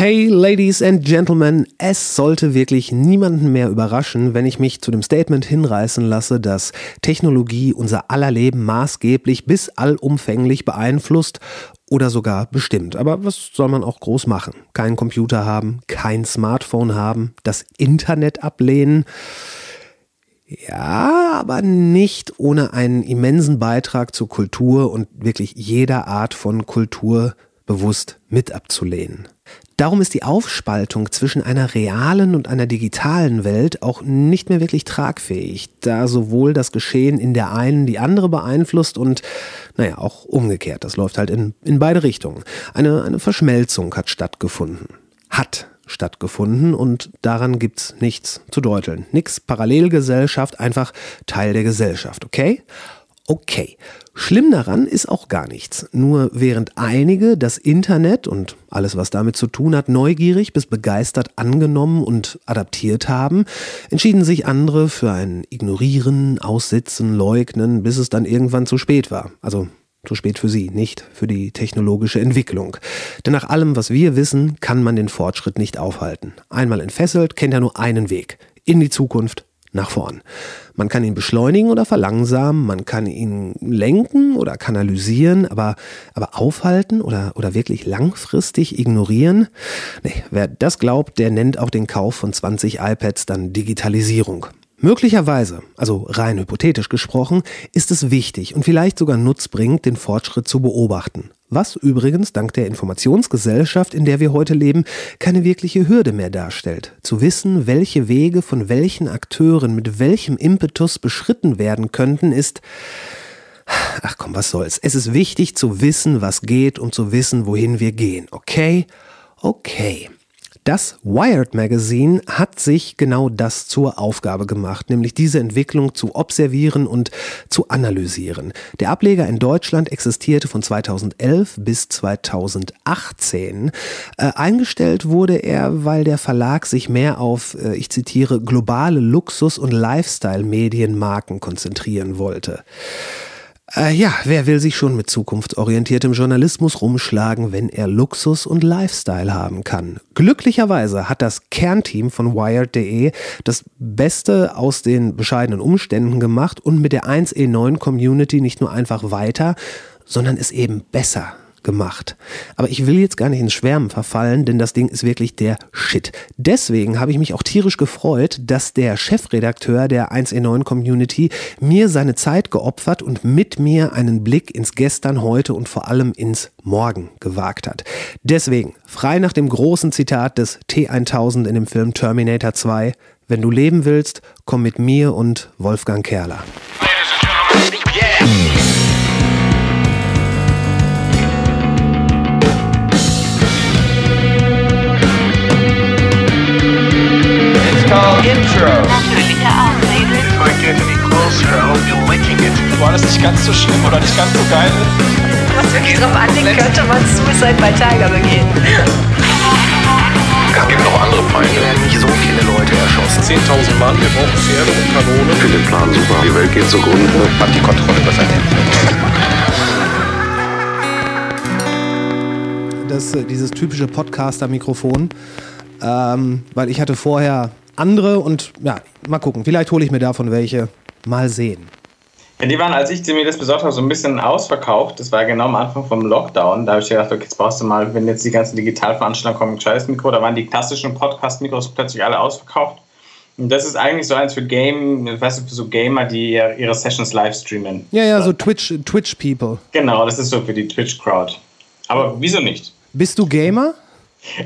Hey, Ladies and Gentlemen, es sollte wirklich niemanden mehr überraschen, wenn ich mich zu dem Statement hinreißen lasse, dass Technologie unser aller Leben maßgeblich bis allumfänglich beeinflusst oder sogar bestimmt. Aber was soll man auch groß machen? Kein Computer haben, kein Smartphone haben, das Internet ablehnen. Ja, aber nicht ohne einen immensen Beitrag zur Kultur und wirklich jeder Art von Kultur bewusst mit abzulehnen. Darum ist die Aufspaltung zwischen einer realen und einer digitalen Welt auch nicht mehr wirklich tragfähig, da sowohl das Geschehen in der einen die andere beeinflusst und, naja, auch umgekehrt. Das läuft halt in, in beide Richtungen. Eine, eine Verschmelzung hat stattgefunden. Hat stattgefunden und daran gibt's nichts zu deuteln. Nix Parallelgesellschaft, einfach Teil der Gesellschaft, okay? Okay. Schlimm daran ist auch gar nichts. Nur während einige das Internet und alles, was damit zu tun hat, neugierig bis begeistert angenommen und adaptiert haben, entschieden sich andere für ein Ignorieren, Aussitzen, Leugnen, bis es dann irgendwann zu spät war. Also zu spät für sie, nicht für die technologische Entwicklung. Denn nach allem, was wir wissen, kann man den Fortschritt nicht aufhalten. Einmal entfesselt, kennt er nur einen Weg. In die Zukunft nach vorn. Man kann ihn beschleunigen oder verlangsamen, man kann ihn lenken oder kanalisieren, aber, aber aufhalten oder, oder wirklich langfristig ignorieren? Nee, wer das glaubt, der nennt auch den Kauf von 20 iPads dann Digitalisierung. Möglicherweise, also rein hypothetisch gesprochen, ist es wichtig und vielleicht sogar nutzbringend, den Fortschritt zu beobachten. Was übrigens dank der Informationsgesellschaft, in der wir heute leben, keine wirkliche Hürde mehr darstellt. Zu wissen, welche Wege von welchen Akteuren mit welchem Impetus beschritten werden könnten, ist Ach komm, was soll's. Es ist wichtig zu wissen, was geht und zu wissen, wohin wir gehen. Okay? Okay. Das Wired Magazine hat sich genau das zur Aufgabe gemacht, nämlich diese Entwicklung zu observieren und zu analysieren. Der Ableger in Deutschland existierte von 2011 bis 2018. Äh, eingestellt wurde er, weil der Verlag sich mehr auf, äh, ich zitiere, globale Luxus- und Lifestyle-Medienmarken konzentrieren wollte. Äh, ja, wer will sich schon mit zukunftsorientiertem Journalismus rumschlagen, wenn er Luxus und Lifestyle haben kann? Glücklicherweise hat das Kernteam von Wired.de das Beste aus den bescheidenen Umständen gemacht und mit der 1E9 Community nicht nur einfach weiter, sondern es eben besser gemacht. Aber ich will jetzt gar nicht ins Schwärmen verfallen, denn das Ding ist wirklich der Shit. Deswegen habe ich mich auch tierisch gefreut, dass der Chefredakteur der 1E9 Community mir seine Zeit geopfert und mit mir einen Blick ins Gestern, heute und vor allem ins Morgen gewagt hat. Deswegen, frei nach dem großen Zitat des T1000 in dem Film Terminator 2, wenn du leben willst, komm mit mir und Wolfgang Kerler. Called Intro. War das nicht ganz so schlimm oder nicht ganz so geil? Was wirklich drauf anlegt, könnte man Suicide bei Tiger begehen. Es gibt noch andere Feinde. Wir werden nicht so viele Leute erschossen. 10.000 Mann, wir brauchen Pferde und Kanonen. Ich finde den Plan super. Die Welt geht zugrunde. Hat die Kontrolle über sein Leben. Das, äh, dieses typische Podcaster-Mikrofon, ähm, weil ich hatte vorher andere und ja, mal gucken. Vielleicht hole ich mir davon welche. Mal sehen. Ja, die waren, als ich mir das besorgt habe, so ein bisschen ausverkauft. Das war genau am Anfang vom Lockdown. Da habe ich gedacht, okay, jetzt brauchst du mal, wenn jetzt die ganzen Digitalveranstaltungen kommen, ein gescheites Mikro. Da waren die klassischen Podcast-Mikros plötzlich alle ausverkauft. Und das ist eigentlich so eins für Game, weißt du, für so Gamer, die ihre Sessions live streamen. Ja, ja, so Twitch, Twitch People. Genau, das ist so für die Twitch Crowd. Aber wieso nicht? Bist du Gamer?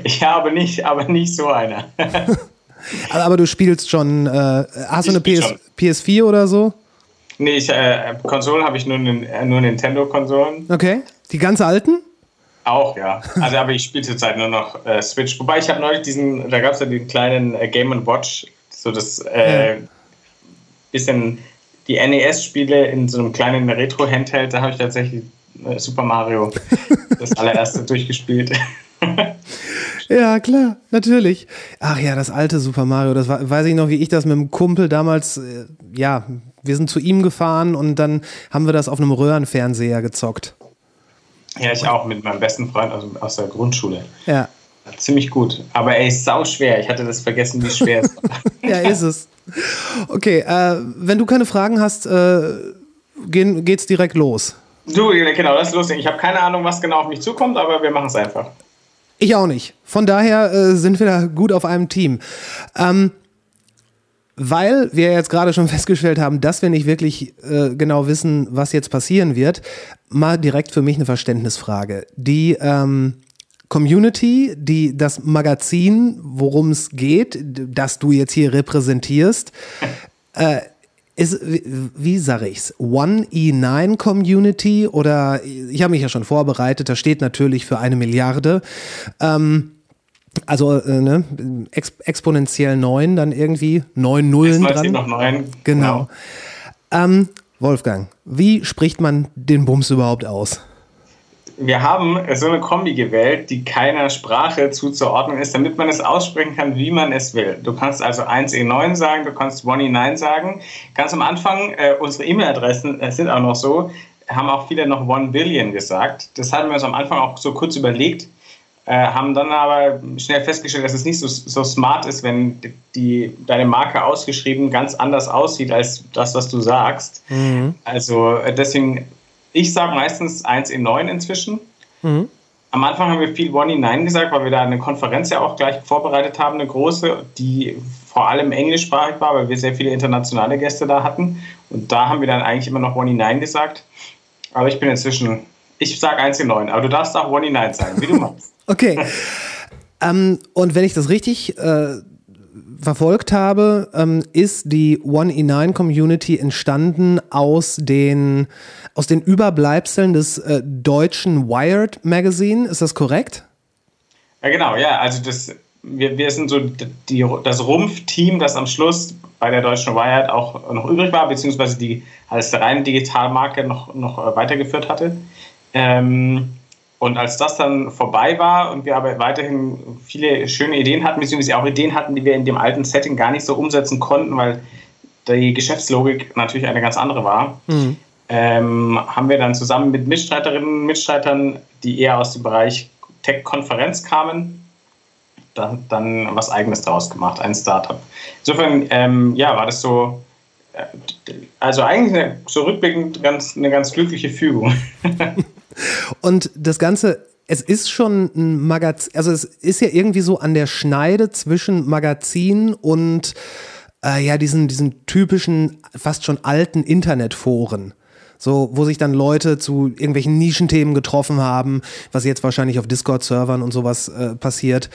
Ja, aber nicht, aber nicht so einer. aber, aber, du spielst schon, äh, hast du eine PS, PS4 oder so? Nee, ich, äh, Konsolen habe ich nur, nur Nintendo-Konsolen. Okay. Die ganz alten? Auch, ja. Also, aber ich spiele zurzeit nur noch äh, Switch. Wobei ich habe neulich diesen, da gab es ja den kleinen äh, Game Watch, so das äh, bisschen die NES-Spiele in so einem kleinen Retro-Handheld, da habe ich tatsächlich äh, Super Mario das allererste durchgespielt. Ja, klar, natürlich. Ach ja, das alte Super Mario, das war, weiß ich noch, wie ich das mit dem Kumpel damals, äh, ja, wir sind zu ihm gefahren und dann haben wir das auf einem Röhrenfernseher gezockt. Ja, ich auch mit meinem besten Freund aus, aus der Grundschule. Ja. ziemlich gut. Aber er ist sau schwer. Ich hatte das vergessen, wie schwer es war. ja, ist es. Okay, äh, wenn du keine Fragen hast, äh, gehen, geht's direkt los. Du, genau, das ist lustig. Ich habe keine Ahnung, was genau auf mich zukommt, aber wir machen es einfach. Ich auch nicht. Von daher äh, sind wir da gut auf einem Team. Ähm, weil wir jetzt gerade schon festgestellt haben, dass wir nicht wirklich äh, genau wissen, was jetzt passieren wird, mal direkt für mich eine Verständnisfrage. Die ähm, Community, die das Magazin, worum es geht, das du jetzt hier repräsentierst, äh, ist, wie, sage ich's, One E9 Community oder ich habe mich ja schon vorbereitet, da steht natürlich für eine Milliarde. Ähm, also äh, ne, Ex exponentiell neun, dann irgendwie neun Nullen dran. noch neun. Genau. genau. Ähm, Wolfgang, wie spricht man den Bums überhaupt aus? Wir haben so eine Kombi gewählt, die keiner Sprache zuzuordnen ist, damit man es aussprechen kann, wie man es will. Du kannst also 1E9 sagen, du kannst 1E9 sagen. Ganz am Anfang, äh, unsere E-Mail-Adressen äh, sind auch noch so, haben auch viele noch 1 Billion gesagt. Das hatten wir uns am Anfang auch so kurz überlegt, äh, haben dann aber schnell festgestellt, dass es nicht so, so smart ist, wenn die, deine Marke ausgeschrieben ganz anders aussieht als das, was du sagst. Mhm. Also äh, deswegen ich sage meistens 1 in 9 inzwischen. Mhm. Am Anfang haben wir viel One in 9 gesagt, weil wir da eine Konferenz ja auch gleich vorbereitet haben, eine große, die vor allem englischsprachig war, weil wir sehr viele internationale Gäste da hatten. Und da haben wir dann eigentlich immer noch One in 9 gesagt. Aber ich bin inzwischen, ich sage 1 in 9, aber du darfst auch One in 9 sagen, wie du magst. okay. ähm, und wenn ich das richtig äh, verfolgt habe, ähm, ist die One E9 Community entstanden aus den, aus den Überbleibseln des äh, deutschen Wired Magazine. Ist das korrekt? Ja, genau, ja. Also das, wir, wir sind so die, das Rumpfteam, das am Schluss bei der deutschen Wired auch noch übrig war, beziehungsweise die als reine Digitalmarke noch, noch äh, weitergeführt hatte. Ähm, und als das dann vorbei war und wir aber weiterhin viele schöne Ideen hatten, beziehungsweise auch Ideen hatten, die wir in dem alten Setting gar nicht so umsetzen konnten, weil die Geschäftslogik natürlich eine ganz andere war, mhm. ähm, haben wir dann zusammen mit Mitstreiterinnen und Mitstreitern, die eher aus dem Bereich Tech-Konferenz kamen, dann, dann was Eigenes daraus gemacht, ein Startup. Insofern, ähm, ja, war das so, äh, also eigentlich eine, so rückblickend ganz, eine ganz glückliche Fügung. Und das Ganze es ist schon ein Magazin, also es ist ja irgendwie so an der Schneide zwischen Magazin und äh, ja, diesen, diesen typischen, fast schon alten Internetforen. So, wo sich dann Leute zu irgendwelchen Nischenthemen getroffen haben, was jetzt wahrscheinlich auf Discord-Servern und sowas äh, passiert,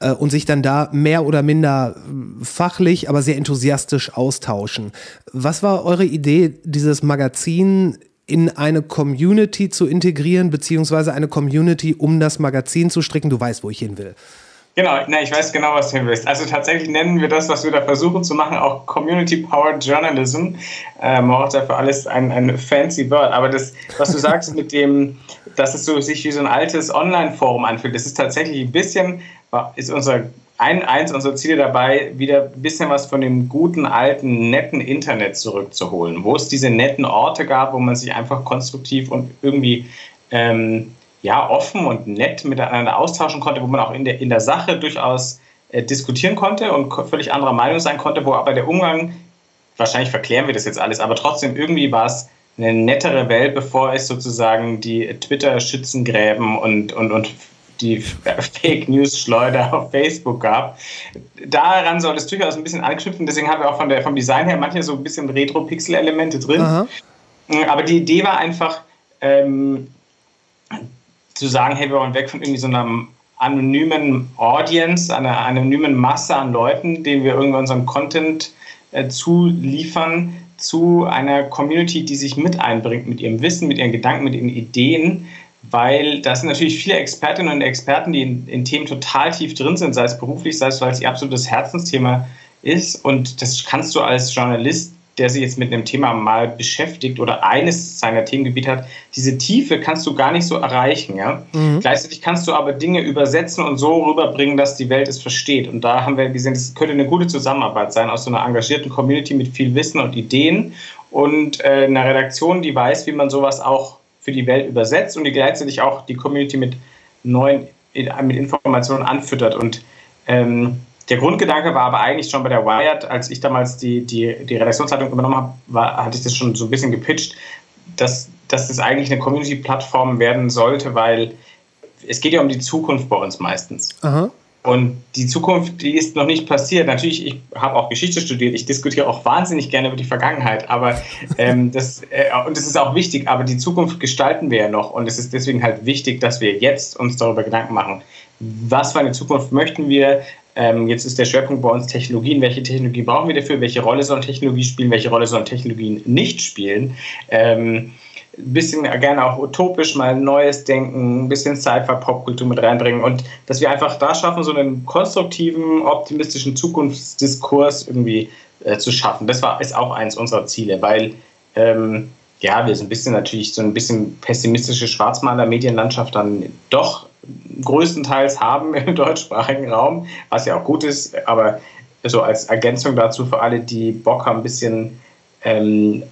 äh, und sich dann da mehr oder minder fachlich, aber sehr enthusiastisch austauschen. Was war eure Idee, dieses Magazin in eine Community zu integrieren, beziehungsweise eine Community um das Magazin zu stricken. Du weißt, wo ich hin will. Genau, na, ich weiß genau, was du hin willst. Also tatsächlich nennen wir das, was wir da versuchen zu machen, auch Community Powered Journalism. Ähm, man braucht dafür alles ein, ein fancy Word. Aber das, was du sagst mit dem, dass es so sich wie so ein altes Online-Forum anfühlt, das ist tatsächlich ein bisschen, ist unser ein, eins unserer Ziele dabei, wieder ein bisschen was von dem guten, alten, netten Internet zurückzuholen, wo es diese netten Orte gab, wo man sich einfach konstruktiv und irgendwie ähm, ja, offen und nett miteinander austauschen konnte, wo man auch in der, in der Sache durchaus äh, diskutieren konnte und völlig anderer Meinung sein konnte, wo aber der Umgang, wahrscheinlich verklären wir das jetzt alles, aber trotzdem irgendwie war es eine nettere Welt, bevor es sozusagen die Twitter-Schützengräben und, und, und die Fake News Schleuder auf Facebook gab. Daran soll es durchaus ein bisschen anknüpfen. Deswegen haben wir auch von der, vom Design her manche so ein bisschen Retro-Pixel-Elemente drin. Aha. Aber die Idee war einfach ähm, zu sagen, hey, wir wollen weg von irgendwie so einer anonymen Audience, einer anonymen Masse an Leuten, denen wir irgendwie unseren Content äh, zuliefern, zu einer Community, die sich mit einbringt mit ihrem Wissen, mit ihren Gedanken, mit ihren Ideen, weil da sind natürlich viele Expertinnen und Experten, die in, in, Themen total tief drin sind, sei es beruflich, sei es, weil es ihr absolutes Herzensthema ist. Und das kannst du als Journalist, der sich jetzt mit einem Thema mal beschäftigt oder eines seiner Themengebiete hat, diese Tiefe kannst du gar nicht so erreichen. Ja? Mhm. Gleichzeitig kannst du aber Dinge übersetzen und so rüberbringen, dass die Welt es versteht. Und da haben wir gesehen, es könnte eine gute Zusammenarbeit sein aus so einer engagierten Community mit viel Wissen und Ideen und äh, einer Redaktion, die weiß, wie man sowas auch für die Welt übersetzt und die gleichzeitig auch die Community mit neuen mit Informationen anfüttert. Und ähm, der Grundgedanke war aber eigentlich schon bei der Wired, als ich damals die, die, die Redaktionsleitung übernommen habe, hatte ich das schon so ein bisschen gepitcht, dass, dass das eigentlich eine Community-Plattform werden sollte, weil es geht ja um die Zukunft bei uns meistens. Aha. Und die Zukunft, die ist noch nicht passiert. Natürlich, ich habe auch Geschichte studiert, ich diskutiere auch wahnsinnig gerne über die Vergangenheit, aber ähm, das, äh, und das ist auch wichtig, aber die Zukunft gestalten wir ja noch und es ist deswegen halt wichtig, dass wir jetzt uns darüber Gedanken machen. Was für eine Zukunft möchten wir? Ähm, jetzt ist der Schwerpunkt bei uns Technologien. Welche Technologie brauchen wir dafür? Welche Rolle sollen Technologien spielen? Welche Rolle sollen Technologien nicht spielen? Ähm, ein bisschen gerne auch utopisch mal Neues denken, ein bisschen Sci-Fi-Popkultur mit reinbringen und dass wir einfach da schaffen, so einen konstruktiven, optimistischen Zukunftsdiskurs irgendwie äh, zu schaffen. Das war, ist auch eins unserer Ziele, weil ähm, ja, wir so ein bisschen natürlich so ein bisschen pessimistische Schwarzmaler-Medienlandschaft dann doch größtenteils haben im deutschsprachigen Raum, was ja auch gut ist, aber so als Ergänzung dazu für alle, die Bock haben, ein bisschen ähm,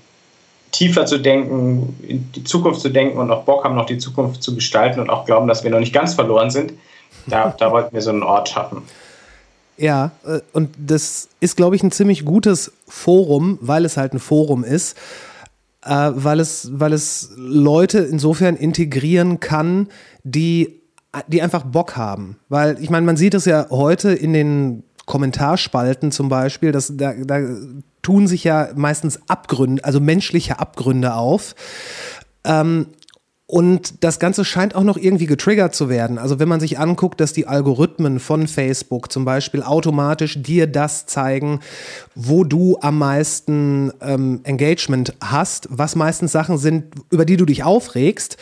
tiefer zu denken, in die Zukunft zu denken und auch Bock haben, noch die Zukunft zu gestalten und auch glauben, dass wir noch nicht ganz verloren sind, da, da wollten wir so einen Ort schaffen. Ja, äh, und das ist, glaube ich, ein ziemlich gutes Forum, weil es halt ein Forum ist, äh, weil, es, weil es Leute insofern integrieren kann, die, die einfach Bock haben. Weil ich meine, man sieht es ja heute in den Kommentarspalten zum Beispiel, dass da, da tun sich ja meistens Abgründe, also menschliche Abgründe auf. Ähm, und das Ganze scheint auch noch irgendwie getriggert zu werden. Also wenn man sich anguckt, dass die Algorithmen von Facebook zum Beispiel automatisch dir das zeigen, wo du am meisten ähm, Engagement hast, was meistens Sachen sind, über die du dich aufregst,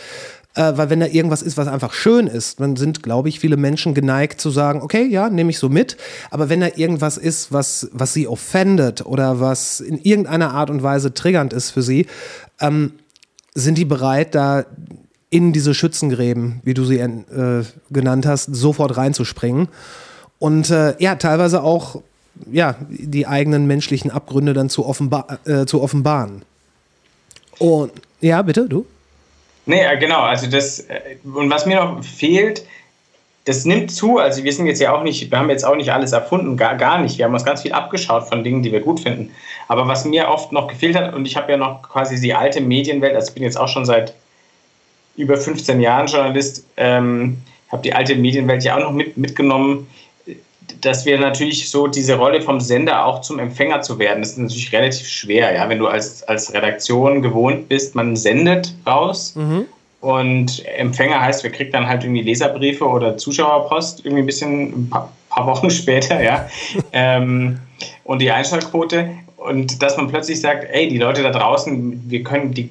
äh, weil wenn da irgendwas ist, was einfach schön ist, dann sind, glaube ich, viele Menschen geneigt zu sagen, okay, ja, nehme ich so mit. Aber wenn da irgendwas ist, was, was sie offendet oder was in irgendeiner Art und Weise triggernd ist für sie, ähm, sind die bereit, da in diese Schützengräben, wie du sie äh, genannt hast, sofort reinzuspringen. Und äh, ja, teilweise auch ja, die eigenen menschlichen Abgründe dann zu, offenbar äh, zu offenbaren. Und ja, bitte, du? Nee, genau. Also das, äh, und was mir noch fehlt, das nimmt zu. Also wir sind jetzt ja auch nicht, wir haben jetzt auch nicht alles erfunden, gar, gar nicht. Wir haben uns ganz viel abgeschaut von Dingen, die wir gut finden. Aber was mir oft noch gefehlt hat, und ich habe ja noch quasi die alte Medienwelt, also ich bin jetzt auch schon seit über 15 Jahren Journalist, ähm, habe die alte Medienwelt ja auch noch mit, mitgenommen dass wir natürlich so diese Rolle vom Sender auch zum Empfänger zu werden, das ist natürlich relativ schwer, ja, wenn du als, als Redaktion gewohnt bist, man sendet raus mhm. und Empfänger heißt, wir kriegen dann halt irgendwie Leserbriefe oder Zuschauerpost irgendwie ein bisschen ein paar, paar Wochen später, ja, ähm, und die Einschaltquote und dass man plötzlich sagt, ey, die Leute da draußen, wir können die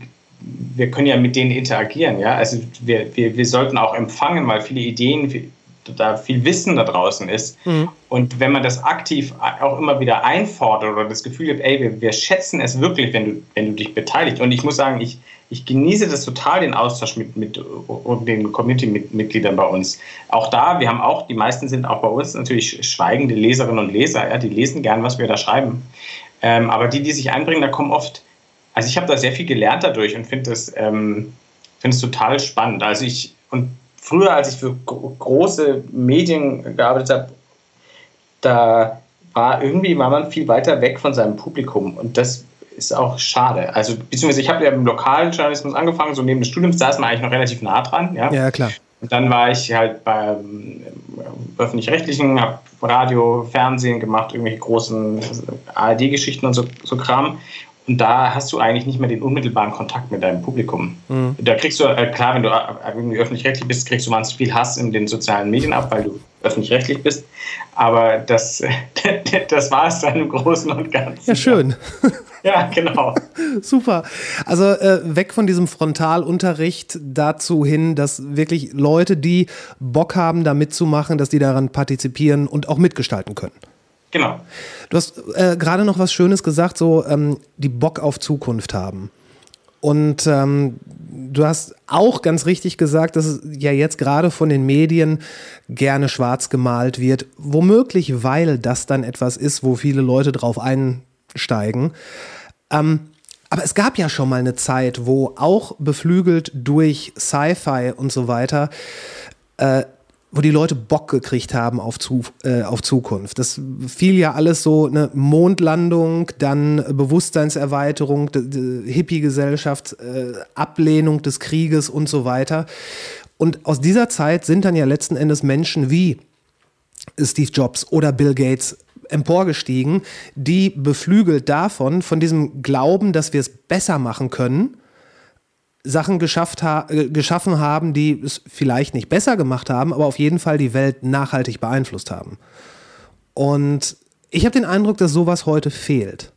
wir können ja mit denen interagieren, ja. Also wir, wir, wir sollten auch empfangen, weil viele Ideen, da viel Wissen da draußen ist. Mhm. Und wenn man das aktiv auch immer wieder einfordert oder das Gefühl hat, ey, wir, wir schätzen es wirklich, wenn du, wenn du dich beteiligst. Und ich muss sagen, ich, ich genieße das total, den Austausch mit, mit den Community-Mitgliedern bei uns. Auch da, wir haben auch, die meisten sind auch bei uns natürlich schweigende Leserinnen und Leser, ja, die lesen gern, was wir da schreiben. Ähm, aber die, die sich einbringen, da kommen oft, also ich habe da sehr viel gelernt dadurch und finde das, ähm, finde es total spannend. Also ich, und früher, als ich für große Medien gearbeitet habe, da war irgendwie war man viel weiter weg von seinem Publikum und das ist auch schade. Also beziehungsweise ich habe ja im lokalen Journalismus angefangen, so neben des Studiums, da ist man eigentlich noch relativ nah dran. Ja, ja klar. Und dann war ich halt beim öffentlich-rechtlichen, habe Radio, Fernsehen gemacht, irgendwelche großen ARD-Geschichten und so, so Kram. Und da hast du eigentlich nicht mehr den unmittelbaren Kontakt mit deinem Publikum. Mhm. Da kriegst du, äh, klar, wenn du äh, irgendwie öffentlich-rechtlich bist, kriegst du wahnsinnig viel Hass in den sozialen Medien ab, weil du öffentlich-rechtlich bist. Aber das, das war es dann im Großen und Ganzen. Ja, schön. Ja, genau. Super. Also äh, weg von diesem Frontalunterricht dazu hin, dass wirklich Leute, die Bock haben, da mitzumachen, dass die daran partizipieren und auch mitgestalten können. Genau. Du hast äh, gerade noch was Schönes gesagt, so ähm, die Bock auf Zukunft haben. Und ähm, du hast auch ganz richtig gesagt, dass es ja jetzt gerade von den Medien gerne schwarz gemalt wird. Womöglich, weil das dann etwas ist, wo viele Leute drauf einsteigen. Ähm, aber es gab ja schon mal eine Zeit, wo auch beflügelt durch Sci-Fi und so weiter, äh, wo die Leute Bock gekriegt haben auf, zu, äh, auf Zukunft. Das fiel ja alles so, eine Mondlandung, dann Bewusstseinserweiterung, Hippie-Gesellschaft, äh, Ablehnung des Krieges und so weiter. Und aus dieser Zeit sind dann ja letzten Endes Menschen wie Steve Jobs oder Bill Gates emporgestiegen, die beflügelt davon, von diesem Glauben, dass wir es besser machen können, Sachen geschafft ha äh, geschaffen haben, die es vielleicht nicht besser gemacht haben, aber auf jeden Fall die Welt nachhaltig beeinflusst haben. Und ich habe den Eindruck, dass sowas heute fehlt.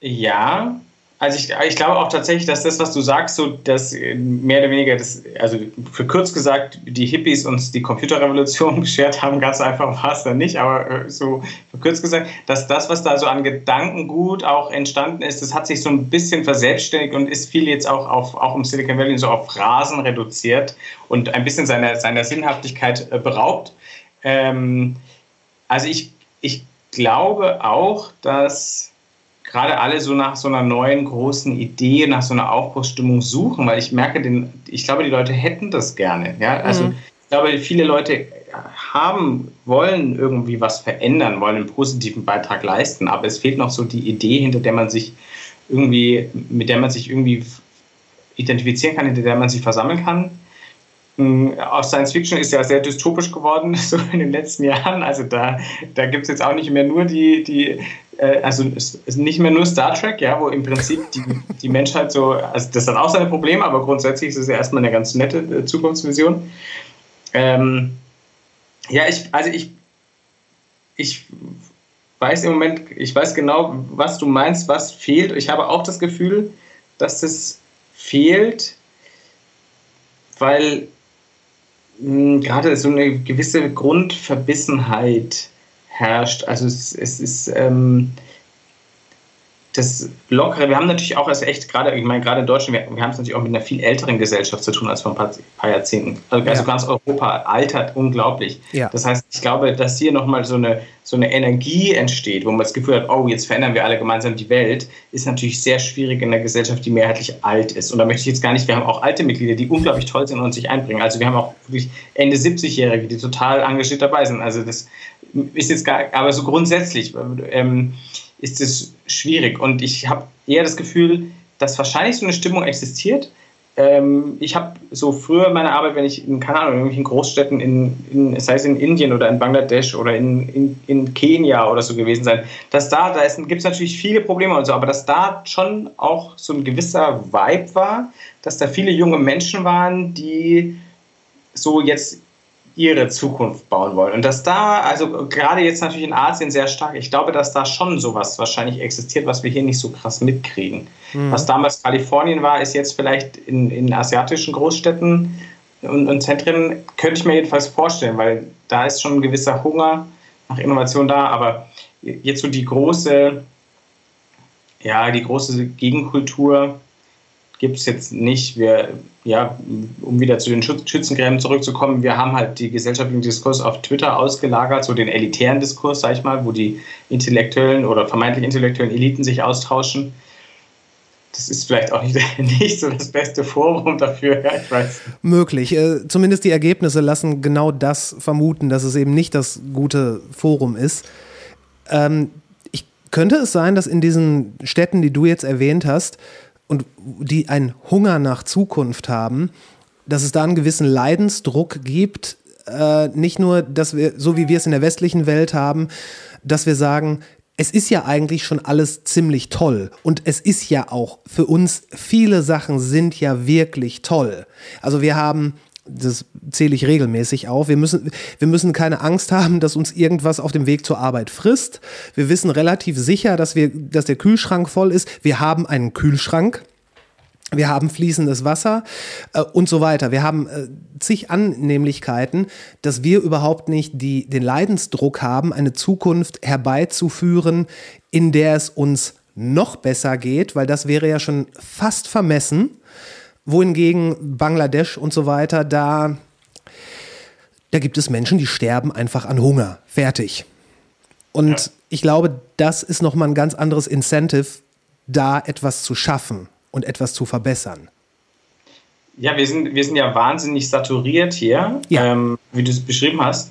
Ja, also ich, ich glaube auch tatsächlich, dass das, was du sagst, so dass äh, mehr oder weniger das, also für kurz gesagt, die Hippies uns die Computerrevolution beschert haben, ganz einfach war es dann nicht, aber äh, so für kurz gesagt, dass das, was da so an Gedankengut auch entstanden ist, das hat sich so ein bisschen verselbstständigt und ist viel jetzt auch auf, auch im Silicon Valley so auf Phrasen reduziert und ein bisschen seiner, seiner Sinnhaftigkeit äh, beraubt. Ähm, also ich, ich glaube auch, dass gerade alle so nach so einer neuen großen Idee, nach so einer Aufbruchsstimmung suchen, weil ich merke, den, ich glaube, die Leute hätten das gerne. Ja? Also mhm. ich glaube, viele Leute haben, wollen irgendwie was verändern, wollen einen positiven Beitrag leisten, aber es fehlt noch so die Idee, hinter der man sich irgendwie, mit der man sich irgendwie identifizieren kann, hinter der man sich versammeln kann. Hm, auch Science Fiction ist ja sehr dystopisch geworden, so in den letzten Jahren. Also da, da gibt es jetzt auch nicht mehr nur die, die äh, also nicht mehr nur Star Trek, ja, wo im Prinzip die, die Menschheit so, also das hat auch seine Probleme, aber grundsätzlich ist es ja erstmal eine ganz nette äh, Zukunftsvision. Ähm, ja, ich, also ich, ich weiß im Moment, ich weiß genau, was du meinst, was fehlt. Ich habe auch das Gefühl, dass das fehlt, weil gerade so eine gewisse Grundverbissenheit herrscht. Also es, es ist ähm, das Lockere. Wir haben natürlich auch als echt gerade, ich meine, gerade in Deutschland, wir, wir haben es natürlich auch mit einer viel älteren Gesellschaft zu tun als vor ein paar, paar Jahrzehnten. Also, ja. ganz Europa altert unglaublich. Ja. Das heißt, ich glaube, dass hier nochmal so eine, so eine Energie entsteht, wo man das Gefühl hat, oh, jetzt verändern wir alle gemeinsam die Welt, ist natürlich sehr schwierig in einer Gesellschaft, die mehrheitlich alt ist. Und da möchte ich jetzt gar nicht, wir haben auch alte Mitglieder, die unglaublich toll sind und sich einbringen. Also wir haben auch wirklich Ende 70-Jährige, die total engagiert dabei sind. Also das ist jetzt gar, aber so grundsätzlich ähm, ist es schwierig. Und ich habe eher das Gefühl, dass wahrscheinlich so eine Stimmung existiert. Ähm, ich habe so früher meine Arbeit, wenn ich in, keine Ahnung, in irgendwelchen Großstädten, in, in, sei es in Indien oder in Bangladesch oder in, in, in Kenia oder so gewesen sein, dass da, da gibt es natürlich viele Probleme und so, aber dass da schon auch so ein gewisser Vibe war, dass da viele junge Menschen waren, die so jetzt ihre Zukunft bauen wollen. Und dass da, also gerade jetzt natürlich in Asien sehr stark, ich glaube, dass da schon sowas wahrscheinlich existiert, was wir hier nicht so krass mitkriegen. Mhm. Was damals Kalifornien war, ist jetzt vielleicht in, in asiatischen Großstädten und, und Zentren, könnte ich mir jedenfalls vorstellen, weil da ist schon ein gewisser Hunger nach Innovation da, aber jetzt so die große, ja, die große Gegenkultur, gibt es jetzt nicht. Wir, ja, um wieder zu den Schützengräben zurückzukommen, wir haben halt die gesellschaftlichen Diskurs auf Twitter ausgelagert, so den elitären Diskurs, sag ich mal, wo die intellektuellen oder vermeintlich intellektuellen Eliten sich austauschen. Das ist vielleicht auch nicht, nicht so das beste Forum dafür, ja, ich weiß. Möglich. Äh, zumindest die Ergebnisse lassen genau das vermuten, dass es eben nicht das gute Forum ist. Ähm, ich, könnte es sein, dass in diesen Städten, die du jetzt erwähnt hast, und die einen Hunger nach Zukunft haben, dass es da einen gewissen Leidensdruck gibt, äh, nicht nur, dass wir, so wie wir es in der westlichen Welt haben, dass wir sagen, es ist ja eigentlich schon alles ziemlich toll. Und es ist ja auch für uns, viele Sachen sind ja wirklich toll. Also wir haben das zähle ich regelmäßig auf. Wir müssen, wir müssen keine Angst haben, dass uns irgendwas auf dem Weg zur Arbeit frisst. Wir wissen relativ sicher, dass, wir, dass der Kühlschrank voll ist. Wir haben einen Kühlschrank. Wir haben fließendes Wasser äh, und so weiter. Wir haben äh, zig Annehmlichkeiten, dass wir überhaupt nicht die, den Leidensdruck haben, eine Zukunft herbeizuführen, in der es uns noch besser geht, weil das wäre ja schon fast vermessen wohingegen Bangladesch und so weiter, da, da gibt es Menschen, die sterben einfach an Hunger. Fertig. Und ja. ich glaube, das ist nochmal ein ganz anderes Incentive, da etwas zu schaffen und etwas zu verbessern. Ja, wir sind, wir sind ja wahnsinnig saturiert hier, Ja. ähm, wie du es beschrieben hast.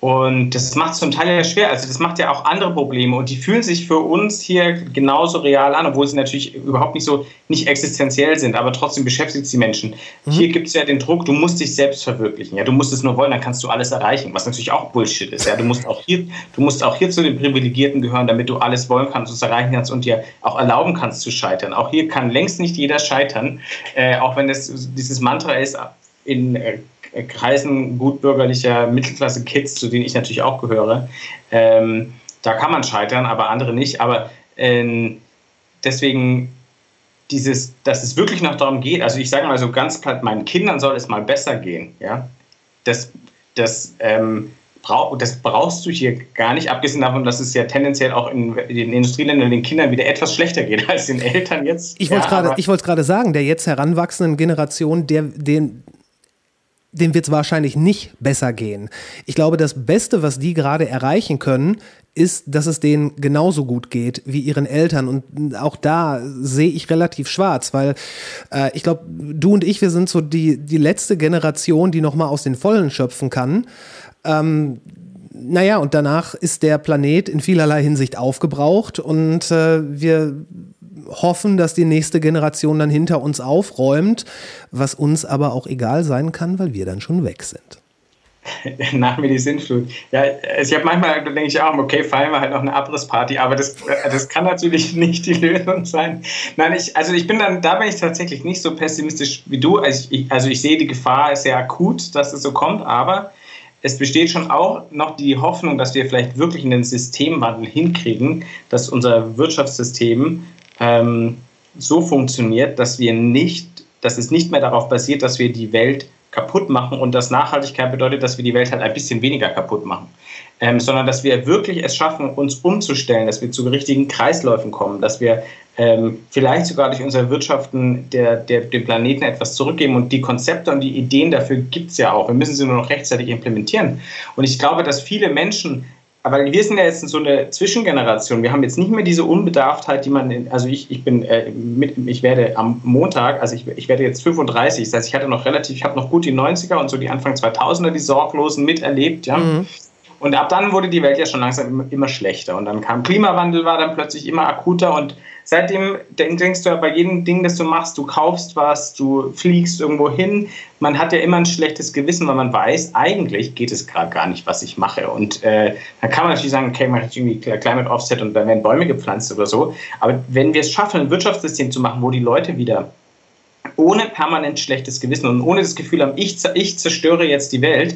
Und das macht es zum Teil ja schwer. Also das macht ja auch andere Probleme und die fühlen sich für uns hier genauso real an, obwohl sie natürlich überhaupt nicht so nicht existenziell sind, aber trotzdem beschäftigt es die Menschen. Hier gibt es ja den Druck, du musst dich selbst verwirklichen. Ja, du musst es nur wollen, dann kannst du alles erreichen, was natürlich auch Bullshit ist. Ja, du musst auch hier, du musst auch hier zu den Privilegierten gehören, damit du alles wollen kannst, es erreichen kannst und dir auch erlauben kannst zu scheitern. Auch hier kann längst nicht jeder scheitern, äh, auch wenn es dieses Mantra ist in äh, Kreisen gutbürgerlicher Mittelklasse-Kids, zu denen ich natürlich auch gehöre. Ähm, da kann man scheitern, aber andere nicht. Aber ähm, deswegen dieses, dass es wirklich noch darum geht, also ich sage mal so ganz platt, meinen Kindern soll es mal besser gehen, ja, das, das, ähm, brauch, das brauchst du hier gar nicht, abgesehen davon, dass es ja tendenziell auch in, den Industrieländern den Kindern wieder etwas schlechter geht als den Eltern jetzt. Ich wollte ja, es gerade sagen, der jetzt heranwachsenden Generation, der, den, dem wird es wahrscheinlich nicht besser gehen. Ich glaube, das Beste, was die gerade erreichen können, ist, dass es denen genauso gut geht wie ihren Eltern. Und auch da sehe ich relativ schwarz, weil äh, ich glaube, du und ich, wir sind so die, die letzte Generation, die nochmal aus den Vollen schöpfen kann. Ähm, naja, und danach ist der Planet in vielerlei Hinsicht aufgebraucht und äh, wir hoffen, dass die nächste Generation dann hinter uns aufräumt, was uns aber auch egal sein kann, weil wir dann schon weg sind. Nach mir die Sintflut. Ja, also ich habe manchmal, da denke ich auch, okay, feiern wir halt noch eine Abrissparty, aber das, äh, das kann natürlich nicht die Lösung sein. Nein, ich, also ich bin dann, da bin ich tatsächlich nicht so pessimistisch wie du. Also ich, also ich sehe, die Gefahr sehr akut, dass es so kommt, aber es besteht schon auch noch die Hoffnung, dass wir vielleicht wirklich einen Systemwandel hinkriegen, dass unser Wirtschaftssystem ähm, so funktioniert, dass wir nicht, dass es nicht mehr darauf basiert, dass wir die Welt kaputt machen und dass Nachhaltigkeit bedeutet, dass wir die Welt halt ein bisschen weniger kaputt machen, ähm, sondern dass wir wirklich es schaffen, uns umzustellen, dass wir zu richtigen Kreisläufen kommen, dass wir ähm, vielleicht sogar durch unser Wirtschaften der, der, dem Planeten etwas zurückgeben und die Konzepte und die Ideen dafür gibt es ja auch. Wir müssen sie nur noch rechtzeitig implementieren. Und ich glaube, dass viele Menschen aber wir sind ja jetzt in so eine Zwischengeneration. Wir haben jetzt nicht mehr diese Unbedarftheit, die man, in, also ich, ich bin, äh, mit, ich werde am Montag, also ich, ich werde jetzt 35, das heißt, ich hatte noch relativ, ich habe noch gut die 90er und so die Anfang 2000er, die Sorglosen miterlebt, ja. Und ab dann wurde die Welt ja schon langsam immer, immer schlechter. Und dann kam Klimawandel, war dann plötzlich immer akuter. Und seitdem denk, denkst du ja bei jedem Ding, das du machst, du kaufst was, du fliegst irgendwo hin. Man hat ja immer ein schlechtes Gewissen, weil man weiß, eigentlich geht es gerade gar nicht, was ich mache. Und äh, dann kann man natürlich sagen, okay, mache ich irgendwie Climate Offset und dann werden Bäume gepflanzt oder so. Aber wenn wir es schaffen, ein Wirtschaftssystem zu machen, wo die Leute wieder ohne permanent schlechtes Gewissen und ohne das Gefühl haben, ich, ich zerstöre jetzt die Welt,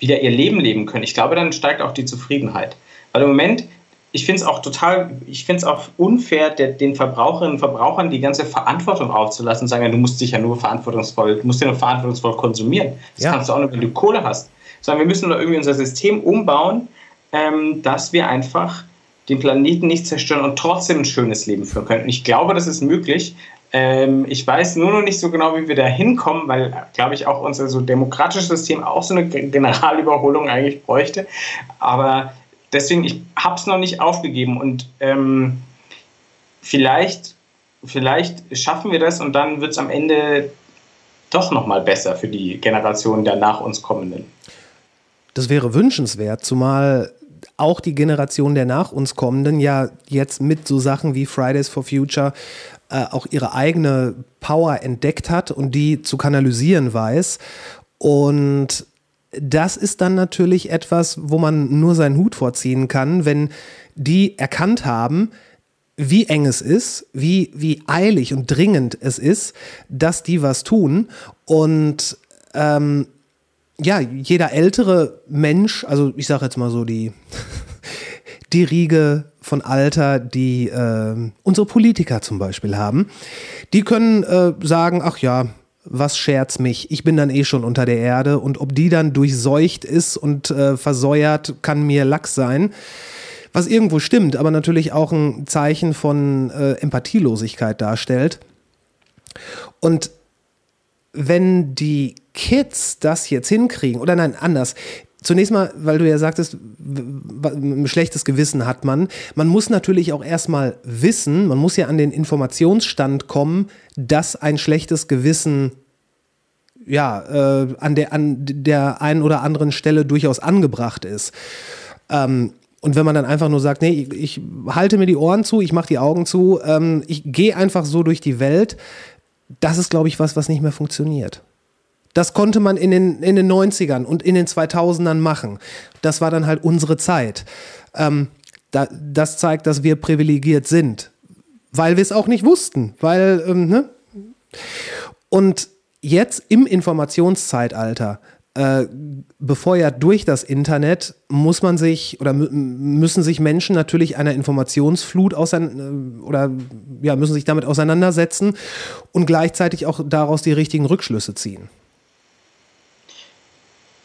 wieder ihr Leben leben können. Ich glaube, dann steigt auch die Zufriedenheit. Weil im Moment, ich finde es auch total, ich finde es auch unfair, der, den Verbraucherinnen und Verbrauchern die ganze Verantwortung aufzulassen und sagen, ja, du musst dich ja nur verantwortungsvoll, du musst ja nur verantwortungsvoll konsumieren. Das Ja. kannst du auch nur, wenn du Kohle hast. Sondern wir müssen doch irgendwie unser System umbauen, ähm, dass wir einfach den Planeten nicht zerstören und trotzdem ein schönes Leben führen können. Und ich glaube, das ist möglich. Ähm, ich weiß nur noch nicht so genau, wie wir da hinkommen, weil, glaube ich, auch unser so demokratisches System auch so eine Ge- Generalüberholung eigentlich bräuchte. Aber deswegen, ich habe es noch nicht aufgegeben und ähm, vielleicht, vielleicht schaffen wir das und dann wird es am Ende doch nochmal besser für die Generation der nach uns kommenden. Das wäre wünschenswert, zumal auch die Generation der nach uns kommenden ja jetzt mit so Sachen wie Fridays for Future äh, auch ihre eigene Power entdeckt hat und die zu kanalisieren weiß. Und das ist dann natürlich etwas, wo man nur seinen Hut vorziehen kann, wenn die erkannt haben, wie eng es ist, wie, wie eilig und dringend es ist, dass die was tun. Und ähm, ja, jeder ältere Mensch, also ich sage jetzt mal so die, die Riege von Alter, die äh, unsere Politiker zum Beispiel haben, die können äh, sagen, ach ja, was scherz mich, ich bin dann eh schon unter der Erde und ob die dann durchseucht ist und äh, versäuert, kann mir Lachs sein. Was irgendwo stimmt, aber natürlich auch ein Zeichen von äh, Empathielosigkeit darstellt. Und wenn die Kids das jetzt hinkriegen, oder nein, anders. Zunächst mal, weil du ja sagtest, ein schlechtes Gewissen hat man. Man muss natürlich auch erstmal wissen, man muss ja an den Informationsstand kommen, dass ein schlechtes Gewissen ja, äh, an, der, an der einen oder anderen Stelle durchaus angebracht ist. Ähm, und wenn man dann einfach nur sagt, nee, ich, ich halte mir die Ohren zu, ich mache die Augen zu, ähm, ich gehe einfach so durch die Welt, das ist, glaube ich, was, was nicht mehr funktioniert. Das konnte man in den, in den 90ern und in den 2000ern machen. Das war dann halt unsere Zeit. Ähm, da, das zeigt, dass wir privilegiert sind, weil wir es auch nicht wussten. Weil, ähm, ne? Und jetzt im Informationszeitalter äh, befeuert durch das Internet, muss man sich oder müssen sich Menschen natürlich einer Informationsflut ausein äh, oder ja, müssen sich damit auseinandersetzen und gleichzeitig auch daraus die richtigen Rückschlüsse ziehen.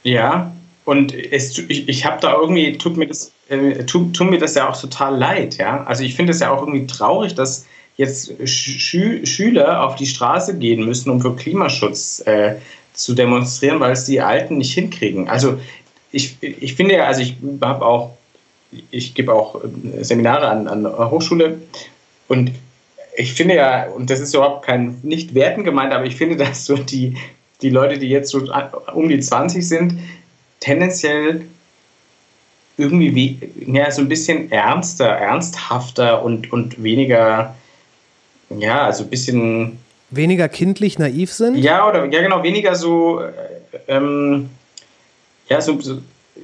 Ja, und es, ich, ich habe da irgendwie, tut mir, das, äh, tut, tut, mir das ja auch total leid, ja. Also ich finde es ja auch irgendwie traurig, dass jetzt Schü Schüler auf die Straße gehen müssen, um für Klimaschutz äh, zu demonstrieren, weil es die Alten nicht hinkriegen. Also ich, ich finde ja, also ich habe auch, ich gebe auch äh, Seminare an, an der Hochschule und ich finde ja, und das ist überhaupt kein, nicht werten gemeint, aber ich finde, dass so die, die Leute, die jetzt so um die 20 sind, tendenziell irgendwie wie, ja, so ein bisschen ernster, ernsthafter und, und weniger, ja, also ein bisschen weniger kindlich naiv sind? Ja, oder ja genau, weniger so, äh, ähm, ja, so, so,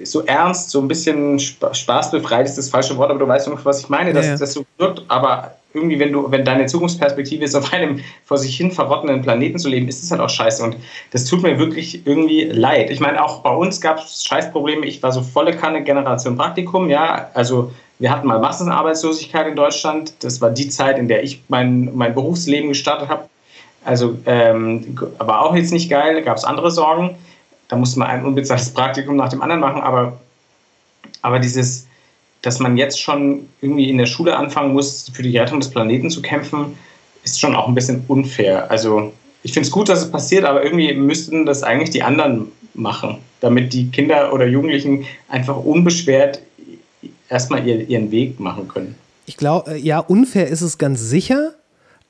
so, ernst, so ein bisschen spaßbefreit ist das falsche Wort, aber du weißt noch, was ich meine, dass ja, ja. das so wirkt, aber irgendwie, wenn du, wenn deine Zukunftsperspektive ist, auf einem vor sich hin verrottenden Planeten zu leben, ist das halt auch scheiße. Und das tut mir wirklich irgendwie leid. Ich meine, auch bei uns gab es Scheißprobleme. Ich war so volle Kanne Generation Praktikum, ja. Also wir hatten mal Massenarbeitslosigkeit in Deutschland. Das war die Zeit, in der ich mein, mein Berufsleben gestartet habe. Also ähm, war auch jetzt nicht geil, gab es andere Sorgen. Da musste man ein unbezahltes Praktikum nach dem anderen machen, aber, aber dieses, dass man jetzt schon irgendwie in der Schule anfangen muss, für die Rettung des Planeten zu kämpfen, ist schon auch ein bisschen unfair. Also ich finde es gut, dass es passiert, aber irgendwie müssten das eigentlich die anderen machen, damit die Kinder oder Jugendlichen einfach unbeschwert erstmal ihren Weg machen können. Ich glaube, ja, unfair ist es ganz sicher,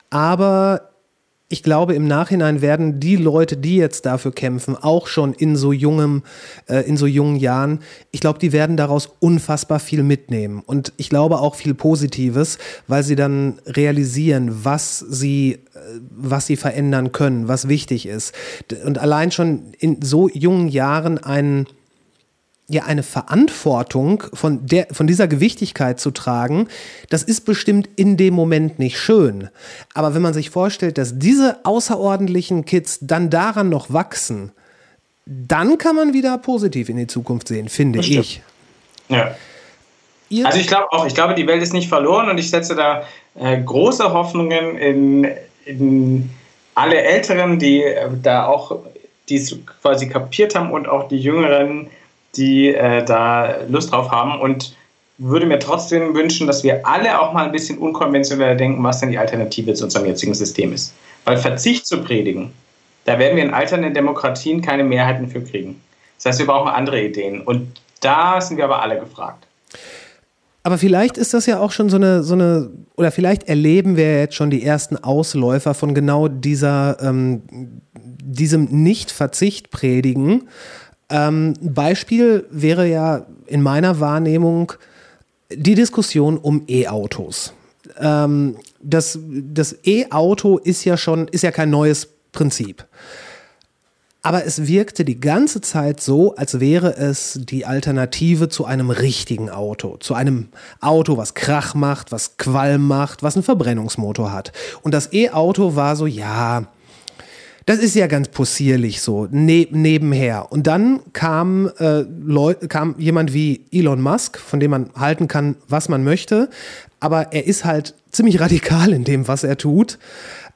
aber ich glaube, im Nachhinein werden die Leute, die jetzt dafür kämpfen, auch schon in so jungem, äh, in so jungen Jahren, ich glaube, die werden daraus unfassbar viel mitnehmen. Und ich glaube auch viel Positives, weil sie dann realisieren, was sie, äh, was sie verändern können, was wichtig ist. Und allein schon in so jungen Jahren einen ja eine Verantwortung von, der, von dieser Gewichtigkeit zu tragen, das ist bestimmt in dem Moment nicht schön. Aber wenn man sich vorstellt, dass diese außerordentlichen Kids dann daran noch wachsen, dann kann man wieder positiv in die Zukunft sehen, finde ich. Ja. Ihr also ich glaube auch, ich glaube, die Welt ist nicht verloren und ich setze da äh, große Hoffnungen in, in alle Älteren, die äh, da auch die es quasi kapiert haben und auch die Jüngeren, die äh, da Lust drauf haben und würde mir trotzdem wünschen, dass wir alle auch mal ein bisschen unkonventioneller denken, was denn die Alternative zu unserem jetzigen System ist. Weil Verzicht zu predigen, da werden wir in alternden Demokratien keine Mehrheiten für kriegen. Das heißt, wir brauchen andere Ideen. Und da sind wir aber alle gefragt. Aber vielleicht ist das ja auch schon so eine, so eine, oder vielleicht erleben wir jetzt schon die ersten Ausläufer von genau dieser, ähm, diesem Nicht-Verzicht ähm, Beispiel wäre ja in meiner Wahrnehmung die Diskussion um E-Autos. Ähm, das das E-Auto ist ja schon, ist ja kein neues Prinzip. Aber es wirkte die ganze Zeit so, als wäre es die Alternative zu einem richtigen Auto. Zu einem Auto, was Krach macht, was Qualm macht, was einen Verbrennungsmotor hat. Und das E-Auto war so, ja, das ist ja ganz possierlich so, ne nebenher. Und dann kam, äh, kam jemand wie Elon Musk, von dem man halten kann, was man möchte, aber er ist halt ziemlich radikal in dem, was er tut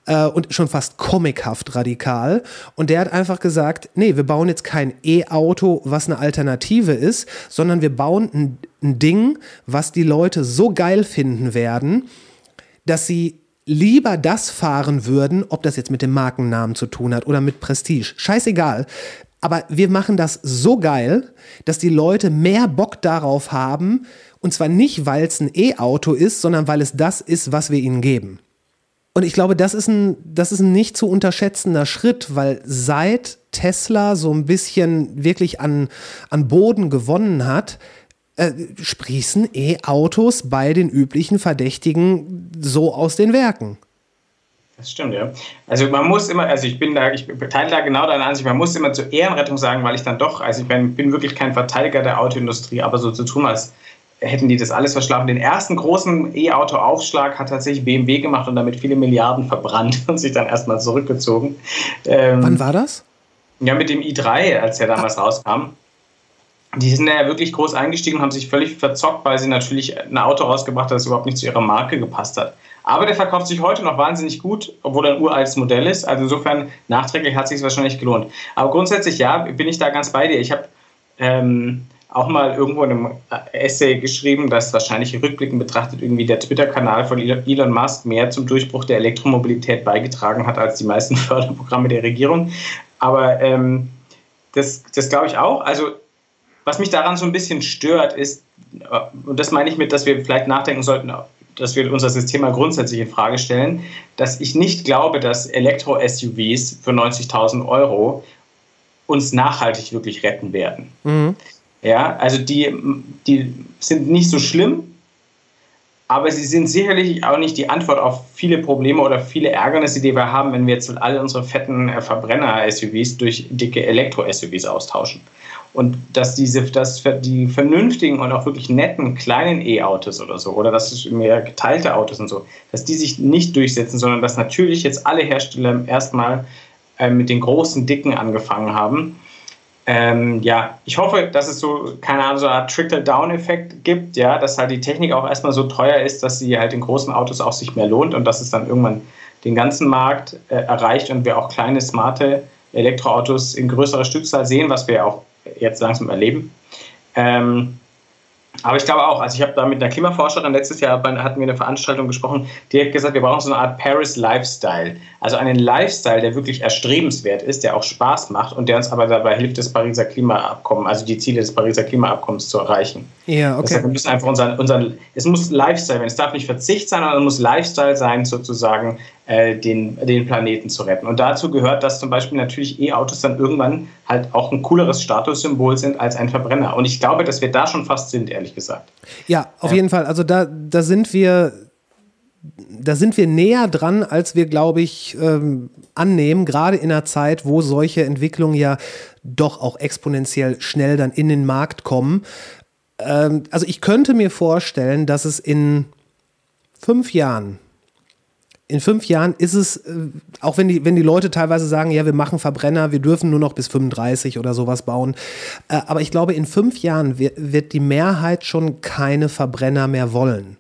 äh, und schon fast comichaft radikal. Und der hat einfach gesagt, nee, wir bauen jetzt kein E-Auto, was eine Alternative ist, sondern wir bauen ein, ein Ding, was die Leute so geil finden werden, dass sie lieber das fahren würden, ob das jetzt mit dem Markennamen zu tun hat oder mit Prestige. Scheißegal. Aber wir machen das so geil, dass die Leute mehr Bock darauf haben. Und zwar nicht, weil es ein E-Auto ist, sondern weil es das ist, was wir ihnen geben. Und ich glaube, das ist ein, das ist ein nicht zu unterschätzender Schritt, weil seit Tesla so ein bisschen wirklich an, an Boden gewonnen hat, äh, sprießen E-Autos bei den üblichen Verdächtigen so aus den Werken. Das stimmt, ja. Also man muss immer, also ich bin da, ich teile da genau deine Ansicht, man muss immer zur Ehrenrettung sagen, weil ich dann doch, also ich bin, bin wirklich kein Verteidiger der Autoindustrie, aber so zu tun, als hätten die das alles verschlafen. Den ersten großen E-Auto-Aufschlag hat tatsächlich BMW gemacht und damit viele Milliarden verbrannt und sich dann erstmal zurückgezogen. Ähm, Wann war das? Ja, mit dem i3, als er damals ah. rauskam. Die sind ja wirklich groß eingestiegen und haben sich völlig verzockt, weil sie natürlich ein Auto rausgebracht haben, das überhaupt nicht zu ihrer Marke gepasst hat. Aber der verkauft sich heute noch wahnsinnig gut, obwohl er ein uraltes Modell ist. Also insofern nachträglich hat sich wahrscheinlich gelohnt. Aber grundsätzlich ja, bin ich da ganz bei dir. Ich habe ähm, auch mal irgendwo in einem Essay geschrieben, dass wahrscheinlich rückblickend betrachtet irgendwie der Twitter-Kanal von Elon Musk mehr zum Durchbruch der Elektromobilität beigetragen hat als die meisten Förderprogramme der Regierung. Aber ähm, das, das glaube ich auch. Also was mich daran so ein bisschen stört, ist, äh, und das meine ich mit, dass wir vielleicht nachdenken sollten, dass wir unser System mal grundsätzlich in Frage stellen, dass ich nicht glaube, dass Elektro-SUVs für 90.000 Euro uns nachhaltig wirklich retten werden. Mhm. Ja, also die, die sind nicht so schlimm, aber sie sind sicherlich auch nicht die Antwort auf viele Probleme oder viele Ärgernisse, die wir haben, wenn wir jetzt alle unsere fetten äh, Verbrenner-SUVs durch dicke Elektro-SUVs austauschen. Und dass diese, dass die vernünftigen und auch wirklich netten kleinen E-Autos oder so, oder das ist mehr geteilte Autos und so, dass die sich nicht durchsetzen, sondern dass natürlich jetzt alle Hersteller erstmal äh, mit den großen Dicken angefangen haben. Ähm, ja, ich hoffe, dass es so, keine Ahnung, so eine Trickle-Down-Effekt gibt, ja, dass halt die Technik auch erstmal so teuer ist, dass sie halt in großen Autos auch sich mehr lohnt und dass es dann irgendwann den ganzen Markt äh, erreicht und wir auch kleine, smarte Elektroautos in größerer Stückzahl sehen, was wir auch jetzt langsam erleben. Ähm, aber ich glaube auch, also ich habe da mit einer Klimaforscherin letztes Jahr hatten wir eine Veranstaltung gesprochen, die hat gesagt, wir brauchen so eine Art Paris Lifestyle. Also einen Lifestyle, der wirklich erstrebenswert ist, der auch Spaß macht und der uns aber dabei hilft, das Pariser Klimaabkommen, also die Ziele des Pariser Klimaabkommens zu erreichen. Ja, okay. Deshalb wir müssen einfach unseren, unseren, es muss Lifestyle sein, es darf nicht Verzicht sein, sondern es muss Lifestyle sein, sozusagen, äh, den, den Planeten zu retten. Und dazu gehört, dass zum Beispiel natürlich E-Autos dann irgendwann halt auch ein cooleres Statussymbol sind als ein Verbrenner. Und ich glaube, dass wir da schon fast sind, ehrlich gesagt. Ja, auf jeden Fall. Also da, da sind wir da sind wir näher dran, als wir, glaube ich, ähm, annehmen, gerade in einer Zeit, wo solche Entwicklungen ja doch auch exponentiell schnell dann in den Markt kommen. Ähm, also ich könnte mir vorstellen, dass es in fünf Jahren in fünf Jahren ist es, äh, auch wenn die, wenn die Leute teilweise sagen, ja, wir machen Verbrenner, wir dürfen nur noch bis 35 oder sowas bauen. Äh, aber ich glaube, in fünf Jahren wird die Mehrheit schon keine Verbrenner mehr wollen.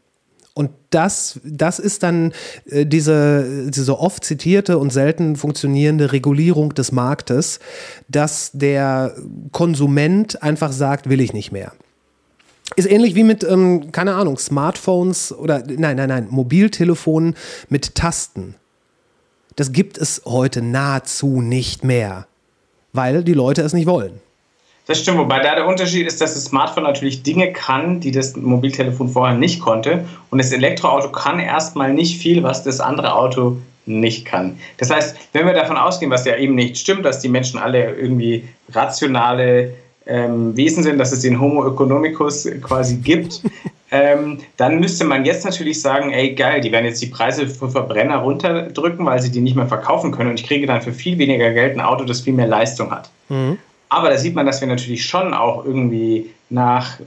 Und das, das ist dann äh, diese, diese oft zitierte und selten funktionierende Regulierung des Marktes, dass der Konsument einfach sagt, will ich nicht mehr. Ist ähnlich wie mit, ähm, keine Ahnung, Smartphones oder, nein, nein, nein, Mobiltelefonen mit Tasten. Das gibt es heute nahezu nicht mehr, weil die Leute es nicht wollen. Das stimmt, wobei da der Unterschied ist, dass das Smartphone natürlich Dinge kann, die das Mobiltelefon vorher nicht konnte. Und das Elektroauto kann erstmal nicht viel, was das andere Auto nicht kann. Das heißt, wenn wir davon ausgehen, was ja eben nicht stimmt, dass die Menschen alle irgendwie rationale ähm, Wesen sind, dass es den Homo economicus quasi gibt, ähm, dann müsste man jetzt natürlich sagen, ey geil, die werden jetzt die Preise für Verbrenner runterdrücken, weil sie die nicht mehr verkaufen können und ich kriege dann für viel weniger Geld ein Auto, das viel mehr Leistung hat. Mhm. Aber da sieht man, dass wir natürlich schon auch irgendwie nach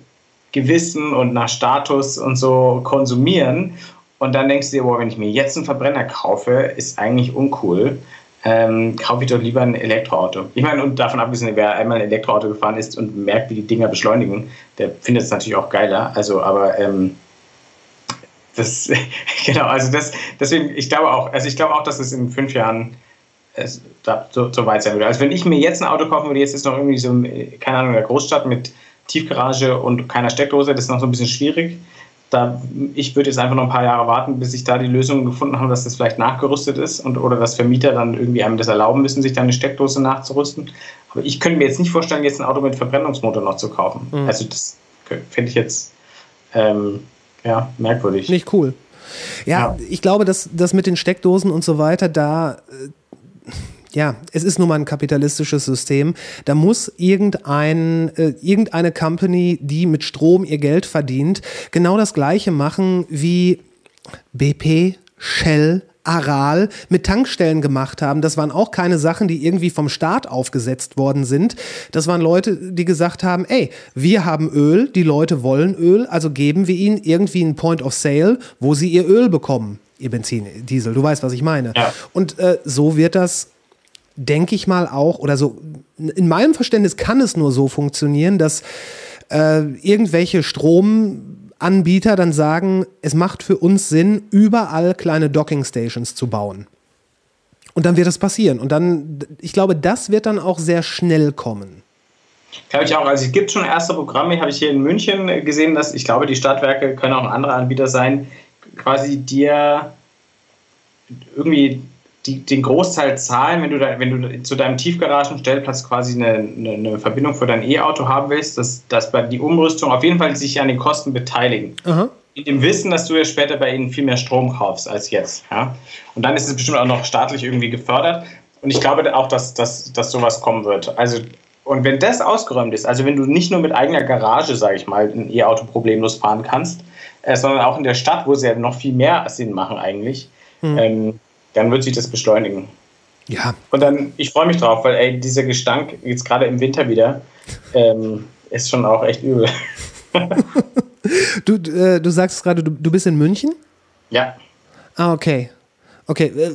Gewissen und nach Status und so konsumieren. Und dann denkst du dir, boah, wenn ich mir jetzt einen Verbrenner kaufe, ist eigentlich uncool ähm, kaufe ich doch lieber ein Elektroauto. Ich meine, und davon abgesehen, wer einmal ein Elektroauto gefahren ist und merkt, wie die Dinger beschleunigen, der findet es natürlich auch geiler. Also, aber ähm, das, genau, also das, deswegen, ich glaube auch, also ich glaube auch, dass es in fünf Jahren es, da, so, so, weit sein würde. Also wenn ich mir jetzt ein Auto kaufen würde, jetzt ist noch irgendwie so, keine Ahnung, in der Großstadt mit Tiefgarage und keiner Steckdose, das ist noch so ein bisschen schwierig da, ich würde jetzt einfach noch ein paar Jahre warten, bis sich da die Lösungen gefunden haben, dass das vielleicht nachgerüstet ist und oder dass Vermieter dann irgendwie einem das erlauben müssen, sich da eine Steckdose nachzurüsten. Aber ich könnte mir jetzt nicht vorstellen, jetzt ein Auto mit Verbrennungsmotor noch zu kaufen. Mhm. Also das finde ich jetzt ähm, ja, merkwürdig. Nicht cool. Ja, ja, ich glaube, dass das mit den Steckdosen und so weiter, da äh, ja, es ist nun mal ein kapitalistisches System. Da muss irgendein, äh, irgendeine Company, die mit Strom ihr Geld verdient, genau das Gleiche machen wie BP, Shell, Aral mit Tankstellen gemacht haben. Das waren auch keine Sachen, die irgendwie vom Staat aufgesetzt worden sind. Das waren Leute, die gesagt haben, ey, wir haben Öl, die Leute wollen Öl, also geben wir ihnen irgendwie einen Point of Sale, wo sie ihr Öl bekommen. Ihr Benzin, Diesel, du weißt, was ich meine. Ja. Und äh, so wird das, denke ich mal, auch, oder so, in meinem Verständnis kann es nur so funktionieren, dass äh, irgendwelche Strom Anbieter dann sagen, es macht für uns Sinn, überall kleine Docking Stations zu bauen. Und dann wird das passieren. Und dann, ich glaube, das wird dann auch sehr schnell kommen. Glaube ich auch. Also es gibt schon erste Programme, habe ich hier in München gesehen, dass ich glaube, die Stadtwerke können auch andere Anbieter sein, quasi dir irgendwie die, den Großteil zahlen, wenn du, da, wenn du zu deinem Tiefgaragenstellplatz quasi eine, eine, eine Verbindung für dein E-Auto haben willst, dass, dass bei die Umrüstung auf jeden Fall sich an den Kosten beteiligen. Aha. In dem Wissen, dass du ja später bei ihnen viel mehr Strom kaufst als jetzt. Ja? Und dann ist es bestimmt auch noch staatlich irgendwie gefördert. Und ich glaube auch, dass, dass, dass sowas kommen wird. Also, und wenn das ausgeräumt ist, also wenn du nicht nur mit eigener Garage, sage ich mal, ein E-Auto problemlos fahren kannst, äh, sondern auch in der Stadt, wo sie ja noch viel mehr Sinn machen eigentlich, Hm. ähm, dann wird sich das beschleunigen. Ja, Und dann, ich freue mich drauf, weil ey, dieser Gestank, jetzt gerade im Winter wieder, ähm, ist schon auch echt übel. du, äh, du sagst gerade, du, du bist in München? ja. Ah, okay. Okay, äh,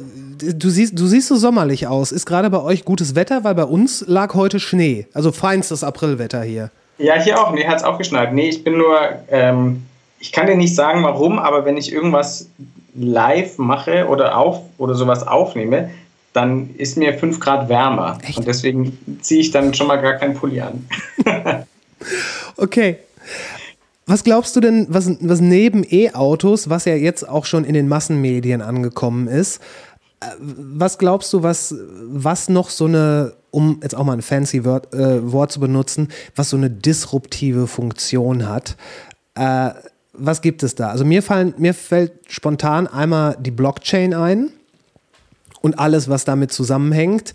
du siehst, du siehst so sommerlich aus. Ist gerade bei euch gutes Wetter, weil bei uns lag heute Schnee. Also feinstes Aprilwetter hier. Ja, hier auch. Nee, hat es auch geschneit. Nee, ich bin nur, ähm, ich kann dir nicht sagen, warum, aber wenn ich irgendwas live mache oder auf oder sowas aufnehme, dann ist mir 5 Grad wärmer. Echt? Und deswegen ziehe ich dann schon mal gar keinen Pulli an. Okay. Was glaubst du denn, was, was neben E-Autos, was ja jetzt auch schon in den Massenmedien angekommen ist, äh, was glaubst du, was, was noch so eine, um jetzt auch mal ein fancy Wort, äh, Wort zu benutzen, was so eine disruptive Funktion hat? Äh, was gibt es da? Also mir, fallen, mir fällt spontan einmal die Blockchain ein und alles, was damit zusammenhängt.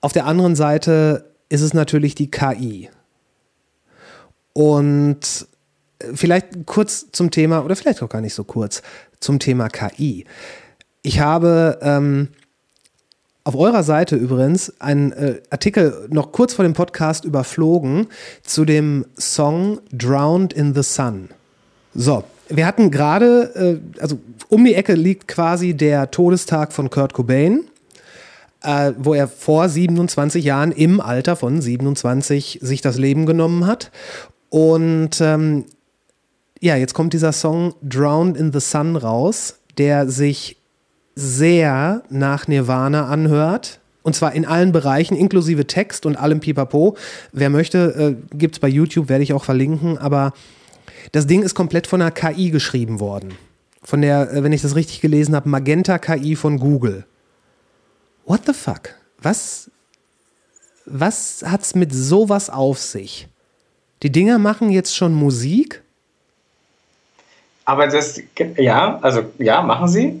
Auf der anderen Seite ist es natürlich die KI. Und vielleicht kurz zum Thema, oder vielleicht auch gar nicht so kurz, zum Thema KI. Ich habe ähm, auf eurer Seite übrigens einen äh, Artikel noch kurz vor dem Podcast überflogen zu dem Song Drowned in the Sun. So, wir hatten gerade, äh, also um die Ecke liegt quasi der Todestag von Kurt Cobain, äh, wo er vor 27 Jahren im Alter von 27 sich das Leben genommen hat. Und ähm, ja, jetzt kommt dieser Song Drowned in the Sun raus, der sich sehr nach Nirvana anhört. Und zwar in allen Bereichen, inklusive Text und allem Pipapo. Wer möchte, äh, gibt es bei YouTube, werde ich auch verlinken. Aber das Ding ist komplett von einer KI geschrieben worden. Von der, äh, wenn ich das richtig gelesen habe, Magenta KI von Google. What the fuck? Was, was hat's mit sowas auf sich? Die Dinger machen jetzt schon Musik? Aber das, ja, also ja, machen sie.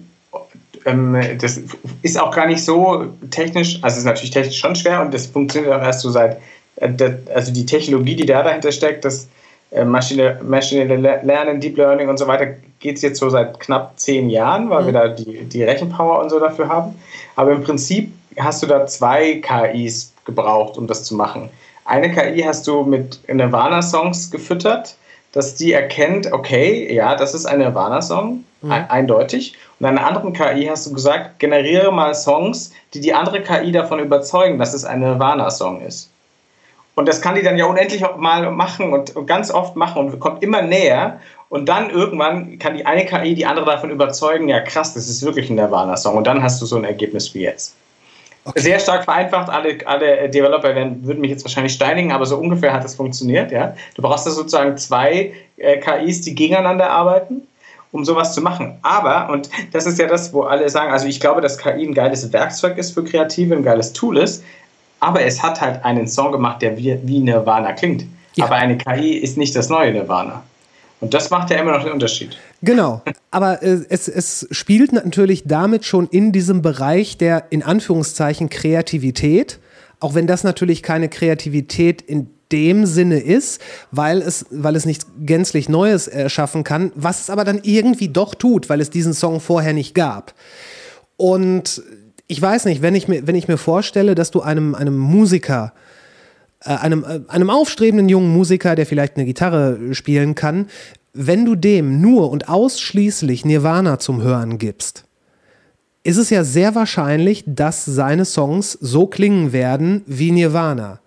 Ähm, das ist auch gar nicht so technisch, also es ist natürlich technisch schon schwer und das funktioniert auch erst so seit, äh, also die Technologie, die da dahinter steckt, das äh, Maschine, maschinelle Le- Lernen, Deep Learning und so weiter, geht es jetzt so seit knapp zehn Jahren, weil wir da die, die Rechenpower und so dafür haben. Aber im Prinzip hast du da zwei KIs gebraucht, um das zu machen. Eine KI hast du mit Nirvana-Songs gefüttert, dass die erkennt, okay, ja, das ist ein Nirvana-Song, e- eindeutig. Und einer anderen KI hast du gesagt, generiere mal Songs, die die andere KI davon überzeugen, dass es ein Nirvana-Song ist. Und das kann die dann ja unendlich mal machen und, und ganz oft machen und kommt immer näher. Und dann irgendwann kann die eine KI die andere davon überzeugen, ja krass, das ist wirklich ein Nirvana-Song. Und dann hast du so ein Ergebnis wie jetzt. Sehr stark vereinfacht, alle, alle Developer werden, würden mich jetzt wahrscheinlich steinigen, aber so ungefähr hat es funktioniert. Ja? Du brauchst da sozusagen zwei äh, KIs, die gegeneinander arbeiten, um sowas zu machen. Aber, und das ist ja das, wo alle sagen, also ich glaube, dass KI ein geiles Werkzeug ist für Kreative, ein geiles Tool ist, aber es hat halt einen Song gemacht, der wie, wie Nirvana klingt. Ja. Aber eine KI ist nicht das neue Nirvana. Und das macht ja immer noch den Unterschied. Genau, aber äh, es, es spielt natürlich damit schon in diesem Bereich der in Anführungszeichen Kreativität, auch wenn das natürlich keine Kreativität in dem Sinne ist, weil es, weil es nichts gänzlich Neues erschaffen kann, was es aber dann irgendwie doch tut, weil es diesen Song vorher nicht gab. Und ich weiß nicht, wenn ich mir, wenn ich mir vorstelle, dass du einem, einem Musiker, äh, einem, äh, einem aufstrebenden jungen Musiker, der vielleicht eine Gitarre spielen kann, wenn du dem nur und ausschließlich Nirvana zum Hören gibst, ist es ja sehr wahrscheinlich, dass seine Songs so klingen werden wie Nirvana.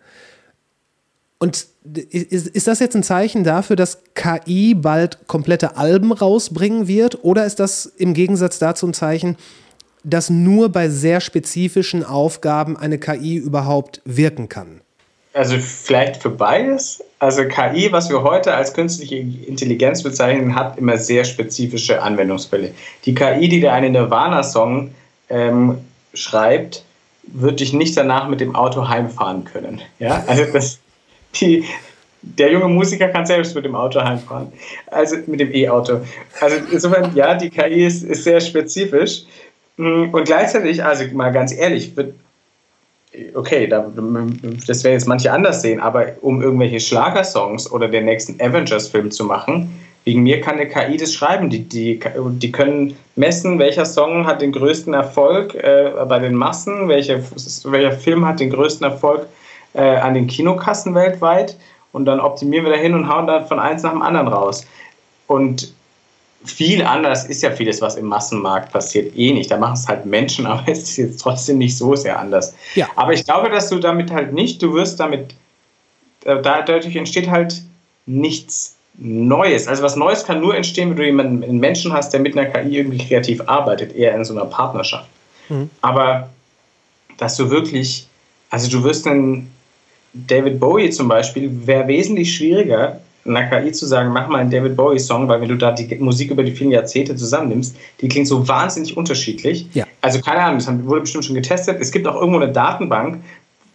Und ist, ist das jetzt ein Zeichen dafür, dass KI bald komplette Alben rausbringen wird? Oder ist das im Gegensatz dazu ein Zeichen, dass nur bei sehr spezifischen Aufgaben eine KI überhaupt wirken kann? Also vielleicht für beides. Also KI, was wir heute als künstliche Intelligenz bezeichnen, hat immer sehr spezifische Anwendungsfälle. Die KI, die dir einen Nirvana-Song ähm, schreibt, wird dich nicht danach mit dem Auto heimfahren können. Ja, also das, die, der junge Musiker kann selbst mit dem Auto heimfahren, also mit dem E-Auto. Also insofern, ja, die KI ist, ist sehr spezifisch. Mm, und gleichzeitig, also mal ganz ehrlich, wird, okay, da, das werden jetzt manche anders sehen, aber um irgendwelche Schlagersongs oder den nächsten Avengers-Film zu machen, wegen mir kann eine KI das schreiben. Die, die, die können messen, welcher Song hat den größten Erfolg äh, bei den Massen, welcher, welcher Film hat den größten Erfolg äh, an den Kinokassen weltweit und dann optimieren wir dahin und hauen dann von eins nach dem anderen raus. Und viel anders ist ja vieles, was im Massenmarkt passiert, eh nicht. Da machen es halt Menschen, aber es ist jetzt trotzdem nicht so sehr anders. Ja. Aber ich glaube, dass du damit halt nicht, du wirst damit, äh, dadurch entsteht halt nichts Neues. Also was Neues kann nur entstehen, wenn du jemanden, einen Menschen hast, der mit einer KI irgendwie kreativ arbeitet, eher in so einer Partnerschaft. Mhm. Aber dass du wirklich, also du wirst einen David Bowie zum Beispiel, wäre wesentlich schwieriger, einer KI zu sagen, mach mal einen David Bowie-Song, weil wenn du da die Musik über die vielen Jahrzehnte zusammennimmst, die klingt so wahnsinnig unterschiedlich. Ja. Also keine Ahnung, das wurde bestimmt schon getestet. Es gibt auch irgendwo eine Datenbank,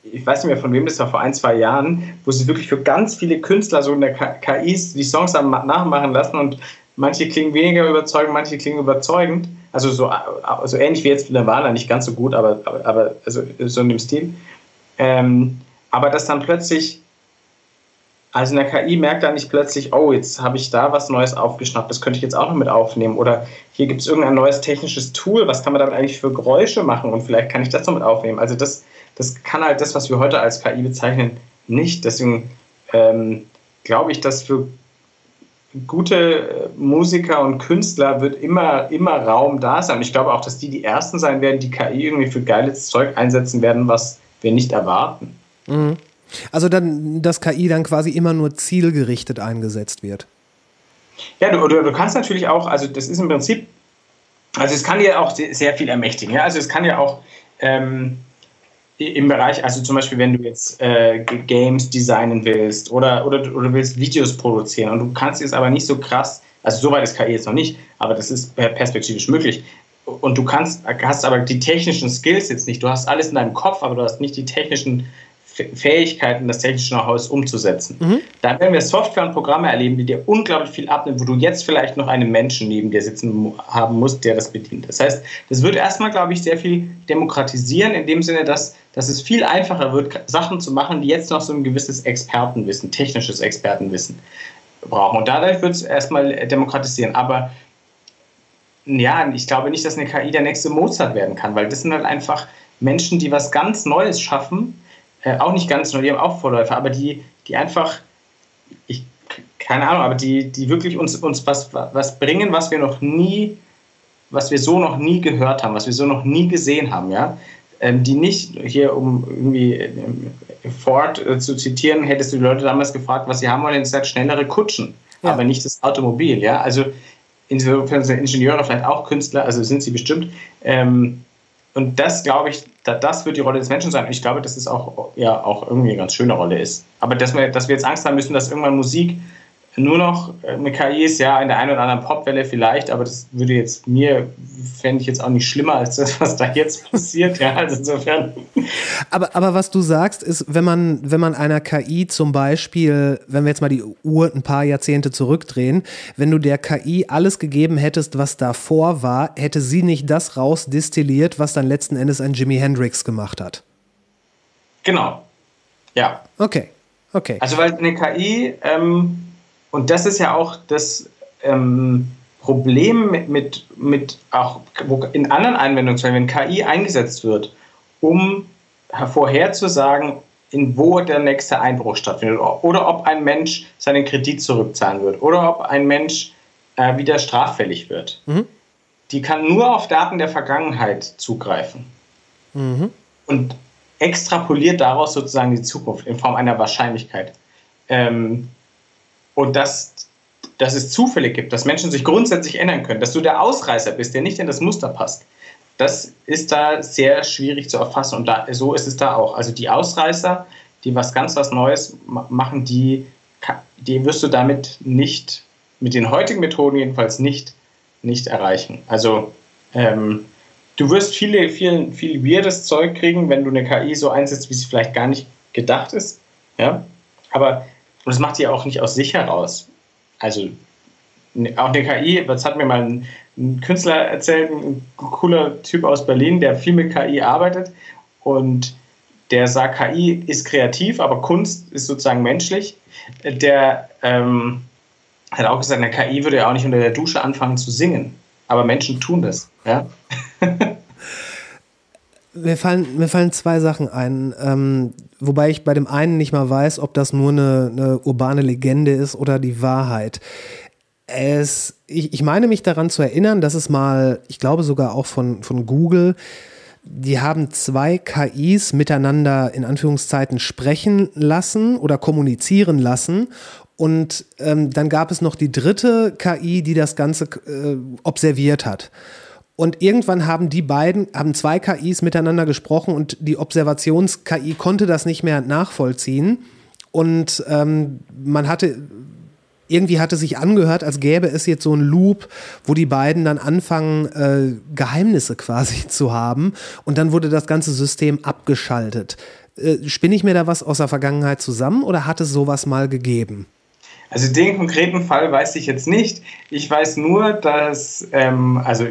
ich weiß nicht mehr von wem das war, vor ein, zwei Jahren, wo sie wirklich für ganz viele Künstler so in der KIs die Songs nachmachen lassen und manche klingen weniger überzeugend, manche klingen überzeugend. Also so also ähnlich wie jetzt mit Nirvana, nicht ganz so gut, aber, aber, aber also so in dem Stil. Ähm, aber dass dann plötzlich also eine KI merkt dann nicht plötzlich, oh, jetzt habe ich da was Neues aufgeschnappt, das könnte ich jetzt auch noch mit aufnehmen. Oder hier gibt es irgendein neues technisches Tool, was kann man damit eigentlich für Geräusche machen und vielleicht kann ich das noch mit aufnehmen. Also das, das kann halt das, was wir heute als KI bezeichnen, nicht. Deswegen ähm, glaube ich, dass für gute Musiker und Künstler wird immer, immer Raum da sein. Ich glaube auch, dass die die Ersten sein werden, die KI irgendwie für geiles Zeug einsetzen werden, was wir nicht erwarten. Mhm. Also dann, dass KI dann quasi immer nur zielgerichtet eingesetzt wird. Ja, du, du, du kannst natürlich auch, also das ist im Prinzip, also es kann ja auch sehr viel ermächtigen. Ja? Also es kann ja auch ähm, im Bereich, also zum Beispiel, wenn du jetzt äh, Games designen willst oder, oder, oder willst Videos produzieren und du kannst es aber nicht so krass, also soweit ist KI jetzt noch nicht, aber das ist perspektivisch möglich. Und du kannst, hast aber die technischen Skills jetzt nicht. Du hast alles in deinem Kopf, aber du hast nicht die technischen Fähigkeiten, das technische Know-how umzusetzen. Mhm. Da werden wir Software und Programme erleben, die dir unglaublich viel abnehmen, wo du jetzt vielleicht noch einen Menschen neben dir sitzen haben musst, der das bedient. Das heißt, das wird erstmal, glaube ich, sehr viel demokratisieren, in dem Sinne, dass, dass es viel einfacher wird, Sachen zu machen, die jetzt noch so ein gewisses Expertenwissen, technisches Expertenwissen brauchen. Und dadurch wird es erstmal demokratisieren. Aber ja, ich glaube nicht, dass eine KI der nächste Mozart werden kann, weil das sind halt einfach Menschen, die was ganz Neues schaffen, äh, auch nicht ganz neu, die haben auch Vorläufer, aber die, die einfach, ich, keine Ahnung, aber die, die wirklich uns, uns was, was bringen, was wir noch nie, was wir so noch nie gehört haben, was wir so noch nie gesehen haben, ja. Ähm, die nicht, hier um irgendwie äh, Ford äh, zu zitieren, hättest du die Leute damals gefragt, was sie haben wollen, gesagt, schnellere Kutschen, ja. aber nicht das Automobil, ja. Also insofern sind Ingenieure vielleicht auch Künstler, also sind sie bestimmt. Ähm, und das, glaube ich, das wird die Rolle des Menschen sein. Und ich glaube, dass es auch, ja, auch irgendwie eine ganz schöne Rolle ist. Aber dass wir, dass wir jetzt Angst haben müssen, dass irgendwann Musik nur noch äh, eine KI ist, ja, in der einen oder anderen Popwelle vielleicht, aber das würde jetzt mir, fände ich jetzt auch nicht schlimmer als das, was da jetzt passiert. Ja, also insofern. Aber, aber was du sagst, ist, wenn man, wenn man einer KI zum Beispiel, wenn wir jetzt mal die Uhr ein paar Jahrzehnte zurückdrehen, wenn du der KI alles gegeben hättest, was davor war, hätte sie nicht das rausdestilliert, was dann letzten Endes ein Jimi Hendrix gemacht hat. Genau. Ja. Okay. Okay. Also weil eine KI, ähm, und das ist ja auch das ähm, Problem mit, mit, mit auch in anderen Anwendungsfällen, wenn KI eingesetzt wird, um vorherzusagen, in wo der nächste Einbruch stattfindet oder ob ein Mensch seinen Kredit zurückzahlen wird oder ob ein Mensch äh, wieder straffällig wird. Mhm. Die kann nur auf Daten der Vergangenheit zugreifen mhm. und extrapoliert daraus sozusagen die Zukunft in Form einer Wahrscheinlichkeit. Ähm, und dass, dass es Zufälle gibt, dass Menschen sich grundsätzlich ändern können, dass du der Ausreißer bist, der nicht in das Muster passt, das ist da sehr schwierig zu erfassen. Und da, so ist es da auch. Also die Ausreißer, die was ganz was Neues machen, die, die wirst du damit nicht, mit den heutigen Methoden jedenfalls nicht, nicht erreichen. Also ähm, du wirst viele, viel, viel weirdes Zeug kriegen, wenn du eine KI so einsetzt, wie sie vielleicht gar nicht gedacht ist. Ja? Aber und das macht die auch nicht aus sich heraus. Also ne, auch eine KI, das hat mir mal ein, ein, Künstler erzählt, ein cooler Typ aus Berlin, der viel mit KI arbeitet und der sagt, KI ist kreativ, aber Kunst ist sozusagen menschlich. Der ähm, hat auch gesagt, eine KI würde ja auch nicht unter der Dusche anfangen zu singen, aber Menschen tun das. Ja? mir, fallen, mir fallen zwei Sachen ein. Ähm, wobei ich bei dem einen nicht mal weiß, ob das nur eine, eine urbane Legende ist oder die Wahrheit. Es, ich, ich meine mich daran zu erinnern, dass es mal, ich glaube sogar auch von, von Google, die haben zwei KIs miteinander in Anführungszeiten sprechen lassen oder kommunizieren lassen. Und ähm, dann gab es noch die dritte KI, die das Ganze äh, observiert hat. Und irgendwann haben die beiden, haben zwei KIs miteinander gesprochen und die Observations-KI konnte das nicht mehr nachvollziehen. Und ähm, man hatte, irgendwie hatte sich angehört, als gäbe es jetzt so einen Loop, wo die beiden dann anfangen, äh, Geheimnisse quasi zu haben. Und dann wurde das ganze System abgeschaltet. Äh, spinne ich mir da was aus der Vergangenheit zusammen oder hat es sowas mal gegeben? Also den konkreten Fall weiß ich jetzt nicht. Ich weiß nur, dass, ähm, also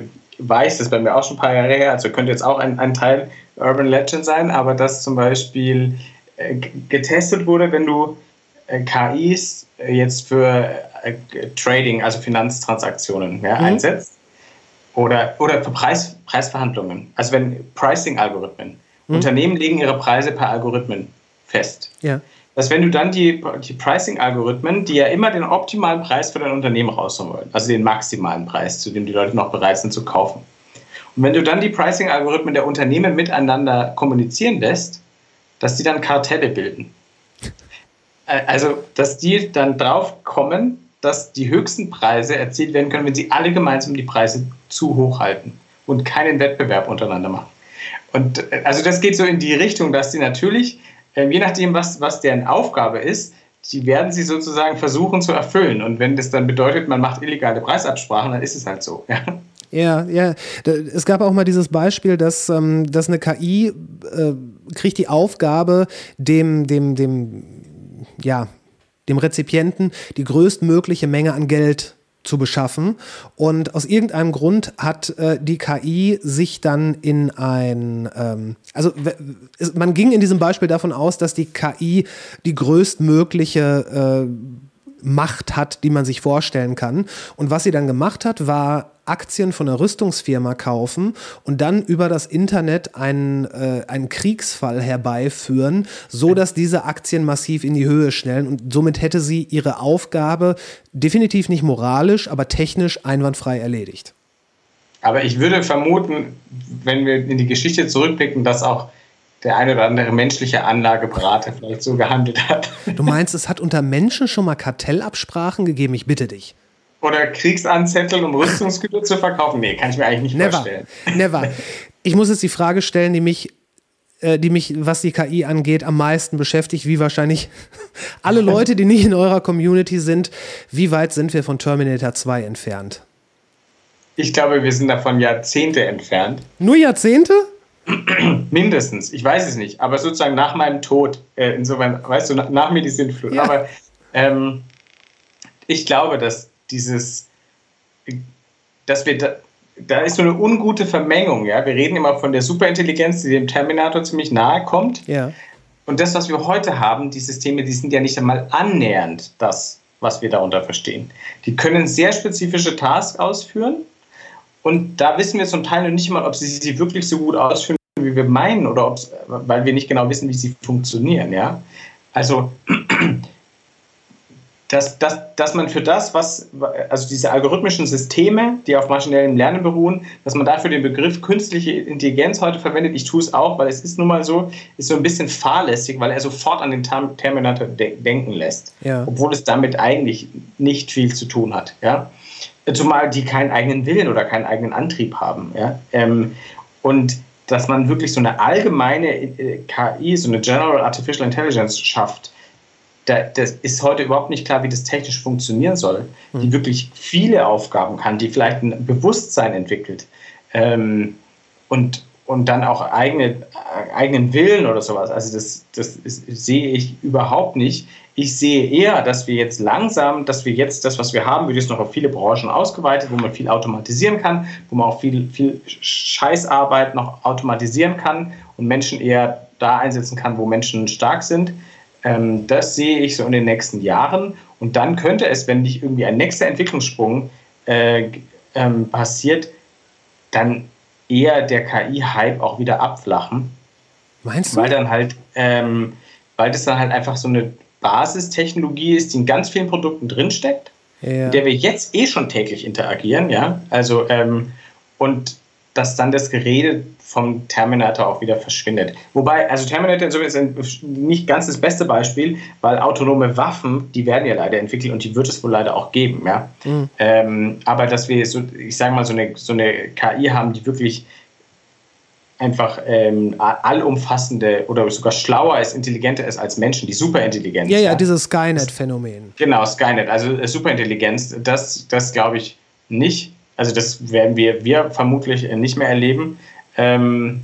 weiß, das ist bei mir auch schon ein paar Jahre her, also könnte jetzt auch ein, ein Teil Urban Legend sein, aber dass zum Beispiel äh, getestet wurde, wenn du äh, KIs äh, jetzt für Trading, also Finanztransaktionen ja, mhm. einsetzt oder, oder für Preis, Preisverhandlungen, also wenn Pricing-Algorithmen, mhm. Unternehmen legen ihre Preise per Algorithmen fest. Ja dass wenn du dann die, die Pricing-Algorithmen, die ja immer den optimalen Preis für dein Unternehmen rausholen wollen, also den maximalen Preis, zu dem die Leute noch bereit sind zu kaufen. Und wenn du dann die Pricing-Algorithmen der Unternehmen miteinander kommunizieren lässt, dass die dann Kartelle bilden. Also, dass die dann drauf kommen, dass die höchsten Preise erzielt werden können, wenn sie alle gemeinsam die Preise zu hoch halten und keinen Wettbewerb untereinander machen. Und also das geht so in die Richtung, dass die natürlich je nachdem, was, was deren Aufgabe ist, die werden sie sozusagen versuchen zu erfüllen. Und wenn das dann bedeutet, man macht illegale Preisabsprachen, dann ist es halt so. Ja. Ja, ja. Es gab auch mal dieses Beispiel, dass, ähm, dass eine KI äh, kriegt die Aufgabe, dem, dem, dem, ja, dem Rezipienten die größtmögliche Menge an Geld zu beschaffen. Und aus irgendeinem Grund hat äh, die KI sich dann in ein, ähm, also man ging in diesem Beispiel davon aus, dass die KI die größtmögliche äh, Macht hat, die man sich vorstellen kann. Und was sie dann gemacht hat, war Aktien von einer Rüstungsfirma kaufen und dann über das Internet einen, äh, einen Kriegsfall herbeiführen, so dass diese Aktien massiv in die Höhe schnellen und somit hätte sie ihre Aufgabe definitiv nicht moralisch, aber technisch einwandfrei erledigt. Aber ich würde vermuten, wenn wir in die Geschichte zurückblicken, dass auch der eine oder andere menschliche Anlageberater vielleicht so gehandelt hat. Du meinst, es hat unter Menschen schon mal Kartellabsprachen gegeben? Ich bitte dich. Oder Kriegsanzetteln, um Rüstungsgüter zu verkaufen? Nee, kann ich mir eigentlich nicht Never. vorstellen. Never. Ich muss jetzt die Frage stellen, die mich äh, die mich, was die KI angeht, am meisten beschäftigt, wie wahrscheinlich alle Leute, die nicht in eurer Community sind. Wie weit sind wir von Terminator 2 entfernt? Ich glaube, wir sind davon Jahrzehnte entfernt. Nur Jahrzehnte? Mindestens. Ich weiß es nicht. Aber sozusagen nach meinem Tod, äh, insofern, weißt du, nach, nach mir die Sintflut. Ja. Aber ähm, ich glaube, dass dieses, dass wir da, da ist so eine ungute Vermengung, ja. Wir reden immer von der Superintelligenz, die dem Terminator ziemlich nahe kommt. Ja. Und das, was wir heute haben, die Systeme, die sind ja nicht einmal annähernd das, was wir darunter verstehen. Die können sehr spezifische Tasks ausführen. Und da wissen wir zum Teil noch nicht mal, ob sie sie wirklich so gut ausführen, wie wir meinen, oder ob weil wir nicht genau wissen, wie sie funktionieren. Ja? Also, dass, dass, dass man für das, was, also diese algorithmischen Systeme, die auf maschinellem Lernen beruhen, dass man dafür den Begriff künstliche Intelligenz heute verwendet, ich tue es auch, weil es ist nun mal so, ist so ein bisschen fahrlässig, weil er sofort an den Term- Terminator de denken lässt, Ja. obwohl es damit eigentlich nicht viel zu tun hat. Ja? Zumal die keinen eigenen Willen oder keinen eigenen Antrieb haben. Ja? Ähm, und dass man wirklich so eine allgemeine äh, KI, so eine General Artificial Intelligence schafft, da, das ist heute überhaupt nicht klar, wie das technisch funktionieren soll, die wirklich viele Aufgaben kann, die vielleicht ein Bewusstsein entwickelt ähm, und, und dann auch eigene, äh, eigenen Willen oder sowas. Also das, das ist, sehe ich überhaupt nicht. Ich sehe eher, dass wir jetzt langsam, dass wir jetzt das, was wir haben, wird jetzt noch auf viele Branchen ausgeweitet, wo man viel automatisieren kann, wo man auch viel, viel Scheißarbeit noch automatisieren kann und Menschen eher da einsetzen kann, wo Menschen stark sind. Ähm, das sehe ich so in den nächsten Jahren. Und dann könnte es, wenn nicht irgendwie ein nächster Entwicklungssprung äh, ähm, passiert, dann eher der KI-Hype auch wieder abflachen, Meinst du? weil dann halt, ähm, weil das dann halt einfach so eine Basistechnologie ist, die in ganz vielen Produkten drinsteckt, ja. mit der wir jetzt eh schon täglich interagieren, ja. Also ähm, und dass dann das Gerede vom Terminator auch wieder verschwindet. Wobei, also Terminator insofern ist nicht ganz das beste Beispiel, weil autonome Waffen, die werden ja leider entwickelt und die wird es wohl leider auch geben, ja. Mhm. Ähm, aber dass wir so, ich sage mal, so eine, so eine KI haben, die wirklich einfach ähm, allumfassende oder sogar schlauer ist, intelligenter ist als Menschen, die Superintelligenz. ja, ja, dieses Skynet-Phänomen. Genau, Skynet, also äh, Superintelligenz, das, das glaube ich nicht. Also das werden wir, wir vermutlich äh, nicht mehr erleben. Ähm,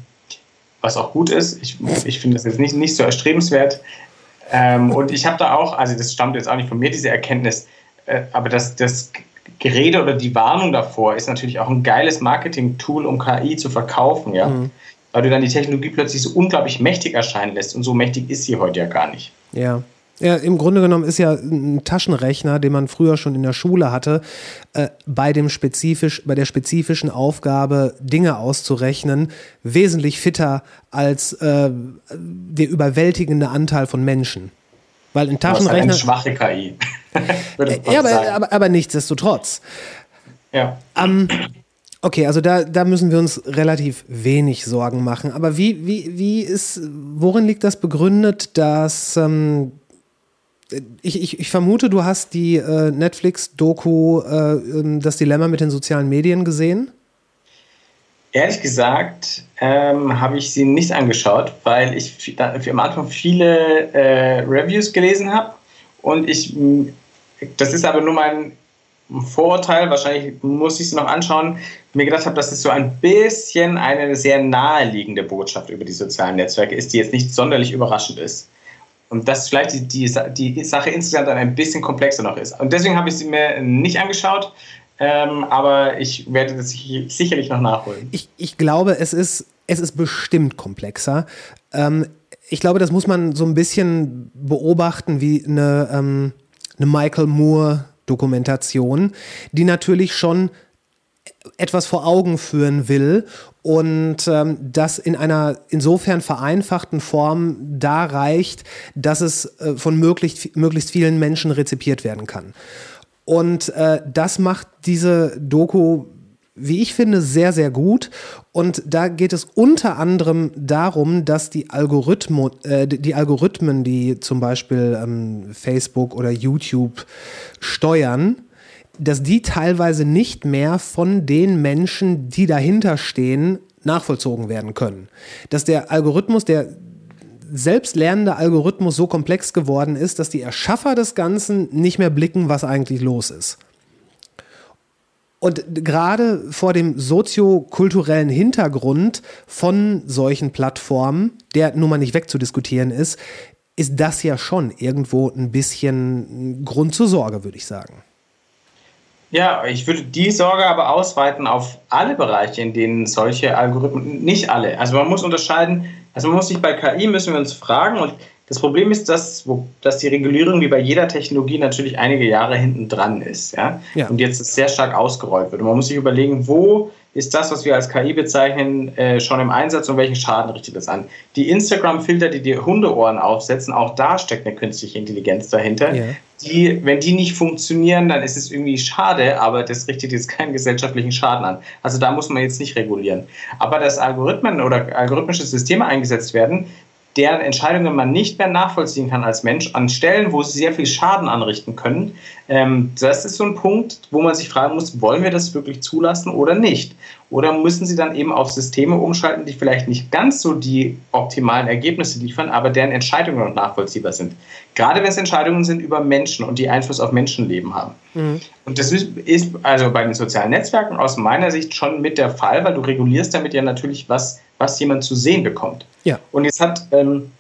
was auch gut ist. Ich, ich finde das jetzt nicht, nicht so erstrebenswert. Ähm, und ich habe da auch, also das stammt jetzt auch nicht von mir, diese Erkenntnis, äh, aber das, das Gerede oder die Warnung davor ist natürlich auch ein geiles Marketing-Tool, um KI zu verkaufen, ja. Mhm. Weil du dann die Technologie plötzlich so unglaublich mächtig erscheinen lässt und so mächtig ist sie heute ja gar nicht. Ja. Ja, im Grunde genommen ist ja ein Taschenrechner, den man früher schon in der Schule hatte, äh, bei, dem spezifisch, bei der spezifischen Aufgabe, Dinge auszurechnen, wesentlich fitter als äh, der überwältigende Anteil von Menschen. Weil ein Das ist Taschenrechner. eine schwache KI. Man ja, aber, aber, aber nichtsdestotrotz. ja. Ähm, okay, also da, da müssen wir uns relativ wenig Sorgen machen. Aber wie, wie, wie ist, worin liegt das begründet, dass ähm, ich, ich, ich vermute, du hast die äh, Netflix-Doku äh, ähm, Das Dilemma mit den sozialen Medien gesehen? Ehrlich gesagt ähm, habe ich sie nicht angeschaut, weil ich da- am Anfang viele äh, Reviews gelesen habe und ich, das ist aber nur mein Vorurteil, wahrscheinlich muss ich sie noch anschauen, mir gedacht habe, dass es so ein bisschen eine sehr naheliegende Botschaft über die sozialen Netzwerke ist, die jetzt nicht sonderlich überraschend ist. Und dass vielleicht die, die, die Sache insgesamt dann ein bisschen komplexer noch ist. Und deswegen habe ich sie mir nicht angeschaut, ähm, aber ich werde das sicher- sicherlich noch nachholen. Ich, ich glaube, es ist, es ist bestimmt komplexer. Ähm, ich glaube, das muss man so ein bisschen beobachten wie eine, ähm, eine Michael Moore-Dokumentation, die natürlich schon etwas vor Augen führen will und ähm, das in einer insofern vereinfachten Form da reicht, dass es äh, von möglichst, möglichst vielen Menschen rezipiert werden kann. Und äh, das macht diese Doku, wie ich finde, sehr, sehr gut. Und da geht es unter anderem darum, dass die, Algorithmen, äh, die Algorithmen, die zum Beispiel ähm, Facebook oder YouTube steuern, dass die teilweise nicht mehr von den Menschen, die dahinter stehen, nachvollzogen werden können. Dass der Algorithmus, der selbstlernende Algorithmus so komplex geworden ist, dass die Erschaffer des Ganzen nicht mehr blicken, was eigentlich los ist. Und gerade vor dem soziokulturellen Hintergrund von solchen Plattformen, der nun mal nicht wegzudiskutieren ist, ist das ja schon irgendwo ein bisschen Grund zur Sorge, würde ich sagen. Ja, ich würde die Sorge aber ausweiten auf alle Bereiche, in denen solche Algorithmen, nicht alle. Also man muss unterscheiden, also man muss sich bei KI müssen wir uns fragen und das Problem ist, dass, wo, dass die Regulierung wie bei jeder Technologie natürlich einige Jahre hinten dran ist. Ja? ja? Und jetzt sehr stark ausgerollt wird. Und man muss sich überlegen, wo ist das, was wir als KI bezeichnen, äh, schon im Einsatz und welchen Schaden richtet es an? Die Instagram-Filter, die die Hundeohren aufsetzen, auch da steckt eine künstliche Intelligenz dahinter. Ja. Die, wenn die nicht funktionieren, dann ist es irgendwie schade, aber das richtet jetzt keinen gesellschaftlichen Schaden an. Also da muss man jetzt nicht regulieren. Aber dass Algorithmen oder algorithmische Systeme eingesetzt werden, deren Entscheidungen man nicht mehr nachvollziehen kann als Mensch, an Stellen, wo sie sehr viel Schaden anrichten können. Ähm, das ist so ein Punkt, wo man sich fragen muss, wollen wir das wirklich zulassen oder nicht? Oder müssen sie dann eben auf Systeme umschalten, die vielleicht nicht ganz so die optimalen Ergebnisse liefern, aber deren Entscheidungen noch nachvollziehbar sind? Gerade wenn es Entscheidungen sind über Menschen und die Einfluss auf Menschenleben haben. Mhm. Und das ist also bei den sozialen Netzwerken aus meiner Sicht schon mit der Fall, weil du regulierst damit ja natürlich, was, was jemand zu sehen bekommt. Ja. Und jetzt hat ähm,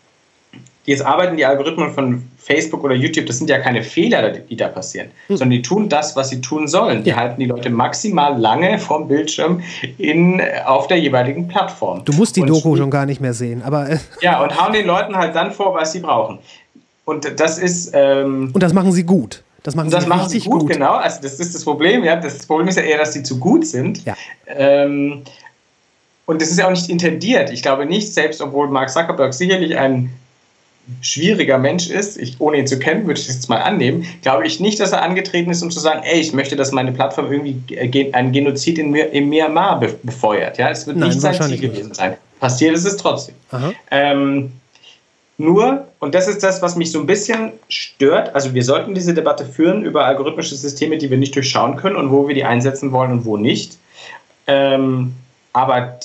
jetzt arbeiten die Algorithmen von Facebook oder YouTube, das sind ja keine Fehler, die da passieren, hm. sondern die tun das, was sie tun sollen. Die ja. halten die Leute maximal lange vom Bildschirm in, auf der jeweiligen Plattform. Du musst die und Doku schon gar nicht mehr sehen, aber. Äh, ja, und hauen den Leuten halt dann vor, was sie brauchen. Und das ist. Ähm, und das machen sie gut. Das machen, das sie, machen sie gut, gut, genau. Also das ist das Problem. Ja. Das Problem ist ja eher, dass sie zu gut sind. Ja. Ähm, und das ist ja auch nicht intendiert. Ich glaube nicht, selbst obwohl Mark Zuckerberg sicherlich ein schwieriger Mensch ist, ich, ohne ihn zu kennen, würde ich das jetzt mal annehmen, glaube ich nicht, dass er angetreten ist, um zu sagen, ey, ich möchte, dass meine Plattform irgendwie äh, ein Genozid in, in Myanmar befeuert. Ja, es wird Nein, nicht sein Ziel gewesen sein. Passiert ist es trotzdem. Ähm, nur, und das ist das, was mich so ein bisschen stört, also wir sollten diese Debatte führen über algorithmische Systeme, die wir nicht durchschauen können und wo wir die einsetzen wollen und wo nicht. Ähm, aber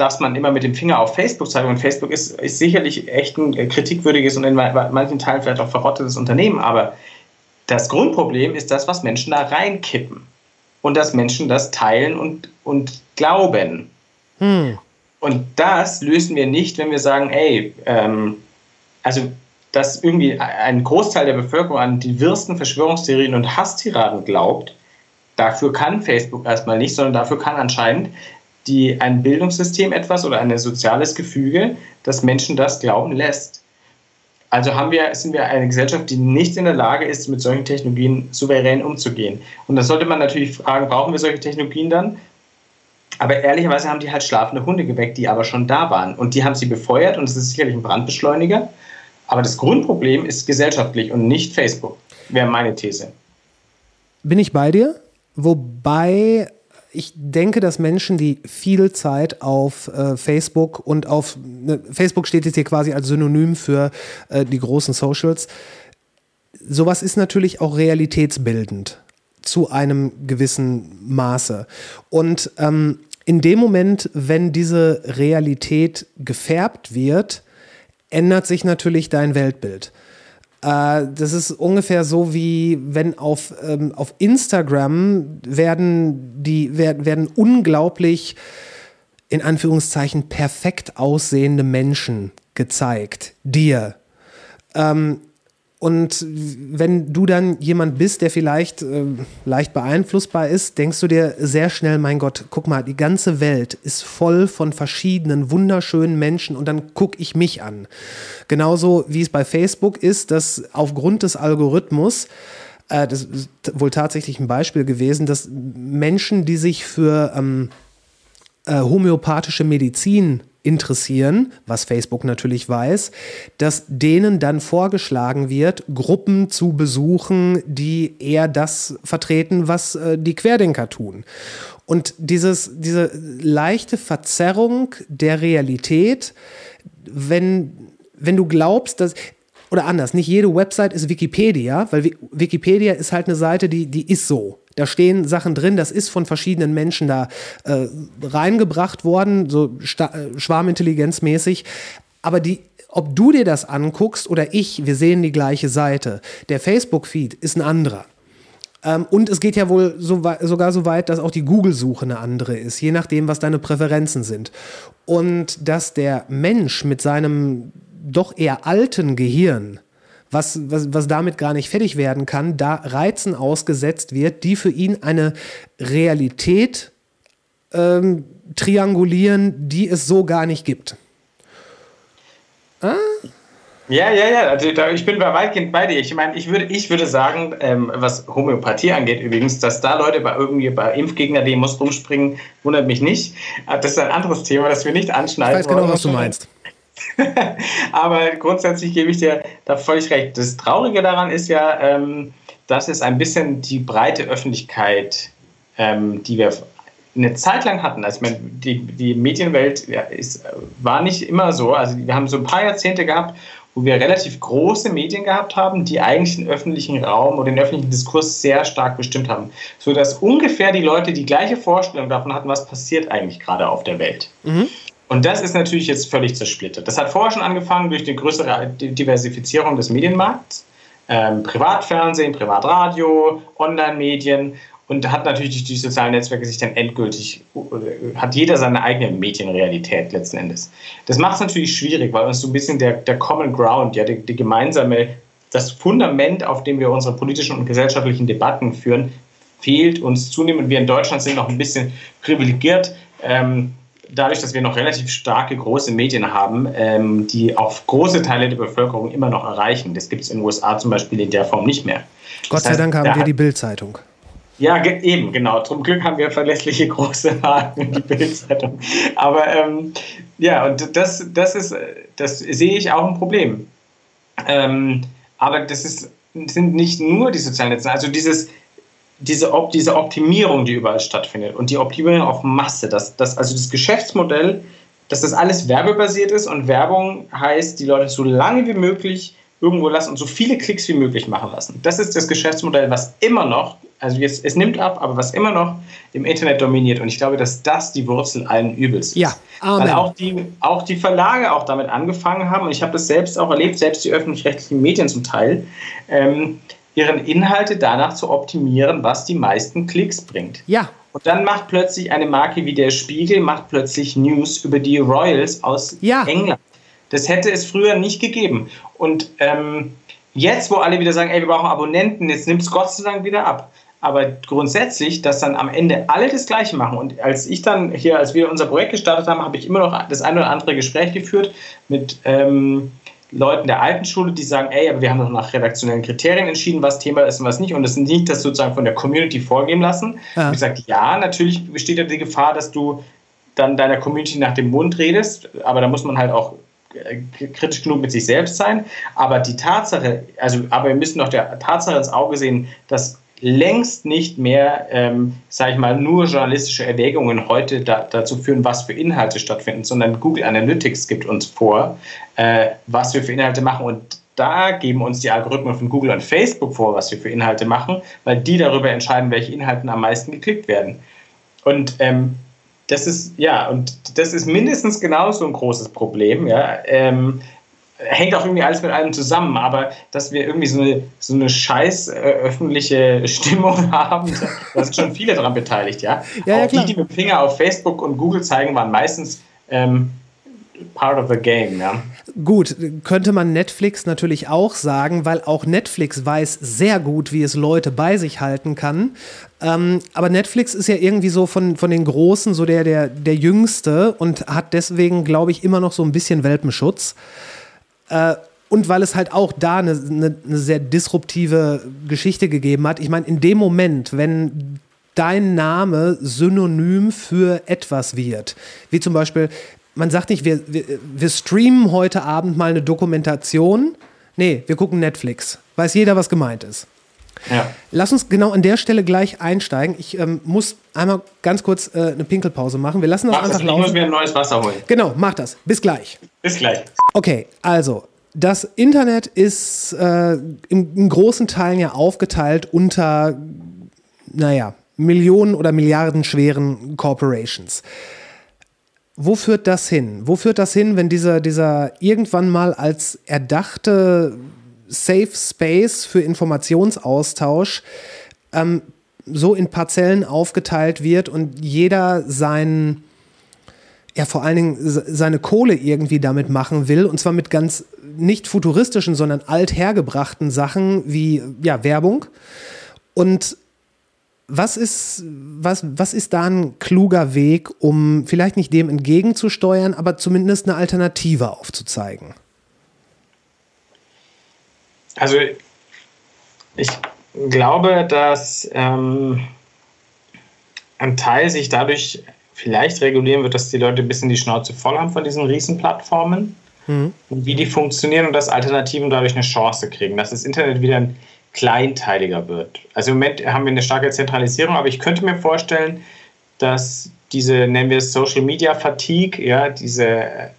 dass man immer mit dem Finger auf Facebook zeigt. Und Facebook ist, ist sicherlich echt ein kritikwürdiges und in manchen Teilen vielleicht auch verrottetes Unternehmen. Aber das Grundproblem ist das, was Menschen da reinkippen. Und dass Menschen das teilen und, und glauben. Hm. Und das lösen wir nicht, wenn wir sagen, ey, ähm, also dass irgendwie ein Großteil der Bevölkerung an die wirsten Verschwörungstheorien und Hasstiraden glaubt, dafür kann Facebook erstmal nicht, sondern dafür kann anscheinend die, ein Bildungssystem etwas oder ein soziales Gefüge, das Menschen das glauben lässt. Also haben wir, sind wir eine Gesellschaft, die nicht in der Lage ist, mit solchen Technologien souverän umzugehen. Und da sollte man natürlich fragen, brauchen wir solche Technologien dann? Aber ehrlicherweise haben die halt schlafende Hunde geweckt, die aber schon da waren. Und die haben sie befeuert und es ist sicherlich ein Brandbeschleuniger. Aber das Grundproblem ist gesellschaftlich und nicht Facebook, wäre meine These. Bin ich bei dir? Wobei ich denke, dass Menschen, die viel Zeit auf äh, Facebook und auf ne, Facebook steht jetzt hier quasi als Synonym für äh, die großen Socials, sowas ist natürlich auch realitätsbildend zu einem gewissen Maße. Und ähm, in dem Moment, wenn diese Realität gefärbt wird, ändert sich natürlich dein Weltbild. Äh, das ist ungefähr so wie wenn auf, ähm, auf Instagram werden die werden, werden unglaublich in Anführungszeichen perfekt aussehende Menschen gezeigt, dir. Ähm, und wenn du dann jemand bist, der vielleicht äh, leicht beeinflussbar ist, denkst du dir sehr schnell, mein Gott, guck mal, die ganze Welt ist voll von verschiedenen wunderschönen Menschen und dann gucke ich mich an. Genauso wie es bei Facebook ist, dass aufgrund des Algorithmus äh, das ist wohl tatsächlich ein Beispiel gewesen, dass Menschen, die sich für ähm, äh, homöopathische Medizin interessieren, was Facebook natürlich weiß, dass denen dann vorgeschlagen wird, Gruppen zu besuchen, die eher das vertreten, was äh, die Querdenker tun. Und dieses, diese leichte Verzerrung der Realität, wenn, wenn du glaubst, dass oder anders, nicht jede Website ist Wikipedia, weil Wikipedia ist halt eine Seite, die, die ist so. Da stehen Sachen drin, das ist von verschiedenen Menschen da äh, reingebracht worden, so sta- äh, schwarmintelligenzmäßig. Aber die, ob du dir das anguckst oder ich, wir sehen die gleiche Seite. Der Facebook-Feed ist ein anderer. Ähm, und es geht ja wohl so sogar so weit, dass auch die Google-Suche eine andere ist, je nachdem, was deine Präferenzen sind. Und dass der Mensch mit seinem doch eher alten Gehirn, was, was, was damit gar nicht fertig werden kann, da Reizen ausgesetzt wird, die für ihn eine Realität ähm, triangulieren, die es so gar nicht gibt. Ja, ja, ja. Also ich bin bei weitgehend bei dir. Ich meine, ich würde, ich würde sagen, ähm, was Homöopathie angeht übrigens, dass da Leute bei irgendwie bei Impfgegner-Demos rumspringen, wundert mich nicht. Aber Das ist ein anderes Thema, das wir nicht Ich anschneiden weiß genau, wollen. was du meinst. Aber grundsätzlich gebe ich dir da völlig recht. Das Traurige daran ist ja, ähm, dass es ein bisschen die breite Öffentlichkeit, ähm, die wir eine Zeit lang hatten, also meine, die, die Medienwelt ist, war nicht immer so. Also wir haben so ein paar Jahrzehnte gehabt, wo wir relativ große Medien gehabt haben, die eigentlich den öffentlichen Raum oder den öffentlichen Diskurs sehr stark bestimmt haben. Sodass ungefähr die Leute die gleiche Vorstellung davon hatten, was passiert eigentlich gerade auf der Welt. Und das ist natürlich jetzt völlig zersplittert. Das hat vorher schon angefangen durch die größere Diversifizierung des Medienmarkts. Ähm, Privatfernsehen, Privatradio, Online-Medien und hat natürlich durch die sozialen Netzwerke sich dann endgültig, hat jeder seine eigene Medienrealität letzten Endes. Das macht es natürlich schwierig, weil uns so ein bisschen der, der Common Ground, ja, die, die gemeinsame, das Fundament, auf dem wir unsere politischen und gesellschaftlichen Debatten führen, fehlt uns zunehmend. Wir in Deutschland sind noch ein bisschen privilegiert. Ähm, dadurch, dass wir noch relativ starke große Medien haben, ähm, die auch große Teile der Bevölkerung immer noch erreichen. Das gibt es in den USA zum Beispiel in der Form nicht mehr. Gott Das sei heißt, Dank haben wir die Bild-Zeitung. ja, ge- eben, genau. Zum Glück haben wir verlässliche große Marken in die Bildzeitung. Aber ähm, ja, und das, das ist, das sehe ich auch ein Problem. Ähm, aber das ist, sind nicht nur die sozialen Netze, also dieses, diese, Op diese Optimierung, die überall stattfindet und die Optimierung auf Masse, das, das, also das Geschäftsmodell, dass das alles werbebasiert ist und Werbung heißt, die Leute so lange wie möglich irgendwo lassen und so viele Klicks wie möglich machen lassen. Das ist das Geschäftsmodell, was immer noch, also jetzt, es nimmt ab, aber was immer noch im Internet dominiert. Und ich glaube, dass das die Wurzel allen Übels ist. Ja, Amen. Weil auch die, auch die Verlage auch damit angefangen haben, und ich habe das selbst auch erlebt, selbst die öffentlich-rechtlichen Medien zum Teil, ähm, ihren Inhalte danach zu optimieren, was die meisten Klicks bringt. Ja, Und dann macht plötzlich eine Marke wie der Spiegel, macht plötzlich News über die Royals aus Ja. England. Das hätte es früher nicht gegeben. Und ähm, jetzt, wo alle wieder sagen, ey, wir brauchen Abonnenten, jetzt nimmt es Gott sei Dank wieder ab. Aber grundsätzlich, dass dann am Ende alle das Gleiche machen. Und als ich dann hier, als wir unser Projekt gestartet haben, habe ich immer noch das eine oder andere Gespräch geführt mit ähm, Leuten der alten Schule, die sagen, ey, aber wir haben doch nach redaktionellen Kriterien entschieden, was Thema ist und was nicht. Und das nicht das sozusagen von der Community vorgeben lassen. Ja. Und ich gesagt, ja, natürlich besteht ja die Gefahr, dass du dann deiner Community nach dem Mund redest, aber da muss man halt auch äh, kritisch genug mit sich selbst sein. Aber die Tatsache, also, aber wir müssen doch der Tatsache ins Auge sehen, dass längst nicht mehr, ähm, sage ich mal, nur journalistische Erwägungen heute da, dazu führen, was für Inhalte stattfinden, sondern Google Analytics gibt uns vor, äh, was wir für Inhalte machen und da geben uns die Algorithmen von Google und Facebook vor, was wir für Inhalte machen, weil die darüber entscheiden, welche Inhalte am meisten geklickt werden. Und ähm, das ist, ja, und das ist mindestens genauso ein großes Problem, ja. Ähm, hängt auch irgendwie alles mit allem zusammen, aber dass wir irgendwie so eine, so eine scheiß äh, öffentliche Stimmung haben, da sind schon viele daran beteiligt, ja. Ja, ja, auch die, die mit Finger auf Facebook und Google zeigen, waren meistens ähm, part of the game, ja. Gut, könnte man Netflix natürlich auch sagen, weil auch Netflix weiß sehr gut, wie es Leute bei sich halten kann. Ähm, aber Netflix ist ja irgendwie so von, von den Großen so der, der, der Jüngste und hat deswegen, glaube ich, immer noch so ein bisschen Welpenschutz. Äh, und weil es halt auch da eine, eine, eine sehr disruptive Geschichte gegeben hat. Ich meine, in dem Moment, wenn dein Name synonym für etwas wird, wie zum Beispiel, man sagt nicht, wir, wir, wir streamen heute Abend mal eine Dokumentation. Nee, wir gucken Netflix. Weiß jeder, was gemeint ist. Ja. Lass uns genau an der Stelle gleich einsteigen. Ich ähm, muss einmal ganz kurz äh, eine Pinkelpause machen. Wir lassen das Mach das, einfach ich muss laufen. mir ein neues Wasser holen. Genau, mach das. Bis gleich. Bis gleich. Okay, also das Internet ist äh, in, in großen Teilen ja aufgeteilt unter naja, Millionen oder Milliarden schweren Corporations. Wo führt das hin? Wo führt das hin, wenn dieser, dieser irgendwann mal als erdachte Safe Space für Informationsaustausch ähm, so in Parzellen aufgeteilt wird und jeder sein, ja vor allen Dingen seine Kohle irgendwie damit machen will und zwar mit ganz nicht futuristischen, sondern althergebrachten Sachen wie ja, Werbung. Und was ist, was, was ist da ein kluger Weg, um vielleicht nicht dem entgegenzusteuern, aber zumindest eine Alternative aufzuzeigen? Also ich glaube, dass ähm, ein Teil sich dadurch vielleicht regulieren wird, dass die Leute ein bisschen die Schnauze voll haben von diesen Riesenplattformen mhm. und wie die funktionieren und dass Alternativen dadurch eine Chance kriegen, dass das Internet wieder ein kleinteiliger wird. Also im Moment haben wir eine starke Zentralisierung, aber ich könnte mir vorstellen, dass diese, nennen wir es Social Media Fatigue, ja, diese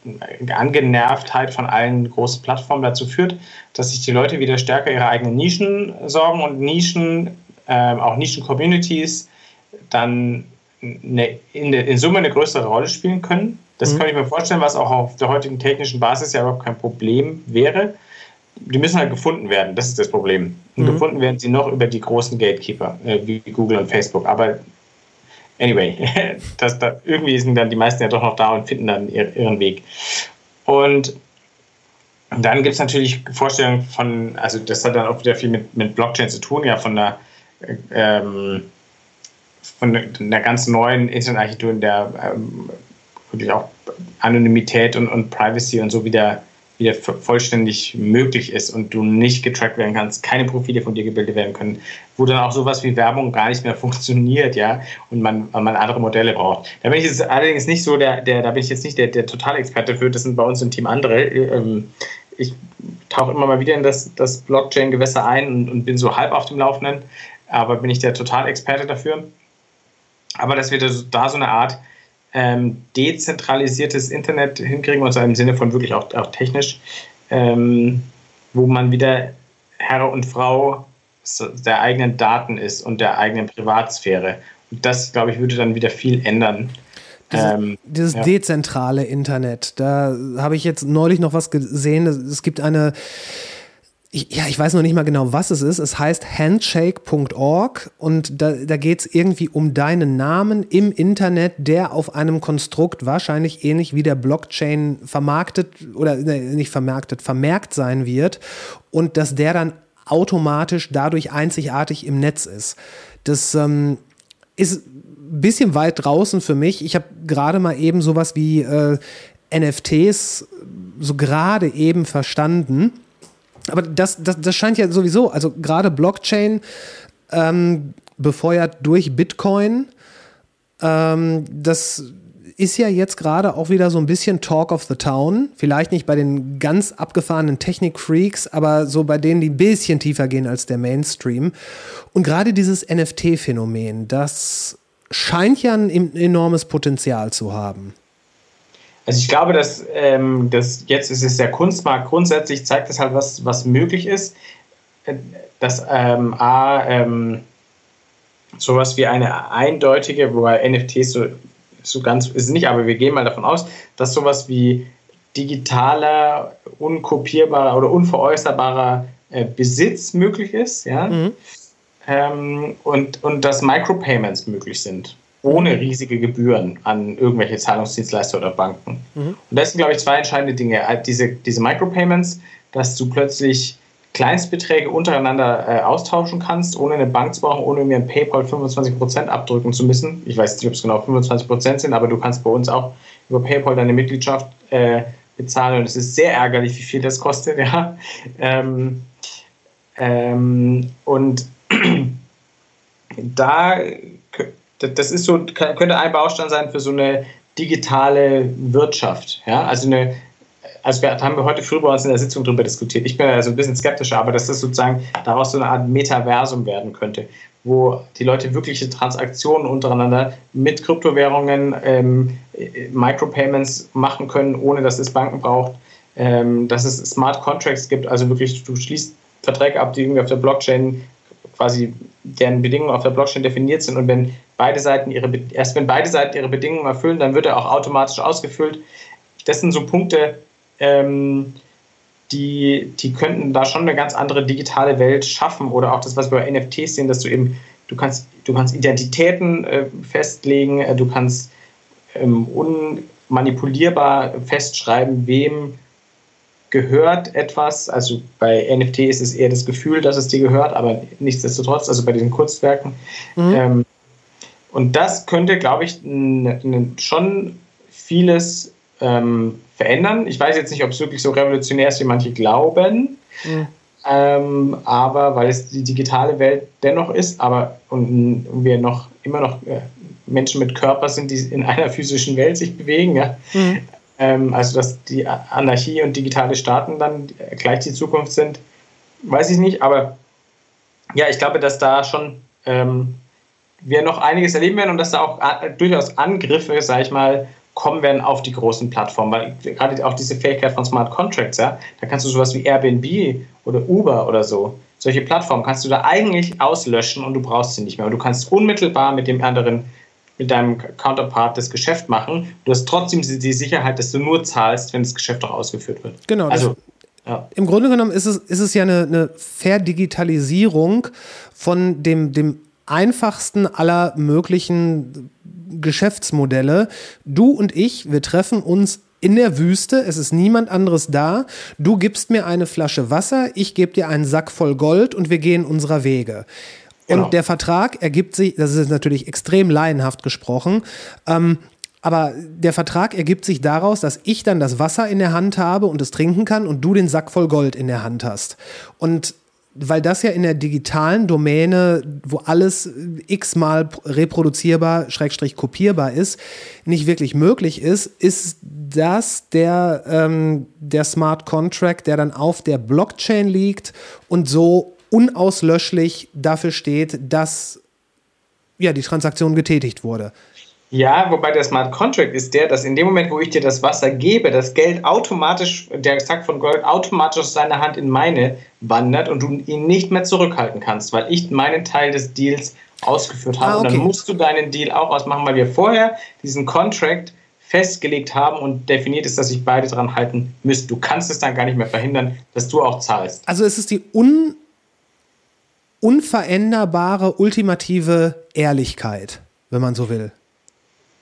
Angenervtheit von allen großen Plattformen dazu führt, dass sich die Leute wieder stärker ihre eigenen Nischen sorgen und Nischen, äh, auch Nischen-Communities, dann eine, in, in, Summe eine größere Rolle spielen können. Das mhm. kann ich mir vorstellen, was auch auf der heutigen technischen Basis ja überhaupt kein Problem wäre die müssen halt gefunden werden, das ist das Problem. Und mhm. gefunden werden sie noch über die großen Gatekeeper, äh, wie Google und Facebook. Aber anyway, das, da, irgendwie sind dann die meisten ja doch noch da und finden dann ihren Weg. Und dann gibt es natürlich Vorstellungen von, also das hat dann auch wieder viel mit, mit Blockchain zu tun, ja, von der, ähm, von der ganz neuen Internetarchitektur, in der ähm, wirklich auch Anonymität und, und Privacy und so wieder wieder vollständig möglich ist und du nicht getrackt werden kannst, keine Profile von dir gebildet werden können, wo dann auch sowas wie Werbung gar nicht mehr funktioniert, ja, und man, man andere Modelle braucht. Da bin ich jetzt allerdings nicht so der, der da bin ich jetzt nicht der, der Totalexperte für, das sind bei uns im Team andere. Ähm, ich tauche immer mal wieder in das, das Blockchain-Gewässer ein und, und bin so halb auf dem Laufenden, aber bin ich der Totalexperte dafür. Aber dass wir da so eine Art ähm, dezentralisiertes Internet hinkriegen, und zwar im Sinne von wirklich auch, auch technisch, ähm, wo man wieder Herr und Frau der eigenen Daten ist und der eigenen Privatsphäre. Und das, glaube ich, würde dann wieder viel ändern. Diese, ähm, dieses ja. dezentrale Internet, da habe ich jetzt neulich noch was gesehen. Es gibt eine ja, ich weiß noch nicht mal genau, was es ist. Es heißt handshake.org und da, da geht es irgendwie um deinen Namen im Internet, der auf einem Konstrukt wahrscheinlich ähnlich wie der Blockchain vermarktet oder ne, nicht vermarktet, vermerkt sein wird und dass der dann automatisch dadurch einzigartig im Netz ist. Das ähm, ist ein bisschen weit draußen für mich. Ich habe gerade mal eben sowas wie äh, NFTs so gerade eben verstanden aber das, das, das scheint ja sowieso, also gerade Blockchain ähm, befeuert durch Bitcoin, ähm, das ist ja jetzt gerade auch wieder so ein bisschen Talk of the Town. Vielleicht nicht bei den ganz abgefahrenen Technik-Freaks, aber so bei denen, die ein bisschen tiefer gehen als der Mainstream. Und gerade dieses NFT-Phänomen, das scheint ja ein enormes Potenzial zu haben. Also ich glaube, dass, ähm, dass jetzt ist es der Kunstmarkt grundsätzlich zeigt es halt, was, was möglich ist. Äh, dass ähm, A, ähm, sowas wie eine eindeutige, wobei NFTs so, so ganz ist nicht, aber wir gehen mal davon aus, dass sowas wie digitaler, unkopierbarer oder unveräußerbarer äh, Besitz möglich ist, ja. Mhm. Ähm, und, und dass Micropayments möglich sind ohne riesige Gebühren an irgendwelche Zahlungsdienstleister oder Banken. Mhm. Und das sind, glaube ich, zwei entscheidende Dinge. Äh, diese, diese Micropayments, dass du plötzlich Kleinstbeträge untereinander äh, austauschen kannst, ohne eine Bank zu brauchen, ohne mir ein PayPal 25% abdrücken zu müssen. Ich weiß nicht, ob es genau 25% sind, aber du kannst bei uns auch über PayPal deine Mitgliedschaft äh, bezahlen und es ist sehr ärgerlich, wie viel das kostet. Ja. Ähm, ähm, und da das ist so, könnte ein Baustein sein für so eine digitale Wirtschaft. Ja? Also eine, also wir haben wir heute früh bei uns in der Sitzung darüber diskutiert. Ich bin also ein bisschen skeptischer, aber dass das sozusagen daraus so eine Art Metaversum werden könnte, wo die Leute wirkliche Transaktionen untereinander mit Kryptowährungen, ähm, Micropayments machen können, ohne dass es Banken braucht, ähm, dass es Smart Contracts gibt, also wirklich du schließt Verträge ab, die irgendwie auf der Blockchain quasi deren Bedingungen auf der Blockchain definiert sind und wenn beide Seiten ihre erst wenn beide Seiten ihre Bedingungen erfüllen, dann wird er auch automatisch ausgefüllt. Das sind so Punkte, ähm, die, die könnten da schon eine ganz andere digitale Welt schaffen oder auch das, was wir bei NFTs sehen, dass du eben, du kannst, du kannst Identitäten äh, festlegen, äh, du kannst ähm, unmanipulierbar festschreiben, wem gehört etwas. Also bei NFT ist es eher das Gefühl, dass es dir gehört, aber nichtsdestotrotz, also bei diesen Kunstwerken. Mhm. Ähm, und das könnte, glaube ich, schon vieles ähm, verändern. Ich weiß jetzt nicht, ob es wirklich so revolutionär ist, wie manche glauben. Mhm. Ähm, aber weil es die digitale Welt dennoch ist, aber und, und wir noch immer noch äh, Menschen mit Körper sind, die in einer physischen Welt sich bewegen, ja. Mhm. Ähm, also dass die Anarchie und digitale Staaten dann gleich die Zukunft sind, weiß ich nicht, aber ja, ich glaube, dass da schon ähm, wir noch einiges erleben werden und dass da auch äh, durchaus Angriffe, sag ich mal, kommen werden auf die großen Plattformen, weil gerade auch diese Fähigkeit von Smart Contracts, ja, da kannst du sowas wie Airbnb oder Uber oder so, solche Plattformen kannst du da eigentlich auslöschen und du brauchst sie nicht mehr. Und du kannst unmittelbar mit dem anderen mit deinem Counterpart das Geschäft machen. Du hast trotzdem die Sicherheit, dass du nur zahlst, wenn das Geschäft auch ausgeführt wird. Genau. Also, ja. Im Grunde genommen ist es, ist es ja eine, eine Verdigitalisierung von dem, dem einfachsten aller möglichen Geschäftsmodelle. Du und ich, wir treffen uns in der Wüste, es ist niemand anderes da. Du gibst mir eine Flasche Wasser, ich gebe dir einen Sack voll Gold und wir gehen unserer Wege. Genau. Und der Vertrag ergibt sich, das ist natürlich extrem laienhaft gesprochen, ähm, aber der Vertrag ergibt sich daraus, dass ich dann das Wasser in der Hand habe und es trinken kann und du den Sack voll Gold in der Hand hast. Und weil das ja in der digitalen Domäne, wo alles x-mal reproduzierbar, schrägstrich kopierbar ist, nicht wirklich möglich ist, ist das der, ähm, der Smart Contract, der dann auf der Blockchain liegt und so unauslöschlich dafür steht, dass ja, die Transaktion getätigt wurde. Ja, wobei der Smart Contract ist der, dass in dem Moment, wo ich dir das Wasser gebe, das Geld automatisch, der Sack von Gold automatisch aus deiner Hand in meine wandert und du ihn nicht mehr zurückhalten kannst, weil ich meinen Teil des Deals ausgeführt habe. Ah, okay. Und dann musst du deinen Deal auch ausmachen, weil wir vorher diesen Contract festgelegt haben und definiert ist, dass sich beide dran halten müssen. Du kannst es dann gar nicht mehr verhindern, dass du auch zahlst. Also es ist die un unveränderbare, ultimative Ehrlichkeit, wenn man so will.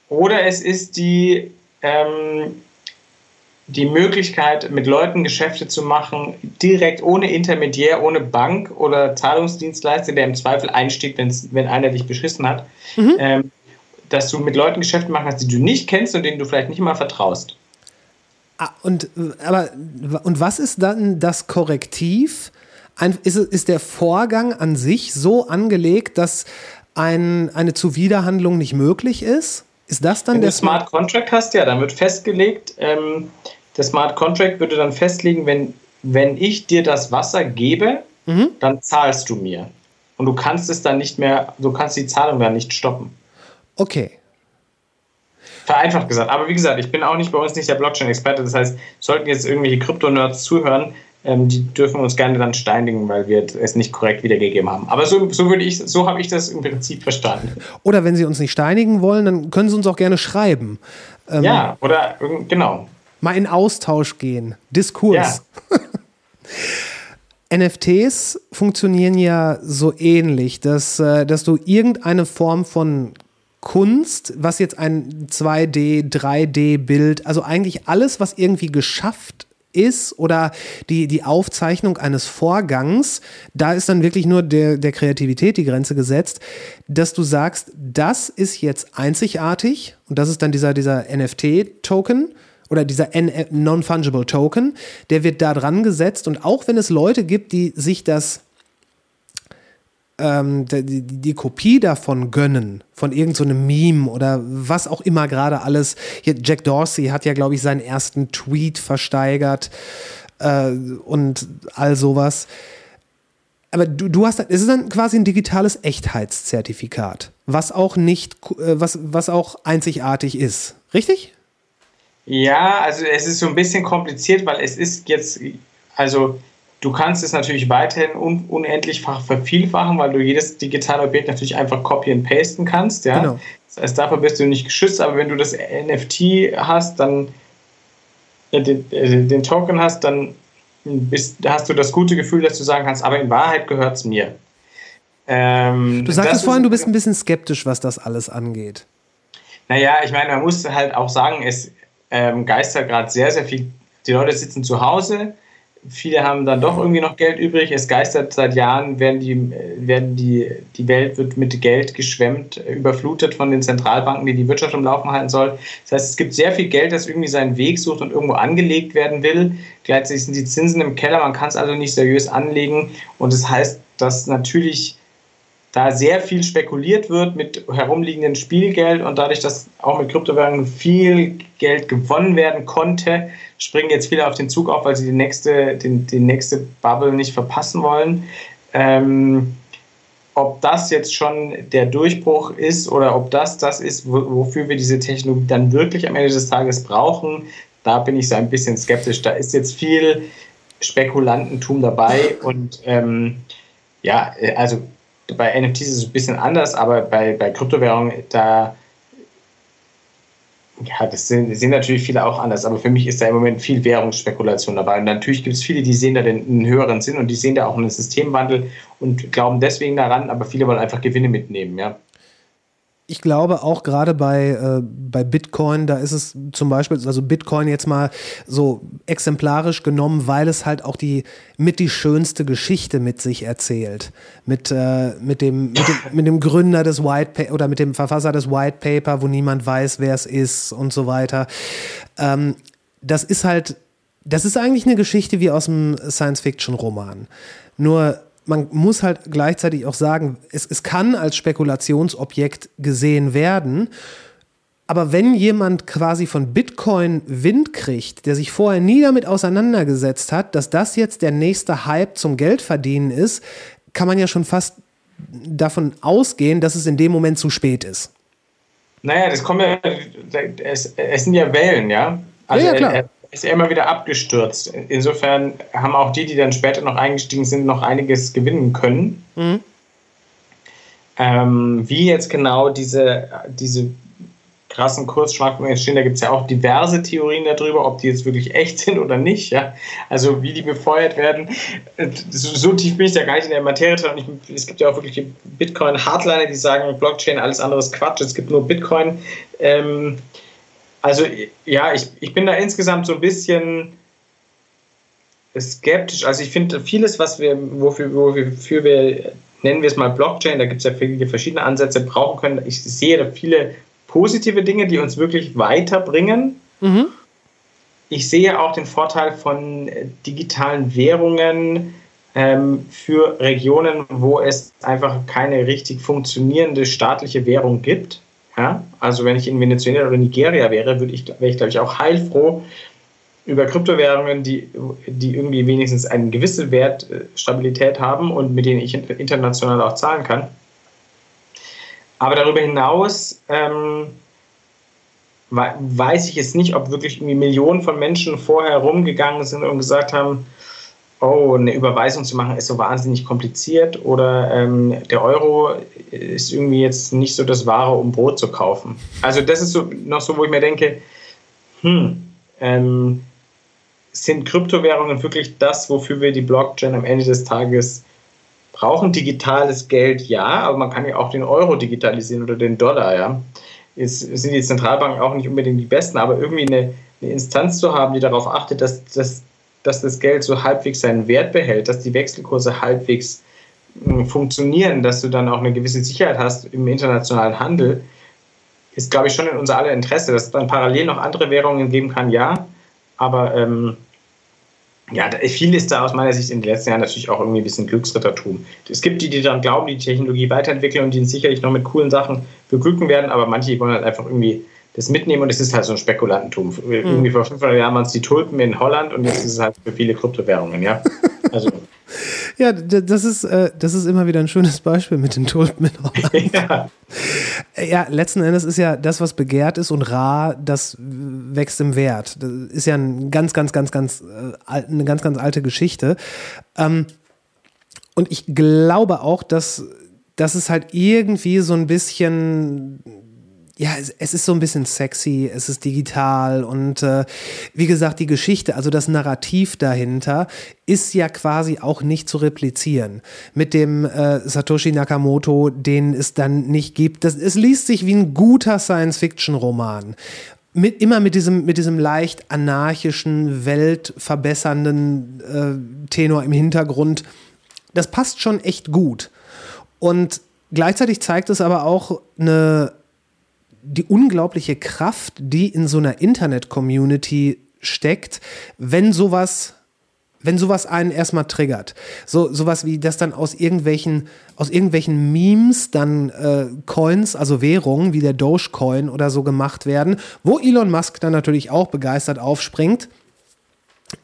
Oder es ist die, ähm, die Möglichkeit, mit Leuten Geschäfte zu machen, direkt ohne Intermediär, ohne Bank oder Zahlungsdienstleister, der im Zweifel einstieg, wenn einer dich beschissen hat, mhm. ähm, dass du mit Leuten Geschäfte machen kannst, die du nicht kennst und denen du vielleicht nicht mal vertraust. Ah, und, aber, und was ist dann das Korrektiv? ein, ist, ist der Vorgang an sich so angelegt, dass ein, eine Zuwiderhandlung nicht möglich ist? Ist das dann Wenn der du Smart Contract hast, ja, dann wird festgelegt, ähm, der Smart Contract würde dann festlegen, wenn, wenn ich dir das Wasser gebe, mhm. dann zahlst du mir. Und du kannst es dann nicht mehr, du kannst die Zahlung dann nicht stoppen. Okay. Vereinfacht gesagt. Aber wie gesagt, ich bin auch nicht bei uns nicht der Blockchain-Experte. Das heißt, sollten jetzt irgendwelche Krypto-Nerds zuhören, ähm, die dürfen uns gerne dann steinigen, weil wir es nicht korrekt wiedergegeben haben. Aber so, so würde ich, so habe ich das im Prinzip verstanden. Oder wenn Sie uns nicht steinigen wollen, dann können Sie uns auch gerne schreiben. Ähm, ja, oder genau. Mal in Austausch gehen, Diskurs. Ja. NFTs funktionieren ja so ähnlich, dass, äh, dass du irgendeine Form von Kunst, was jetzt ein 2D, 3D-Bild, also eigentlich alles, was irgendwie geschafft ist oder die, die Aufzeichnung eines Vorgangs, da ist dann wirklich nur der, der Kreativität die Grenze gesetzt, dass du sagst, das ist jetzt einzigartig und das ist dann dieser, dieser NFT-Token oder dieser Non-Fungible Token, der wird da dran gesetzt und auch wenn es Leute gibt, die sich das ähm, die, die, Kopie davon gönnen, von irgendeinem so Meme oder was auch immer gerade alles. Hier, Jack Dorsey hat ja, glaube ich, seinen ersten Tweet versteigert äh, und all sowas. Aber du, du hast, es ist dann quasi ein digitales Echtheitszertifikat, was auch nicht, äh, was, was auch einzigartig ist. Richtig? Ja, also es ist so ein bisschen kompliziert, weil es ist jetzt, also Du kannst es natürlich weiterhin un unendlichfach vervielfachen, weil du jedes digitale Objekt natürlich einfach copy and pasten kannst. Ja? Genau. Das heißt, dafür bist du nicht geschützt, aber wenn du das NFT hast, dann äh, den, äh, den, Token hast, dann bist, hast du das gute Gefühl, dass du sagen kannst, aber in Wahrheit gehört es mir. Ähm, du sagtest vorhin, du bist ein bisschen skeptisch, was das alles angeht. Naja, ich meine, man muss halt auch sagen, es ähm, geistert gerade sehr, sehr viel. Die Leute sitzen zu Hause, viele haben dann doch irgendwie noch Geld übrig. Es geistert seit Jahren, werden die, werden die, die Welt wird mit Geld geschwemmt, überflutet von den Zentralbanken, die die Wirtschaft am Laufen halten soll. Das heißt, es gibt sehr viel Geld, das irgendwie seinen Weg sucht und irgendwo angelegt werden will. Gleichzeitig sind die Zinsen im Keller, man kann es also nicht seriös anlegen. Und das heißt, dass natürlich da sehr viel spekuliert wird mit herumliegendem Spielgeld und dadurch, dass auch mit Kryptowährungen viel Geld gewonnen werden konnte, springen jetzt viele auf den Zug auf, weil sie die nächste, den, die nächste Bubble nicht verpassen wollen. Ähm, ob das jetzt schon der Durchbruch ist oder ob das das ist, wofür wir diese Technologie dann wirklich am Ende des Tages brauchen, da bin ich so ein bisschen skeptisch. Da ist jetzt viel Spekulantentum dabei und ähm, ja, also bei NFTs ist es ein bisschen anders, aber bei, bei Kryptowährungen, da ja, das sehen, sehen natürlich viele auch anders, aber für mich ist da im Moment viel Währungsspekulation dabei. Und natürlich gibt es viele, die sehen da den, einen höheren Sinn und die sehen da auch einen Systemwandel und glauben deswegen daran, aber viele wollen einfach Gewinne mitnehmen, ja ich glaube auch gerade bei, äh, bei Bitcoin, da ist es zum Beispiel, also Bitcoin jetzt mal so exemplarisch genommen, weil es halt auch die mit die schönste Geschichte mit sich erzählt. Mit, äh, mit, dem, mit, dem, mit dem Gründer des White Paper oder mit dem Verfasser des White Paper, wo niemand weiß, wer es ist und so weiter. Ähm, das ist halt, das ist eigentlich eine Geschichte wie aus einem Science-Fiction-Roman. Nur man muss halt gleichzeitig auch sagen, es, es kann als Spekulationsobjekt gesehen werden. Aber wenn jemand quasi von Bitcoin Wind kriegt, der sich vorher nie damit auseinandergesetzt hat, dass das jetzt der nächste Hype zum Geldverdienen ist, kann man ja schon fast davon ausgehen, dass es in dem Moment zu spät ist. Naja, das kommt ja, es, es sind ja Wellen, ja. Also ja, ja klar. Ist er immer wieder abgestürzt. Insofern haben auch die, die dann später noch eingestiegen sind, noch einiges gewinnen können. Mhm. Ähm, wie jetzt genau diese, diese krassen Kursschwankungen entstehen, da gibt es ja auch diverse Theorien darüber, ob die jetzt wirklich echt sind oder nicht. Ja? Also wie die befeuert werden. So, so tief bin ich da gar nicht in der Materie drin. Es gibt ja auch wirklich Bitcoin-Hardliner, die sagen, Blockchain, alles andere ist Quatsch, es gibt nur Bitcoin. Ähm, also ja, ich, ich bin da insgesamt so ein bisschen skeptisch. Also ich finde vieles, was wir, wofür, wofür wir, nennen wir es mal Blockchain, da gibt es ja viele verschiedene Ansätze, brauchen können. Ich sehe da viele positive Dinge, die uns wirklich weiterbringen. Mhm. Ich sehe auch den Vorteil von digitalen Währungen ähm, für Regionen, wo es einfach keine richtig funktionierende staatliche Währung gibt. Ja? Also wenn ich in Venezuela oder Nigeria wäre, würde ich, wäre ich, glaube ich, auch heilfroh über Kryptowährungen, die, die irgendwie wenigstens eine gewisse Wertstabilität haben und mit denen ich international auch zahlen kann. Aber darüber hinaus ähm, weiß ich jetzt nicht, ob wirklich irgendwie Millionen von Menschen vorher rumgegangen sind und gesagt haben, oh, eine Überweisung zu machen ist so wahnsinnig kompliziert oder ähm, der Euro ist irgendwie jetzt nicht so das Wahre, um Brot zu kaufen. Also das ist so noch so, wo ich mir denke, hm, ähm, sind Kryptowährungen wirklich das, wofür wir die Blockchain am Ende des Tages brauchen? Digitales Geld, ja, aber man kann ja auch den Euro digitalisieren oder den Dollar, ja. Es sind die Zentralbanken auch nicht unbedingt die besten, aber irgendwie eine, eine Instanz zu haben, die darauf achtet, dass, dass dass das Geld so halbwegs seinen Wert behält, dass die Wechselkurse halbwegs hm, funktionieren, dass du dann auch eine gewisse Sicherheit hast im internationalen Handel, ist, glaube ich, schon in unser aller Interesse. Dass es dann parallel noch andere Währungen geben kann, ja. Aber ähm, ja, viel ist da aus meiner Sicht in den letzten Jahren natürlich auch irgendwie ein bisschen Glücksrittertum. Es gibt die, die dann glauben, die Technologie weiterentwickeln und die sicherlich noch mit coolen Sachen beglücken werden, aber manche wollen halt einfach irgendwie das mitnehmen und es ist halt so ein Spekulantentum. Mhm. Irgendwie vor 500 Jahren waren es die Tulpen in Holland und jetzt ist es halt für viele Kryptowährungen, ja. Also Ja, das ist, äh, das ist immer wieder ein schönes Beispiel mit den Tulpen in Holland. ja. Ja, letzten Endes ist ja das, was begehrt ist und rar, das wächst im Wert. Das ist ja ein ganz, ganz, ganz, ganz, äh, eine ganz, ganz alte Geschichte. Ähm, und ich glaube auch, dass, dass es halt irgendwie so ein bisschen ja, es, es ist so ein bisschen sexy, es ist digital und äh, wie gesagt, die Geschichte, also das Narrativ dahinter, ist ja quasi auch nicht zu replizieren. Mit dem äh, Satoshi Nakamoto, den es dann nicht gibt. Das, es liest sich wie ein guter Science-Fiction-Roman. Mit, immer mit diesem, mit diesem leicht anarchischen, weltverbessernden äh, Tenor im Hintergrund. Das passt schon echt gut. Und gleichzeitig zeigt es aber auch eine die unglaubliche Kraft, die in so einer Internet-Community steckt, wenn sowas, wenn sowas einen erstmal triggert. So, sowas wie, dass dann aus irgendwelchen, aus irgendwelchen Memes dann äh, Coins, also Währungen, wie der Dogecoin oder so gemacht werden, wo Elon Musk dann natürlich auch begeistert aufspringt.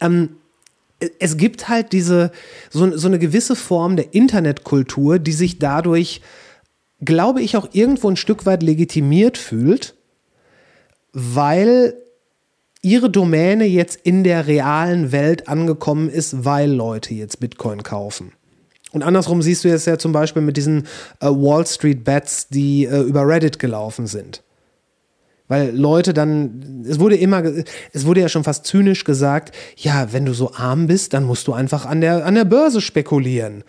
Ähm, es gibt halt diese, so, so eine gewisse Form der Internetkultur, die sich dadurch glaube ich, auch irgendwo ein Stück weit legitimiert fühlt, weil ihre Domäne jetzt in der realen Welt angekommen ist, weil Leute jetzt Bitcoin kaufen. Und andersrum siehst du jetzt ja zum Beispiel mit diesen äh, Wall Street Bets, die äh, über Reddit gelaufen sind. Weil Leute dann, es wurde immer, es wurde ja schon fast zynisch gesagt, ja, wenn du so arm bist, dann musst du einfach an der, an der Börse spekulieren.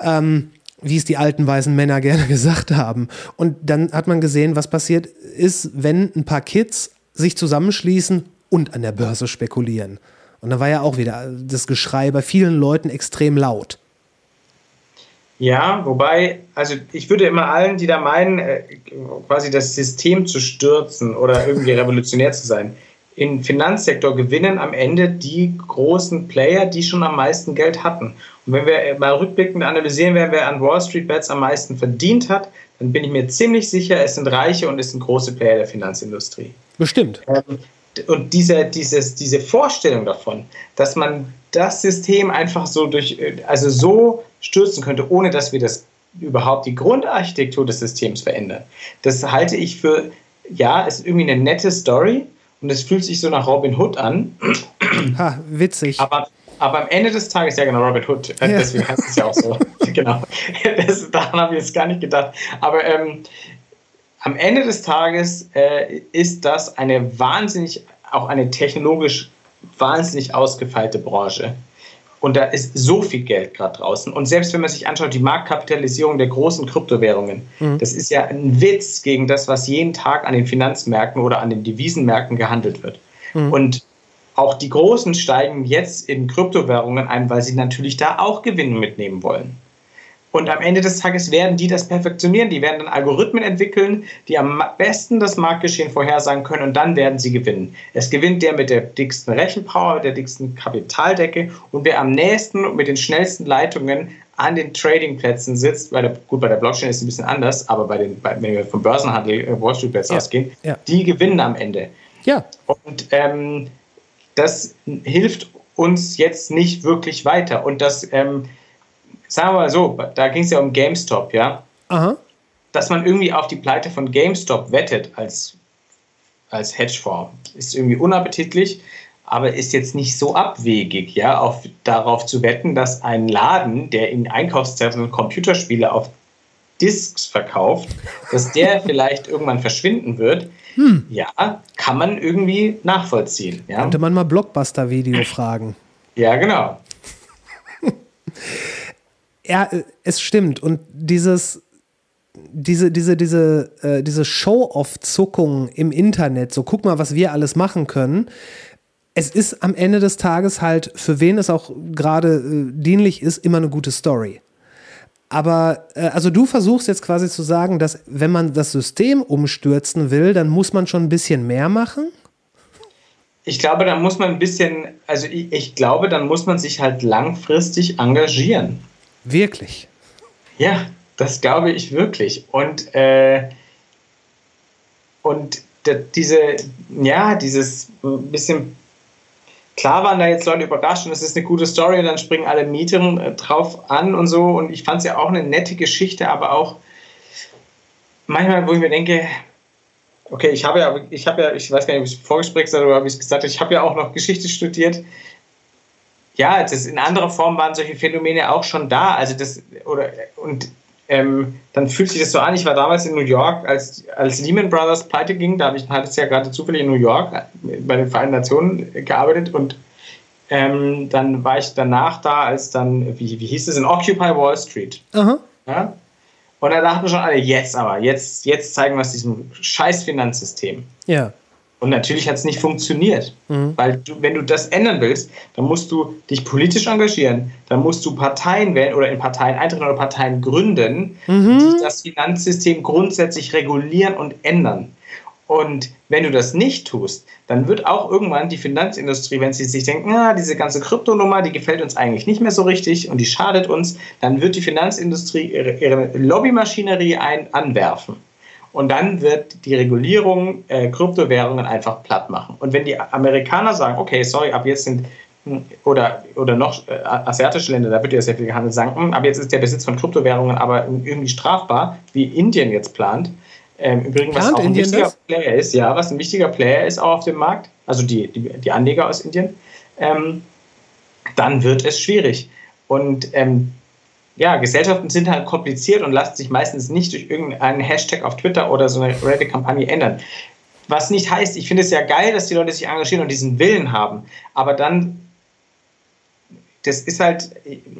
Ähm, wie es die alten weißen Männer gerne gesagt haben. Und dann hat man gesehen, was passiert ist, wenn ein paar Kids sich zusammenschließen und an der Börse spekulieren. Und da war ja auch wieder das Geschrei bei vielen Leuten extrem laut. Ja, wobei, also ich würde immer allen, die da meinen, äh, quasi das System zu stürzen oder irgendwie revolutionär zu sein, im Finanzsektor gewinnen am Ende die großen Player, die schon am meisten Geld hatten. Und wenn wir mal rückblickend analysieren, wer, wer an Wall Street Bets am meisten verdient hat, dann bin ich mir ziemlich sicher, es sind Reiche und es sind große Player der Finanzindustrie. Bestimmt. Ähm, und diese, dieses, diese Vorstellung davon, dass man das System einfach so durch, also so stürzen könnte, ohne dass wir das überhaupt die Grundarchitektur des Systems verändern, das halte ich für, ja, ist irgendwie eine nette Story und es fühlt sich so nach Robin Hood an. Ha, witzig. Aber, aber am Ende des Tages, ja genau, Robin Hood, äh, Ja. deswegen heißt es ja auch so. genau. Das, daran habe ich jetzt gar nicht gedacht. Aber ähm, am Ende des Tages äh, ist das eine wahnsinnig, auch eine technologisch wahnsinnig ausgefeilte Branche. Und da ist so viel Geld gerade draußen. Und selbst wenn man sich anschaut, die Marktkapitalisierung der großen Kryptowährungen, das ist ja ein Witz gegen das, was jeden Tag an den Finanzmärkten oder an den Devisenmärkten gehandelt wird. Und auch die Großen steigen jetzt in Kryptowährungen ein, weil sie natürlich da auch Gewinne mitnehmen wollen. Und am Ende des Tages werden die das perfektionieren. Die werden dann Algorithmen entwickeln, die am besten das Marktgeschehen vorhersagen können und dann werden sie gewinnen. Es gewinnt der mit der dicksten Rechenpower, der dicksten Kapitaldecke und wer am nächsten und mit den schnellsten Leitungen an den Tradingplätzen sitzt, bei der, gut, bei der Blockchain ist es ein bisschen anders, aber bei den, bei, wenn wir vom Börsenhandel äh, Wall Street Bets Ja, ausgehen, ja. die gewinnen am Ende. Ja, Und ähm, das hilft uns jetzt nicht wirklich weiter. Und das, ähm, sagen wir mal so, da ging es ja um GameStop, ja, aha. dass man irgendwie auf die Pleite von GameStop wettet als, als Hedgefonds, ist irgendwie unappetitlich, aber ist jetzt nicht so abwegig, ja, auf, darauf zu wetten, dass ein Laden, der in Einkaufszentren Computerspiele auf Discs verkauft, dass der vielleicht irgendwann verschwinden wird. Ja, kann man irgendwie nachvollziehen. Ja, Könnte man mal Blockbuster-Video fragen. ja genau. Ja, äh, es stimmt. Und dieses, diese, diese, diese, äh, diese Show-off-Zuckung im Internet, so guck mal, was wir alles machen können. Es ist am Ende des Tages halt, für wen es auch gerade äh, dienlich ist, immer eine gute Story. Aber, äh, also du versuchst jetzt quasi zu sagen, dass wenn man das System umstürzen will, dann muss man schon ein bisschen mehr machen? Ich glaube, da muss man ein bisschen, also ich, ich glaube, dann muss man sich halt langfristig engagieren. Wirklich. Ja, das glaube ich wirklich. Und, äh, und diese, ja, dieses bisschen klar waren da jetzt Leute überrascht und es ist eine gute Story und dann springen alle Mieten äh, drauf an und so. Und ich fand es ja auch eine nette Geschichte, aber auch manchmal, wo ich mir denke, okay, ich habe ja, ich habe ja, ich weiß gar nicht, ob ich es vorgespräch habe oder habe ich es gesagt, ich habe ja auch noch Geschichte studiert. Ja, das in anderer Form waren solche Phänomene auch schon da. Also das, oder, und ähm, dann fühlt sich das so an. Ich war damals in New York, als, als Lehman Brothers pleite ging. Da habe ich ein halbes Jahr gerade zufällig in New York bei den Vereinten Nationen gearbeitet und ähm, dann war ich danach da, als dann, wie, wie hieß es, in Occupy Wall Street. Aha. Ja? Und da dachten schon alle, jetzt aber, jetzt, jetzt zeigen wir es diesem scheiß Finanzsystem. Ja. Und natürlich hat es nicht funktioniert. Mhm. Weil du, wenn du das ändern willst, dann musst du dich politisch engagieren, dann musst du Parteien wählen oder in Parteien eintreten oder Parteien gründen, Mhm. die das Finanzsystem grundsätzlich regulieren und ändern. Und wenn du das nicht tust, dann wird auch irgendwann die Finanzindustrie, wenn sie sich denken, ah, diese ganze Kryptonummer, die gefällt uns eigentlich nicht mehr so richtig und die schadet uns, dann wird die Finanzindustrie ihre, ihre Lobbymaschinerie ein, anwerfen. Und dann wird die Regulierung äh, Kryptowährungen einfach platt machen. Und wenn die Amerikaner sagen, okay, sorry, ab jetzt sind hm, oder, oder noch äh, asiatische Länder, da wird ja sehr viel gehandelt, sagen, hm, ab jetzt ist der Besitz von Kryptowährungen aber irgendwie strafbar, wie Indien jetzt plant. Ähm, übrigens, was auch ein Indien wichtiger das? Player ist, ja, was ein wichtiger Player ist auch auf dem Markt, also die, die, die Anleger aus Indien, ähm, dann wird es schwierig. Und ähm, ja, Gesellschaften sind halt kompliziert und lassen sich meistens nicht durch irgendeinen Hashtag auf Twitter oder so eine Reddit-Kampagne ändern. Was nicht heißt, ich finde es ja geil, dass die Leute sich engagieren und diesen Willen haben, aber dann, das ist halt,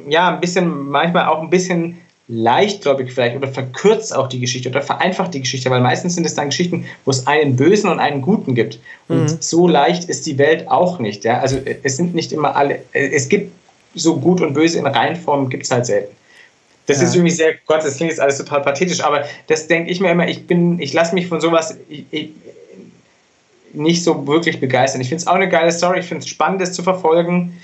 ja, ein bisschen, manchmal auch ein bisschen leichtgläubig vielleicht oder verkürzt auch die Geschichte oder vereinfacht die Geschichte, weil meistens sind es dann Geschichten, wo es einen Bösen und einen Guten gibt. Und so leicht ist die Welt auch nicht. Ja? Also es sind nicht immer alle, es gibt so Gut und Böse in Reihenform, gibt es halt selten. Das Ja. ist irgendwie sehr, Gott, das klingt jetzt alles total pathetisch, aber das denke ich mir immer, ich bin, ich lasse mich von sowas ich, ich, nicht so wirklich begeistern. Ich finde es auch eine geile Story, ich finde es spannend, das zu verfolgen.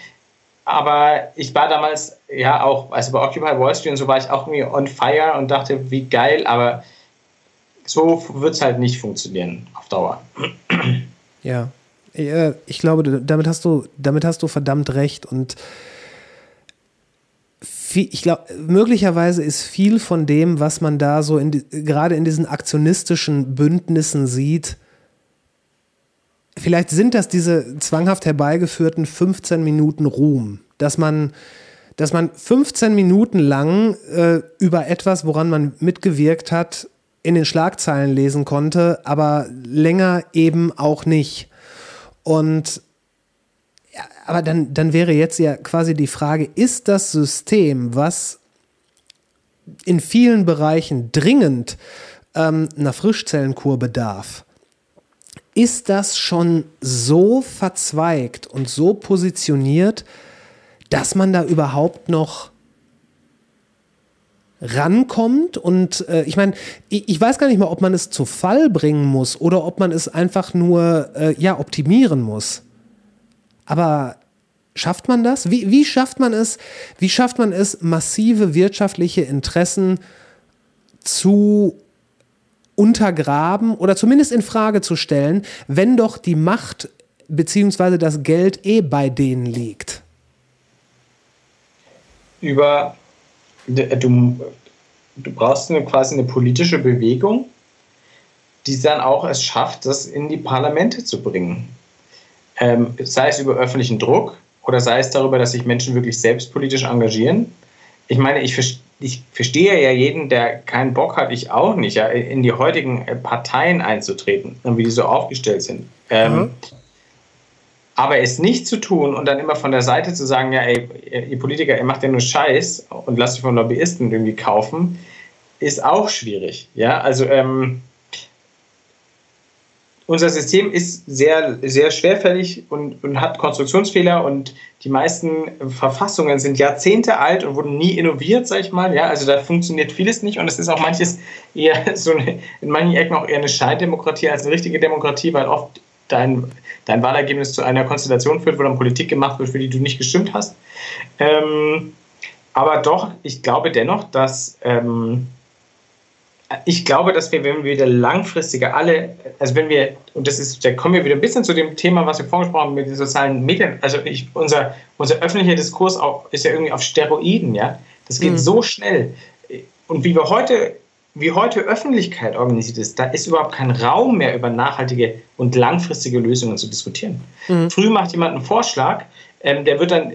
Aber ich war damals, ja, auch, also bei Occupy Wall Street und so war ich auch irgendwie on fire und dachte, wie geil, aber so wird es halt nicht funktionieren auf Dauer. Ja. Äh, Ich glaube, damit hast du, damit hast du verdammt recht. Und viel, ich glaube, möglicherweise ist viel von dem, was man da so in, gerade in diesen aktionistischen Bündnissen sieht, vielleicht sind das diese zwanghaft herbeigeführten 15 Minuten Ruhm, dass man, dass man 15 Minuten lang äh, über etwas, woran man mitgewirkt hat, in den Schlagzeilen lesen konnte, aber länger eben auch nicht. Und aber dann, dann wäre jetzt ja quasi die Frage, ist das System, was in vielen Bereichen dringend ähm, einer Frischzellenkur bedarf, ist das schon so verzweigt und so positioniert, dass man da überhaupt noch rankommt und äh, ich meine, ich, ich weiß gar nicht mehr, ob man es zu Fall bringen muss oder ob man es einfach nur äh, ja optimieren muss. Aber schafft man das? Wie, wie schafft man es? Wie schafft man es, massive wirtschaftliche Interessen zu untergraben oder zumindest in Frage zu stellen, wenn doch die Macht beziehungsweise das Geld eh bei denen liegt? Über, du, du brauchst eine, quasi eine politische Bewegung, die dann auch es schafft, das in die Parlamente zu bringen. Ähm, sei es über öffentlichen Druck oder sei es darüber, dass sich Menschen wirklich selbst politisch engagieren. Ich meine, ich, ich verstehe ja jeden, der keinen Bock hat, ich auch nicht, ja, in die heutigen äh, Parteien einzutreten und wie die so aufgestellt sind. Ähm, aber es nicht zu tun und dann immer von der Seite zu sagen, ja, ey, ihr Politiker, ihr macht ja nur Scheiß und lasst euch von Lobbyisten irgendwie kaufen, ist auch schwierig. Ja, also ähm, unser System ist sehr, sehr schwerfällig und, und hat Konstruktionsfehler und die meisten Verfassungen sind Jahrzehnte alt und wurden nie innoviert, sag ich mal. Ja, also da funktioniert vieles nicht und es ist auch manches eher so eine, in manchen Ecken auch eher eine Scheindemokratie als eine richtige Demokratie, weil oft dein, dein Wahlergebnis zu einer Konstellation führt, wo dann Politik gemacht wird, für die du nicht gestimmt hast. Ähm, aber doch, ich glaube dennoch, dass ähm, ich glaube, dass wir, wenn wir wieder langfristiger alle, also wenn wir, und das ist, da kommen wir wieder ein bisschen zu dem Thema, was wir vorgesprochen haben mit den sozialen Medien. Also ich, unser, unser öffentlicher Diskurs auch, ist ja irgendwie auf Steroiden, ja. Das geht mhm. so schnell. Und wie wir heute, wie heute Öffentlichkeit organisiert ist, da ist überhaupt kein Raum mehr über nachhaltige und langfristige Lösungen zu diskutieren. Mhm. Früh macht jemand einen Vorschlag, ähm, der wird dann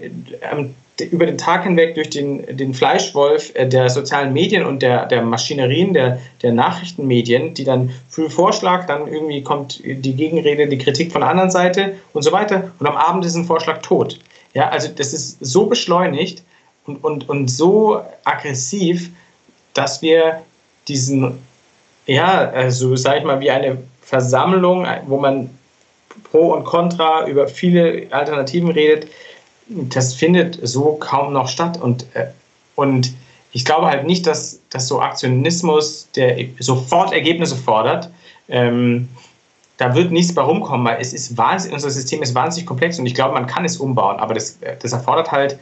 ähm, über den Tag hinweg durch den, den Fleischwolf äh, der sozialen Medien und der, der Maschinerien, der, der Nachrichtenmedien, die dann früh Vorschlag, dann irgendwie kommt die Gegenrede, die Kritik von der anderen Seite und so weiter. Und am Abend ist ein Vorschlag tot. Ja, also das ist so beschleunigt und, und, und so aggressiv, dass wir diesen, ja, also sag ich mal, wie eine Versammlung, wo man Pro und Contra über viele Alternativen redet, das findet so kaum noch statt. Und, äh, und ich glaube halt nicht, dass, dass so Aktionismus, der sofort Ergebnisse fordert, ähm, da wird nichts bei rumkommen, weil es ist wahnsinnig, unser System ist wahnsinnig komplex und ich glaube, man kann es umbauen, aber das, das erfordert halt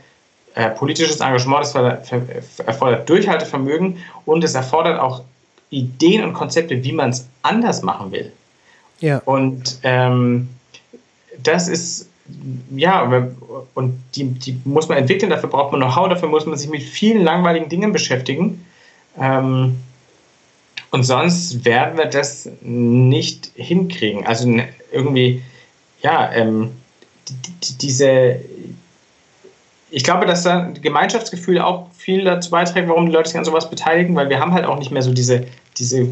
äh, politisches Engagement, das erfordert Durchhaltevermögen und es erfordert auch Ideen und Konzepte, wie man es anders machen will. Ja. Und ähm, das ist ja, und die, die muss man entwickeln, dafür braucht man Know-how, dafür muss man sich mit vielen langweiligen Dingen beschäftigen. Ähm, und sonst werden wir das nicht hinkriegen. Also irgendwie, ja, ähm, die, diese, ich glaube, dass da Gemeinschaftsgefühl auch viel dazu beiträgt, warum die Leute sich an sowas beteiligen, weil wir haben halt auch nicht mehr so diese, diese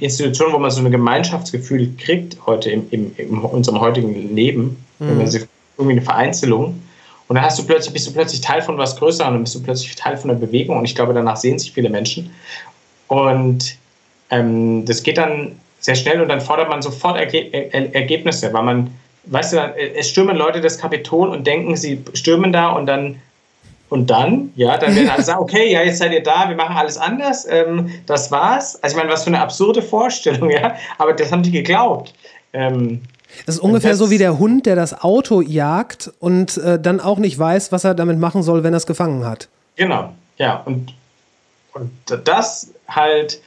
Institution, wo man so ein Gemeinschaftsgefühl kriegt heute im, im, in unserem heutigen Leben, mhm. irgendwie eine Vereinzelung. Und dann hast du plötzlich, bist du plötzlich Teil von was Größerem und bist du plötzlich Teil von einer Bewegung. Und ich glaube, danach sehen sich viele Menschen. Und ähm, das geht dann sehr schnell und dann fordert man sofort Erge er Ergebnisse, weil man, weißt du, es stürmen Leute das Kapitol und denken, sie stürmen da und dann und dann, ja, dann werden alle sagen, okay, ja, jetzt seid ihr da, wir machen alles anders, ähm, das war's. Also ich meine, was für eine absurde Vorstellung, ja, aber das haben die geglaubt. Ähm, das ist ungefähr das, so wie der Hund, der das Auto jagt und äh, dann auch nicht weiß, was er damit machen soll, wenn er es gefangen hat. Genau, ja, und, und das halt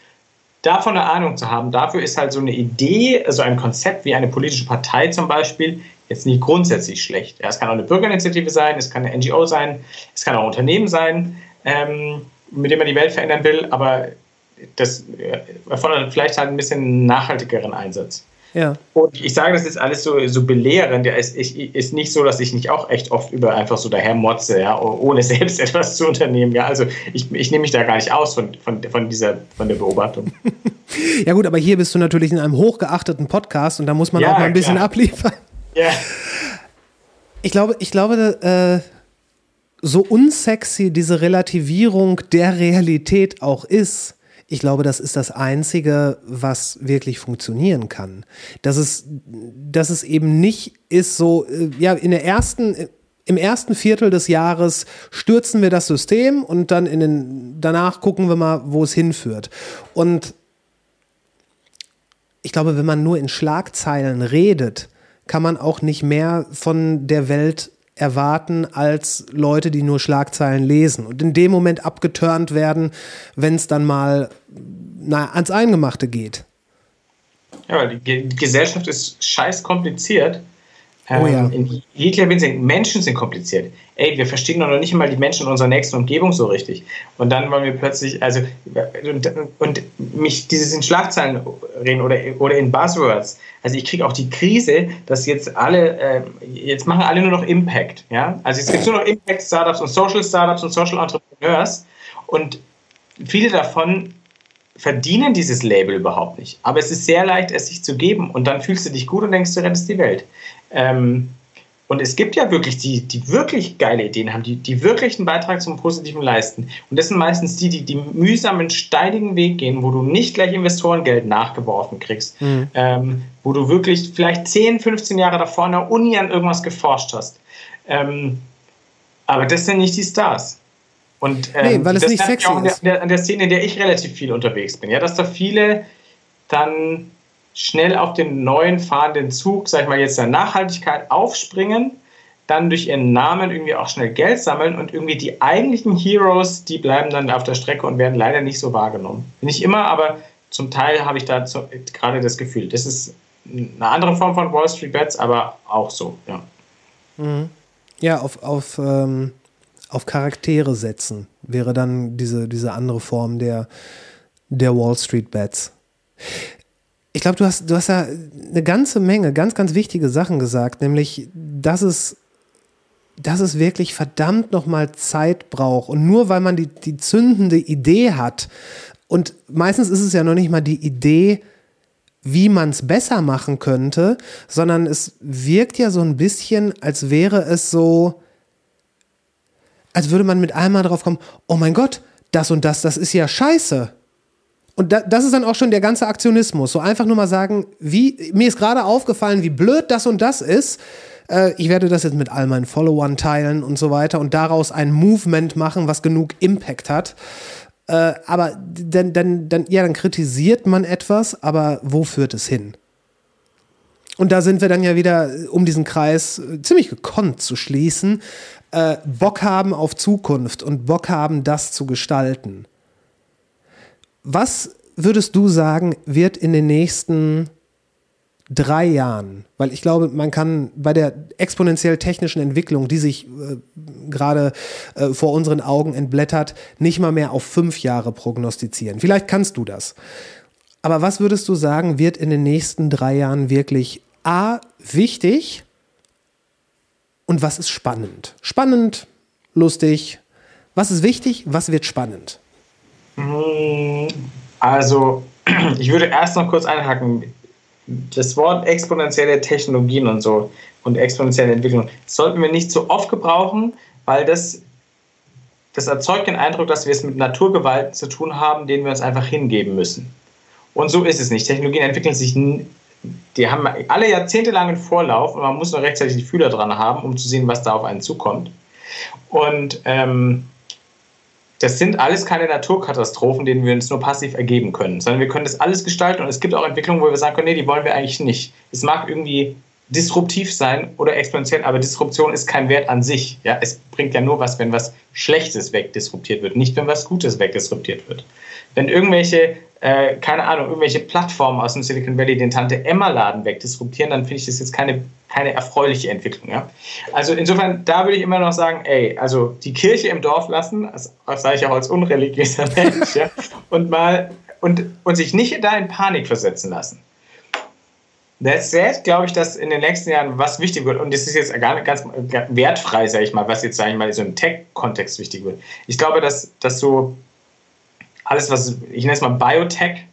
davon eine Ahnung zu haben, dafür ist halt so eine Idee, also ein Konzept wie eine politische Partei zum Beispiel, jetzt nicht grundsätzlich schlecht. Ja, es kann auch eine Bürgerinitiative sein, es kann eine NGO sein, es kann auch ein Unternehmen sein, ähm, mit dem man die Welt verändern will, aber das äh, erfordert vielleicht halt ein bisschen nachhaltigeren Einsatz. Ja. Und ich sage das jetzt alles so, so belehrend. Ja, es ist, ist nicht so, dass ich nicht auch echt oft über einfach so daher motze, ja, ohne selbst etwas zu unternehmen. Ja, also ich, ich nehme mich da gar nicht aus von, von, von, dieser, von der Beobachtung. ja, gut, aber hier bist du natürlich in einem hochgeachteten Podcast und da muss man ja, auch mal ein bisschen klar. abliefern. Ja. Ich glaube, ich glaube, äh, so unsexy diese Relativierung der Realität auch ist, ich glaube, das ist das Einzige, was wirklich funktionieren kann. Dass es, dass es eben nicht ist so, äh, ja, in der ersten, im ersten Viertel des Jahres stürzen wir das System und dann in den, danach gucken wir mal, wo es hinführt. Und ich glaube, wenn man nur in Schlagzeilen redet, kann man auch nicht mehr von der Welt erwarten als Leute, die nur Schlagzeilen lesen und in dem Moment abgeturnt werden, wenn es dann mal na, ans Eingemachte geht. Ja, weil die Gesellschaft ist scheiß kompliziert Oh ja. Ähm, in jeglicher Hinsicht, Menschen sind kompliziert. Ey, wir verstehen noch nicht mal die Menschen in unserer nächsten Umgebung so richtig. Und dann wollen wir plötzlich, also, und, und mich dieses in Schlagzeilen reden oder, oder in Buzzwords. Also ich kriege auch die Krise, dass jetzt alle, äh, jetzt machen alle nur noch Impact. Ja? Also es gibt nur noch Impact-Startups und Social-Startups und Social Entrepreneurs. Und viele davon verdienen dieses Label überhaupt nicht. Aber es ist sehr leicht, es sich zu geben. Und dann fühlst du dich gut und denkst, du rettest die Welt. Ähm, und es gibt ja wirklich die, die wirklich geile Ideen haben, die, die wirklich einen Beitrag zum Positiven leisten. Und das sind meistens die, die den mühsamen, steinigen Weg gehen, wo du nicht gleich Investorengeld nachgeworfen kriegst, mhm. ähm, wo du wirklich vielleicht 10, 15 Jahre davor in der Uni an irgendwas geforscht hast. Ähm, aber das sind nicht die Stars. Und ähm, nee, weil es das nicht sexy auch an der, an der Szene, in der ich relativ viel unterwegs bin, ja, dass da viele dann schnell auf den neuen fahrenden Zug, sag ich mal jetzt der Nachhaltigkeit aufspringen, dann durch ihren Namen irgendwie auch schnell Geld sammeln und irgendwie die eigentlichen Heroes, die bleiben dann auf der Strecke und werden leider nicht so wahrgenommen. Nicht immer, aber zum Teil habe ich da gerade das Gefühl. Das ist eine andere Form von Wall Street Bets, aber auch so, ja. Mhm. Ja, auf, auf, ähm, auf Charaktere setzen wäre dann diese, diese andere Form der, der Wall Street Bets. Ich glaube, du hast, du hast ja eine ganze Menge, ganz, ganz wichtige Sachen gesagt, nämlich, dass es, dass es wirklich verdammt nochmal Zeit braucht. Und nur weil man die, die zündende Idee hat, und meistens ist es ja noch nicht mal die Idee, wie man es besser machen könnte, sondern es wirkt ja so ein bisschen, als wäre es so, als würde man mit einmal drauf kommen, oh mein Gott, das und das, das ist ja scheiße. Und da, das ist dann auch schon der ganze Aktionismus. So einfach nur mal sagen, wie, mir ist gerade aufgefallen, wie blöd das und das ist. Äh, ich werde das jetzt mit all meinen Followern teilen und so weiter und daraus ein Movement machen, was genug Impact hat. Äh, aber dann, dann, dann, ja, dann kritisiert man etwas, aber wo führt es hin? Und da sind wir dann ja wieder, um diesen Kreis äh, ziemlich gekonnt zu schließen, äh, Bock haben auf Zukunft und Bock haben, das zu gestalten. Was würdest du sagen, wird in den nächsten drei Jahren, weil ich glaube, man kann bei der exponentiell technischen Entwicklung, die sich äh, gerade äh, vor unseren Augen entblättert, nicht mal mehr auf fünf Jahre prognostizieren. Vielleicht kannst du das. Aber was würdest du sagen, wird in den nächsten drei Jahren wirklich A, wichtig und was ist spannend? Spannend, lustig. Was ist wichtig? Was wird spannend? Also, ich würde erst noch kurz einhaken das Wort exponentielle Technologien und so und exponentielle Entwicklung sollten wir nicht so oft gebrauchen, weil das, das erzeugt den Eindruck, dass wir es mit Naturgewalten zu tun haben, denen wir uns einfach hingeben müssen. Und so ist es nicht. Technologien entwickeln sich, die haben alle jahrzehntelangen Vorlauf und man muss nur rechtzeitig die Fühler dran haben, um zu sehen, was da auf einen zukommt. Und ähm, das sind alles keine Naturkatastrophen, denen wir uns nur passiv ergeben können, sondern wir können das alles gestalten und es gibt auch Entwicklungen, wo wir sagen können, nee, die wollen wir eigentlich nicht. Es mag irgendwie disruptiv sein oder exponentiell, aber Disruption ist kein Wert an sich. Ja, es bringt ja nur was, wenn was Schlechtes wegdisruptiert wird, nicht wenn was Gutes wegdisruptiert wird. Wenn irgendwelche äh, keine Ahnung, irgendwelche Plattformen aus dem Silicon Valley den Tante-Emma-Laden wegdisruptieren, dann finde ich das jetzt keine, keine erfreuliche Entwicklung. Ja? Also insofern, da würde ich immer noch sagen, ey, also die Kirche im Dorf lassen, das, das sage ich auch als unreligiöser Mensch, ja? und mal und, und sich nicht da in Panik versetzen lassen. Das ist, glaube ich, dass in den nächsten Jahren was wichtig wird, und das ist jetzt gar nicht ganz wertfrei, sage ich mal, was jetzt, sage ich mal, so im Tech-Kontext wichtig wird. Ich glaube, dass, dass so alles, was ich nenne es mal Biotech,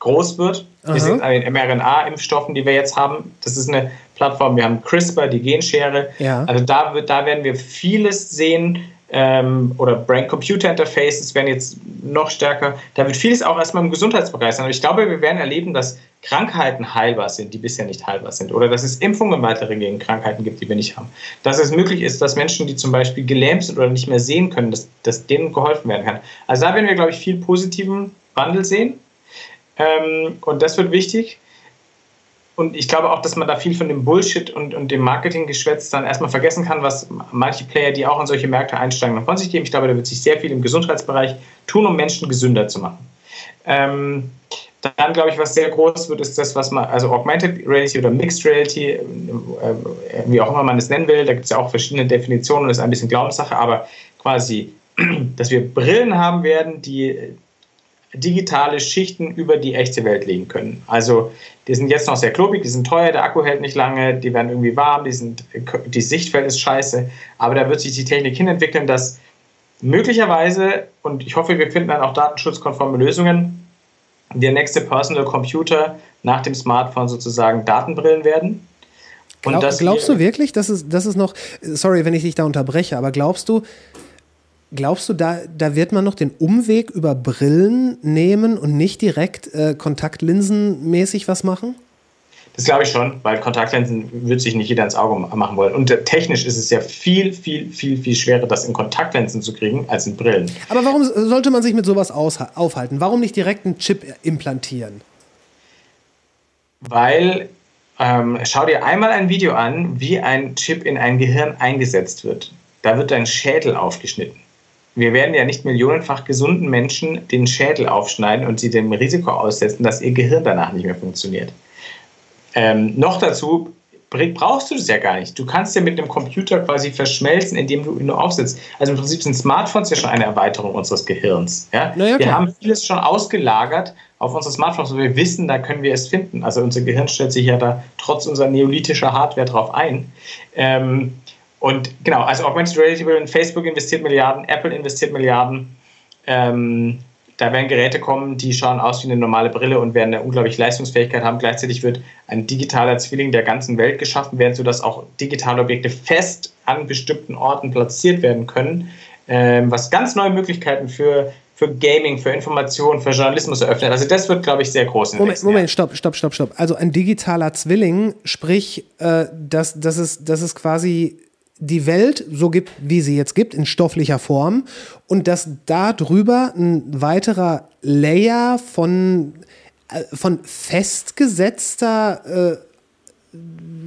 groß wird. Aha. Wir sind an den mRNA-Impfstoffen, die wir jetzt haben. Das ist eine Plattform. Wir haben CRISPR, die Genschere. Ja. Also da, wird, da werden wir vieles sehen. Ähm, oder Brain-Computer-Interfaces werden jetzt noch stärker. Da wird vieles auch erstmal im Gesundheitsbereich sein. Aber ich glaube, wir werden erleben, dass Krankheiten heilbar sind, die bisher nicht heilbar sind. Oder dass es Impfungen weitere gegen Krankheiten gibt, die wir nicht haben. Dass es möglich ist, dass Menschen, die zum Beispiel gelähmt sind oder nicht mehr sehen können, dass, dass denen geholfen werden kann. Also da werden wir, glaube ich, viel positiven Wandel sehen. Ähm, und das wird wichtig. Und ich glaube auch, dass man da viel von dem Bullshit und, und dem Marketinggeschwätz dann erstmal vergessen kann, was manche Player, die auch in solche Märkte einsteigen, noch von sich geben. Ich glaube, da wird sich sehr viel im Gesundheitsbereich tun, um Menschen gesünder zu machen. Ähm, dann glaube ich, was sehr groß wird, ist das, was man, also Augmented Reality oder Mixed Reality, äh, wie auch immer man es nennen will, da gibt es ja auch verschiedene Definitionen, das ist ein bisschen Glaubenssache, aber quasi, dass wir Brillen haben werden, die digitale Schichten über die echte Welt legen können. Also die sind jetzt noch sehr klobig, die sind teuer, der Akku hält nicht lange, die werden irgendwie warm, die, sind, die Sichtfeld ist scheiße, aber da wird sich die Technik hinentwickeln, dass möglicherweise, und ich hoffe, wir finden dann auch datenschutzkonforme Lösungen, der nächste Personal Computer nach dem Smartphone sozusagen Datenbrillen werden. Glaub, glaubst du wirklich, dass es, dass es noch, sorry, wenn ich dich da unterbreche, aber glaubst du, glaubst du, da, da wird man noch den Umweg über Brillen nehmen und nicht direkt äh, kontaktlinsenmäßig was machen? Das glaube ich schon, weil Kontaktlinsen wird sich nicht jeder ins Auge machen wollen. Und technisch ist es ja viel, viel, viel, viel schwerer, das in Kontaktlinsen zu kriegen, als in Brillen. Aber warum sollte man sich mit sowas aufhalten? Warum nicht direkt einen Chip implantieren? Weil ähm, schau dir einmal ein Video an, wie ein Chip in ein Gehirn eingesetzt wird. Da wird dein Schädel aufgeschnitten. Wir werden ja nicht millionenfach gesunden Menschen den Schädel aufschneiden und sie dem Risiko aussetzen, dass ihr Gehirn danach nicht mehr funktioniert. Ähm, noch dazu brauchst du das ja gar nicht. Du kannst ja mit einem Computer quasi verschmelzen, indem du ihn nur aufsetzt. Also im Prinzip sind Smartphones ja schon eine Erweiterung unseres Gehirns. Ja? Naja, wir haben vieles schon ausgelagert auf unsere Smartphones, wo wir wissen, da können wir es finden. Also unser Gehirn stellt sich ja da trotz unserer neolithischer Hardware drauf ein. Ähm, und genau, also Augmented Reality, Facebook investiert Milliarden, Apple investiert Milliarden. Ähm, da werden Geräte kommen, die schauen aus wie eine normale Brille und werden eine unglaubliche Leistungsfähigkeit haben. Gleichzeitig wird ein digitaler Zwilling der ganzen Welt geschaffen werden, sodass auch digitale Objekte fest an bestimmten Orten platziert werden können, ähm, was ganz neue Möglichkeiten für, für Gaming, für Information, für Journalismus eröffnet. Also das wird, glaube ich, sehr groß. In Moment, Moment, stopp, stopp, stopp, stopp. Also ein digitaler Zwilling, sprich, äh, dass, dass, es, dass es quasi die Welt so gibt, wie sie jetzt gibt, in stofflicher Form und dass da drüber ein weiterer Layer von, äh, von festgesetzter äh,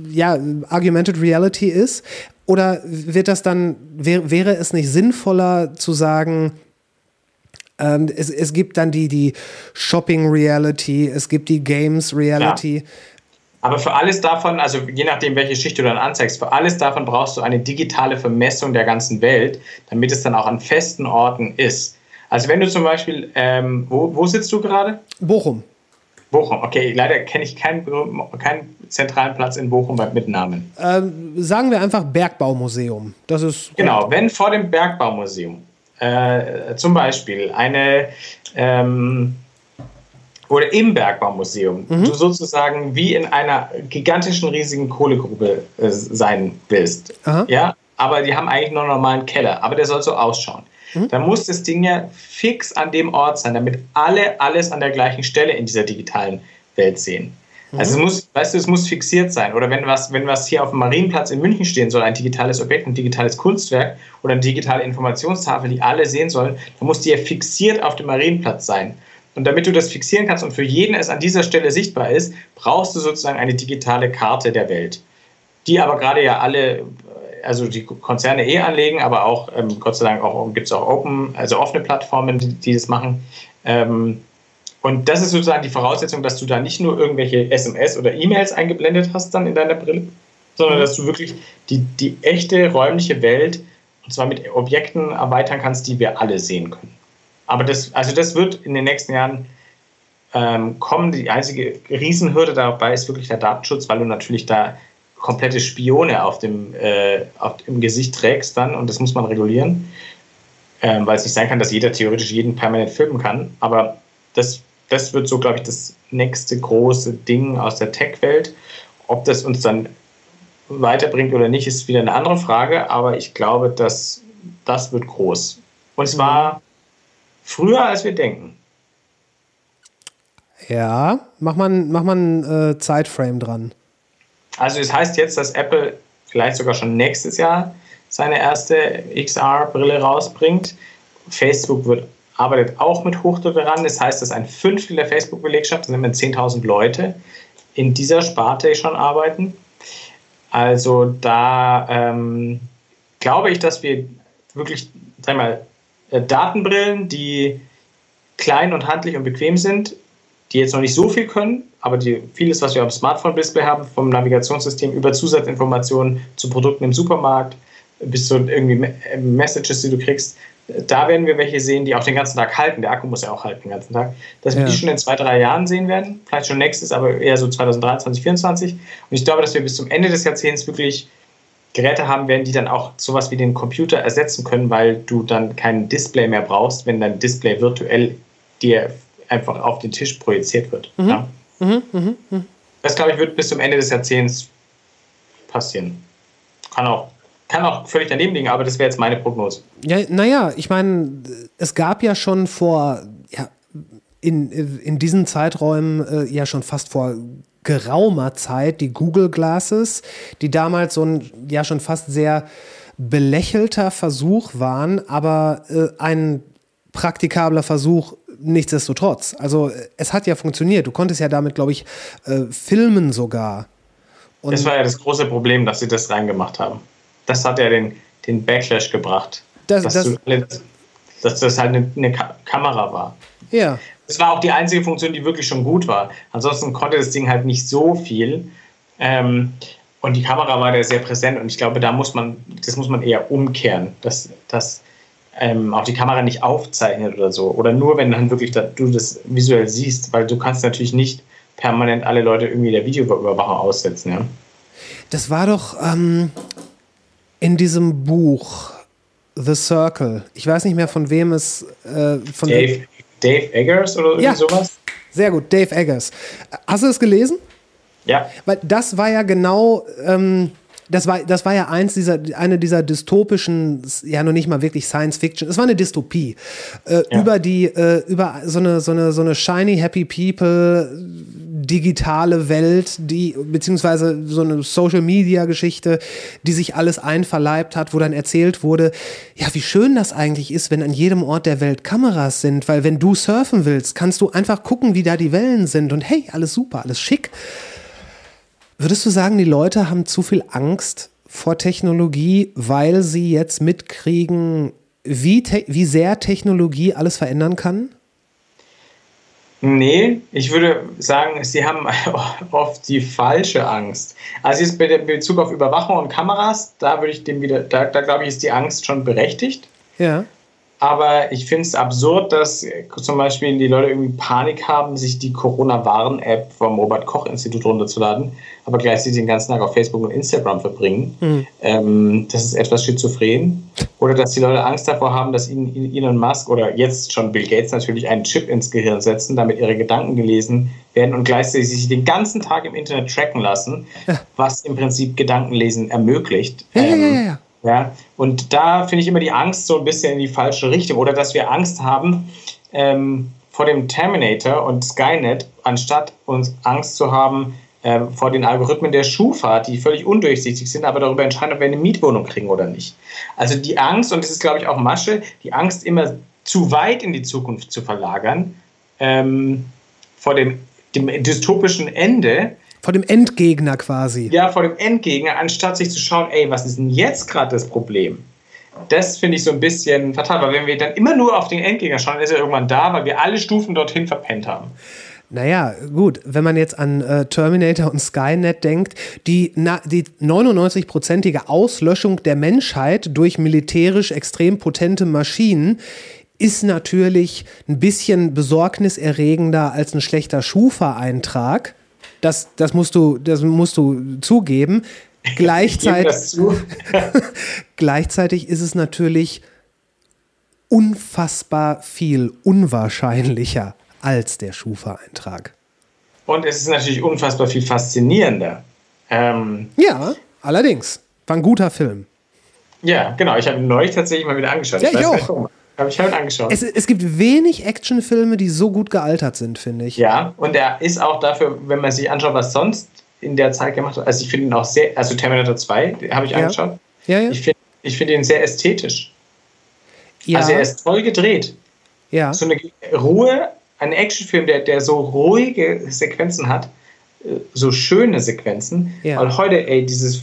ja, Argumented Reality ist? Oder wird das dann, wär, wäre es nicht sinnvoller zu sagen, ähm, es, es gibt dann die, die Shopping Reality, es gibt die Games Reality. Aber für alles davon, also je nachdem, welche Schicht du dann anzeigst, für alles davon brauchst du eine digitale Vermessung der ganzen Welt, damit es dann auch an festen Orten ist. Also wenn du zum Beispiel, ähm, wo, wo sitzt du gerade? Bochum. Bochum, okay, leider kenne ich keinen, keinen zentralen Platz in Bochum mit Namen. Ähm, sagen wir einfach Bergbaumuseum. Das ist. Genau, wenn vor dem Bergbaumuseum äh, zum Beispiel eine ähm, oder im Bergbaumuseum Mhm. du sozusagen wie in einer gigantischen riesigen Kohlegrube äh, sein willst. Aha. Ja, aber die haben eigentlich nur einen normalen Keller, aber der soll so ausschauen. Mhm. Dann muss das Ding ja fix an dem Ort sein, damit alle alles an der gleichen Stelle in dieser digitalen Welt sehen. Also es Mhm. muss, weißt du, es muss fixiert sein. Oder wenn was, wenn was hier auf dem Marienplatz in München stehen soll, ein digitales Objekt, ein digitales Kunstwerk oder eine digitale Informationstafel, die alle sehen sollen, dann muss die ja fixiert auf dem Marienplatz sein. Und damit du das fixieren kannst und für jeden es an dieser Stelle sichtbar ist, brauchst du sozusagen eine digitale Karte der Welt. Die aber gerade ja alle, also die Konzerne eh anlegen, aber auch, ähm, Gott sei Dank, auch, gibt es auch Open, also offene Plattformen, die, die das machen. Ähm, und das ist sozusagen die Voraussetzung, dass du da nicht nur irgendwelche SMS oder E-Mails eingeblendet hast dann in deiner Brille, sondern dass du wirklich die, die echte räumliche Welt und zwar mit Objekten erweitern kannst, die wir alle sehen können. Aber das, also das wird in den nächsten Jahren ähm, kommen. Die einzige Riesenhürde dabei ist wirklich der Datenschutz, weil du natürlich da komplette Spione auf dem, äh, auf, im Gesicht trägst dann und das muss man regulieren, ähm, weil es nicht sein kann, dass jeder theoretisch jeden permanent filmen kann. Aber das, das wird so, glaube ich, das nächste große Ding aus der Tech-Welt. Ob das uns dann weiterbringt oder nicht, ist wieder eine andere Frage, aber ich glaube, dass das wird groß. Und zwar früher, als wir denken. Ja, mach man, mach man äh, Zeitframe dran. Also es heißt jetzt, dass Apple vielleicht sogar schon nächstes Jahr seine erste XR-Brille rausbringt. Facebook wird, arbeitet auch mit Hochdruck daran. Das heißt, dass ein Fünftel der Facebook-Belegschaft, das sind immer 10.000 Leute, in dieser Sparte schon arbeiten. Also da ähm, glaube ich, dass wir wirklich, sag mal, Datenbrillen, die klein und handlich und bequem sind, die jetzt noch nicht so viel können, aber die, vieles, was wir am Smartphone-Display haben, vom Navigationssystem über Zusatzinformationen zu Produkten im Supermarkt bis zu irgendwie äh, Messages, die du kriegst, da werden wir welche sehen, die auch den ganzen Tag halten. Der Akku muss ja auch halten den ganzen Tag. Dass wir Ja. die schon in zwei, drei Jahren sehen werden. Vielleicht schon nächstes, aber eher so 2023, 2024. Und ich glaube, dass wir bis zum Ende des Jahrzehnts wirklich Geräte haben werden, die dann auch sowas wie den Computer ersetzen können, weil du dann kein Display mehr brauchst, wenn dein Display virtuell dir einfach auf den Tisch projiziert wird. Ja? Das, glaube ich, wird bis zum Ende des Jahrzehnts passieren. Kann auch, kann auch völlig daneben liegen, aber das wäre jetzt meine Prognose. Ja, naja, ich meine, es gab ja schon vor, ja, in, in diesen Zeiträumen äh, ja schon fast vor geraumer Zeit die Google Glasses, die damals so ein ja schon fast sehr belächelter Versuch waren, aber äh, ein praktikabler Versuch nichtsdestotrotz. Also es hat ja funktioniert. Du konntest ja damit, glaube ich, äh, filmen sogar. Und Das war ja das große Problem, dass sie das reingemacht haben. Das hat ja den, den Backlash gebracht. Das- dass, das- du dass das halt eine, eine Ka Kamera war. ja, Das war auch die einzige Funktion, die wirklich schon gut war. Ansonsten konnte das Ding halt nicht so viel. Ähm, und die Kamera war da sehr präsent und ich glaube, da muss man, das muss man eher umkehren, dass, dass ähm, auch die Kamera nicht aufzeichnet oder so. Oder nur, wenn dann wirklich da, du das visuell siehst, weil du kannst natürlich nicht permanent alle Leute irgendwie der Videoüberwachung aussetzen. Ja? das war doch ähm, in diesem Buch The Circle. Ich weiß nicht mehr von wem es äh, von Dave, Dave Eggers oder irgendwie Ja. sowas? Sehr gut, Dave Eggers. Hast du es gelesen? Ja. Weil das war ja genau, ähm, das war, das war ja eins dieser, eine dieser dystopischen, ja noch nicht mal wirklich Science Fiction, es war eine Dystopie äh, Ja. über die, äh, über so eine, so eine, so eine shiny happy people digitale Welt, die, beziehungsweise so eine Social Media Geschichte, die sich alles einverleibt hat, wo dann erzählt wurde, ja, wie schön das eigentlich ist, wenn an jedem Ort der Welt Kameras sind, weil wenn du surfen willst, kannst du einfach gucken, wie da die Wellen sind und hey, alles super, alles schick. Würdest du sagen, die Leute haben zu viel Angst vor Technologie, weil sie jetzt mitkriegen, wie, wie sehr Technologie alles verändern kann? Nee, ich würde sagen, sie haben oft die falsche Angst. Also jetzt in Bezug auf Überwachung und Kameras, da würde ich dem wieder, da, da glaube ich, ist die Angst schon berechtigt. Ja. Aber ich finde es absurd, dass äh, zum Beispiel die Leute irgendwie Panik haben, sich die Corona-Warn-App vom Robert-Koch-Institut runterzuladen, aber gleichzeitig den ganzen Tag auf Facebook und Instagram verbringen. Ähm, das ist etwas schizophren. Oder dass die Leute Angst davor haben, dass ihnen Elon Musk oder jetzt schon Bill Gates natürlich einen Chip ins Gehirn setzen, damit ihre Gedanken gelesen werden und gleichzeitig sich den ganzen Tag im Internet tracken lassen, was im Prinzip Gedankenlesen ermöglicht. Ja, ja, Ähm, ja, ja. und da finde ich immer die Angst so ein bisschen in die falsche Richtung. Oder dass wir Angst haben ähm, vor dem Terminator und Skynet, anstatt uns Angst zu haben ähm, vor den Algorithmen der Schufa, die völlig undurchsichtig sind, aber darüber entscheiden, ob wir eine Mietwohnung kriegen oder nicht. Also die Angst, und das ist, glaube ich, auch Masche, die Angst immer zu weit in die Zukunft zu verlagern, ähm, vor dem, dem dystopischen Ende, Vor dem Endgegner quasi. ja, vor dem Endgegner, anstatt sich zu schauen, ey, was ist denn jetzt gerade das Problem? Das finde ich so ein bisschen fatal, weil wenn wir dann immer nur auf den Endgegner schauen, ist er irgendwann da, weil wir alle Stufen dorthin verpennt haben. Naja, gut, wenn man jetzt an äh, Terminator und Skynet denkt, die, na, die 99-prozentige Auslöschung der Menschheit durch militärisch extrem potente Maschinen ist natürlich ein bisschen besorgniserregender als ein schlechter Schufa-Eintrag. Das, das, musst du, das musst du zugeben. Ich gebe Gleichzeitig, zu. gleichzeitig ist es natürlich unfassbar viel unwahrscheinlicher als der Schufa-Eintrag. Und es ist natürlich unfassbar viel faszinierender. Ähm, Ja, allerdings. War ein guter Film. ja, genau. Ich habe ihn neulich tatsächlich mal wieder angeschaut. Ja, ich weiß auch. nicht Aber ich habe ihn angeschaut. Es, es gibt wenig Actionfilme, die so gut gealtert sind, finde ich. Ja, und er ist auch dafür, wenn man sich anschaut, was sonst in der Zeit gemacht wird. Also ich finde ihn auch sehr, also Terminator 2, den habe ich Ja. angeschaut. Ja, ja. Ich finde ich find ihn sehr ästhetisch. ja, Also er ist toll gedreht. ja. So eine Ruhe, ein Actionfilm, der, der so ruhige Sequenzen hat, äh, so schöne Sequenzen. Ja. Weil heute, ey, dieses,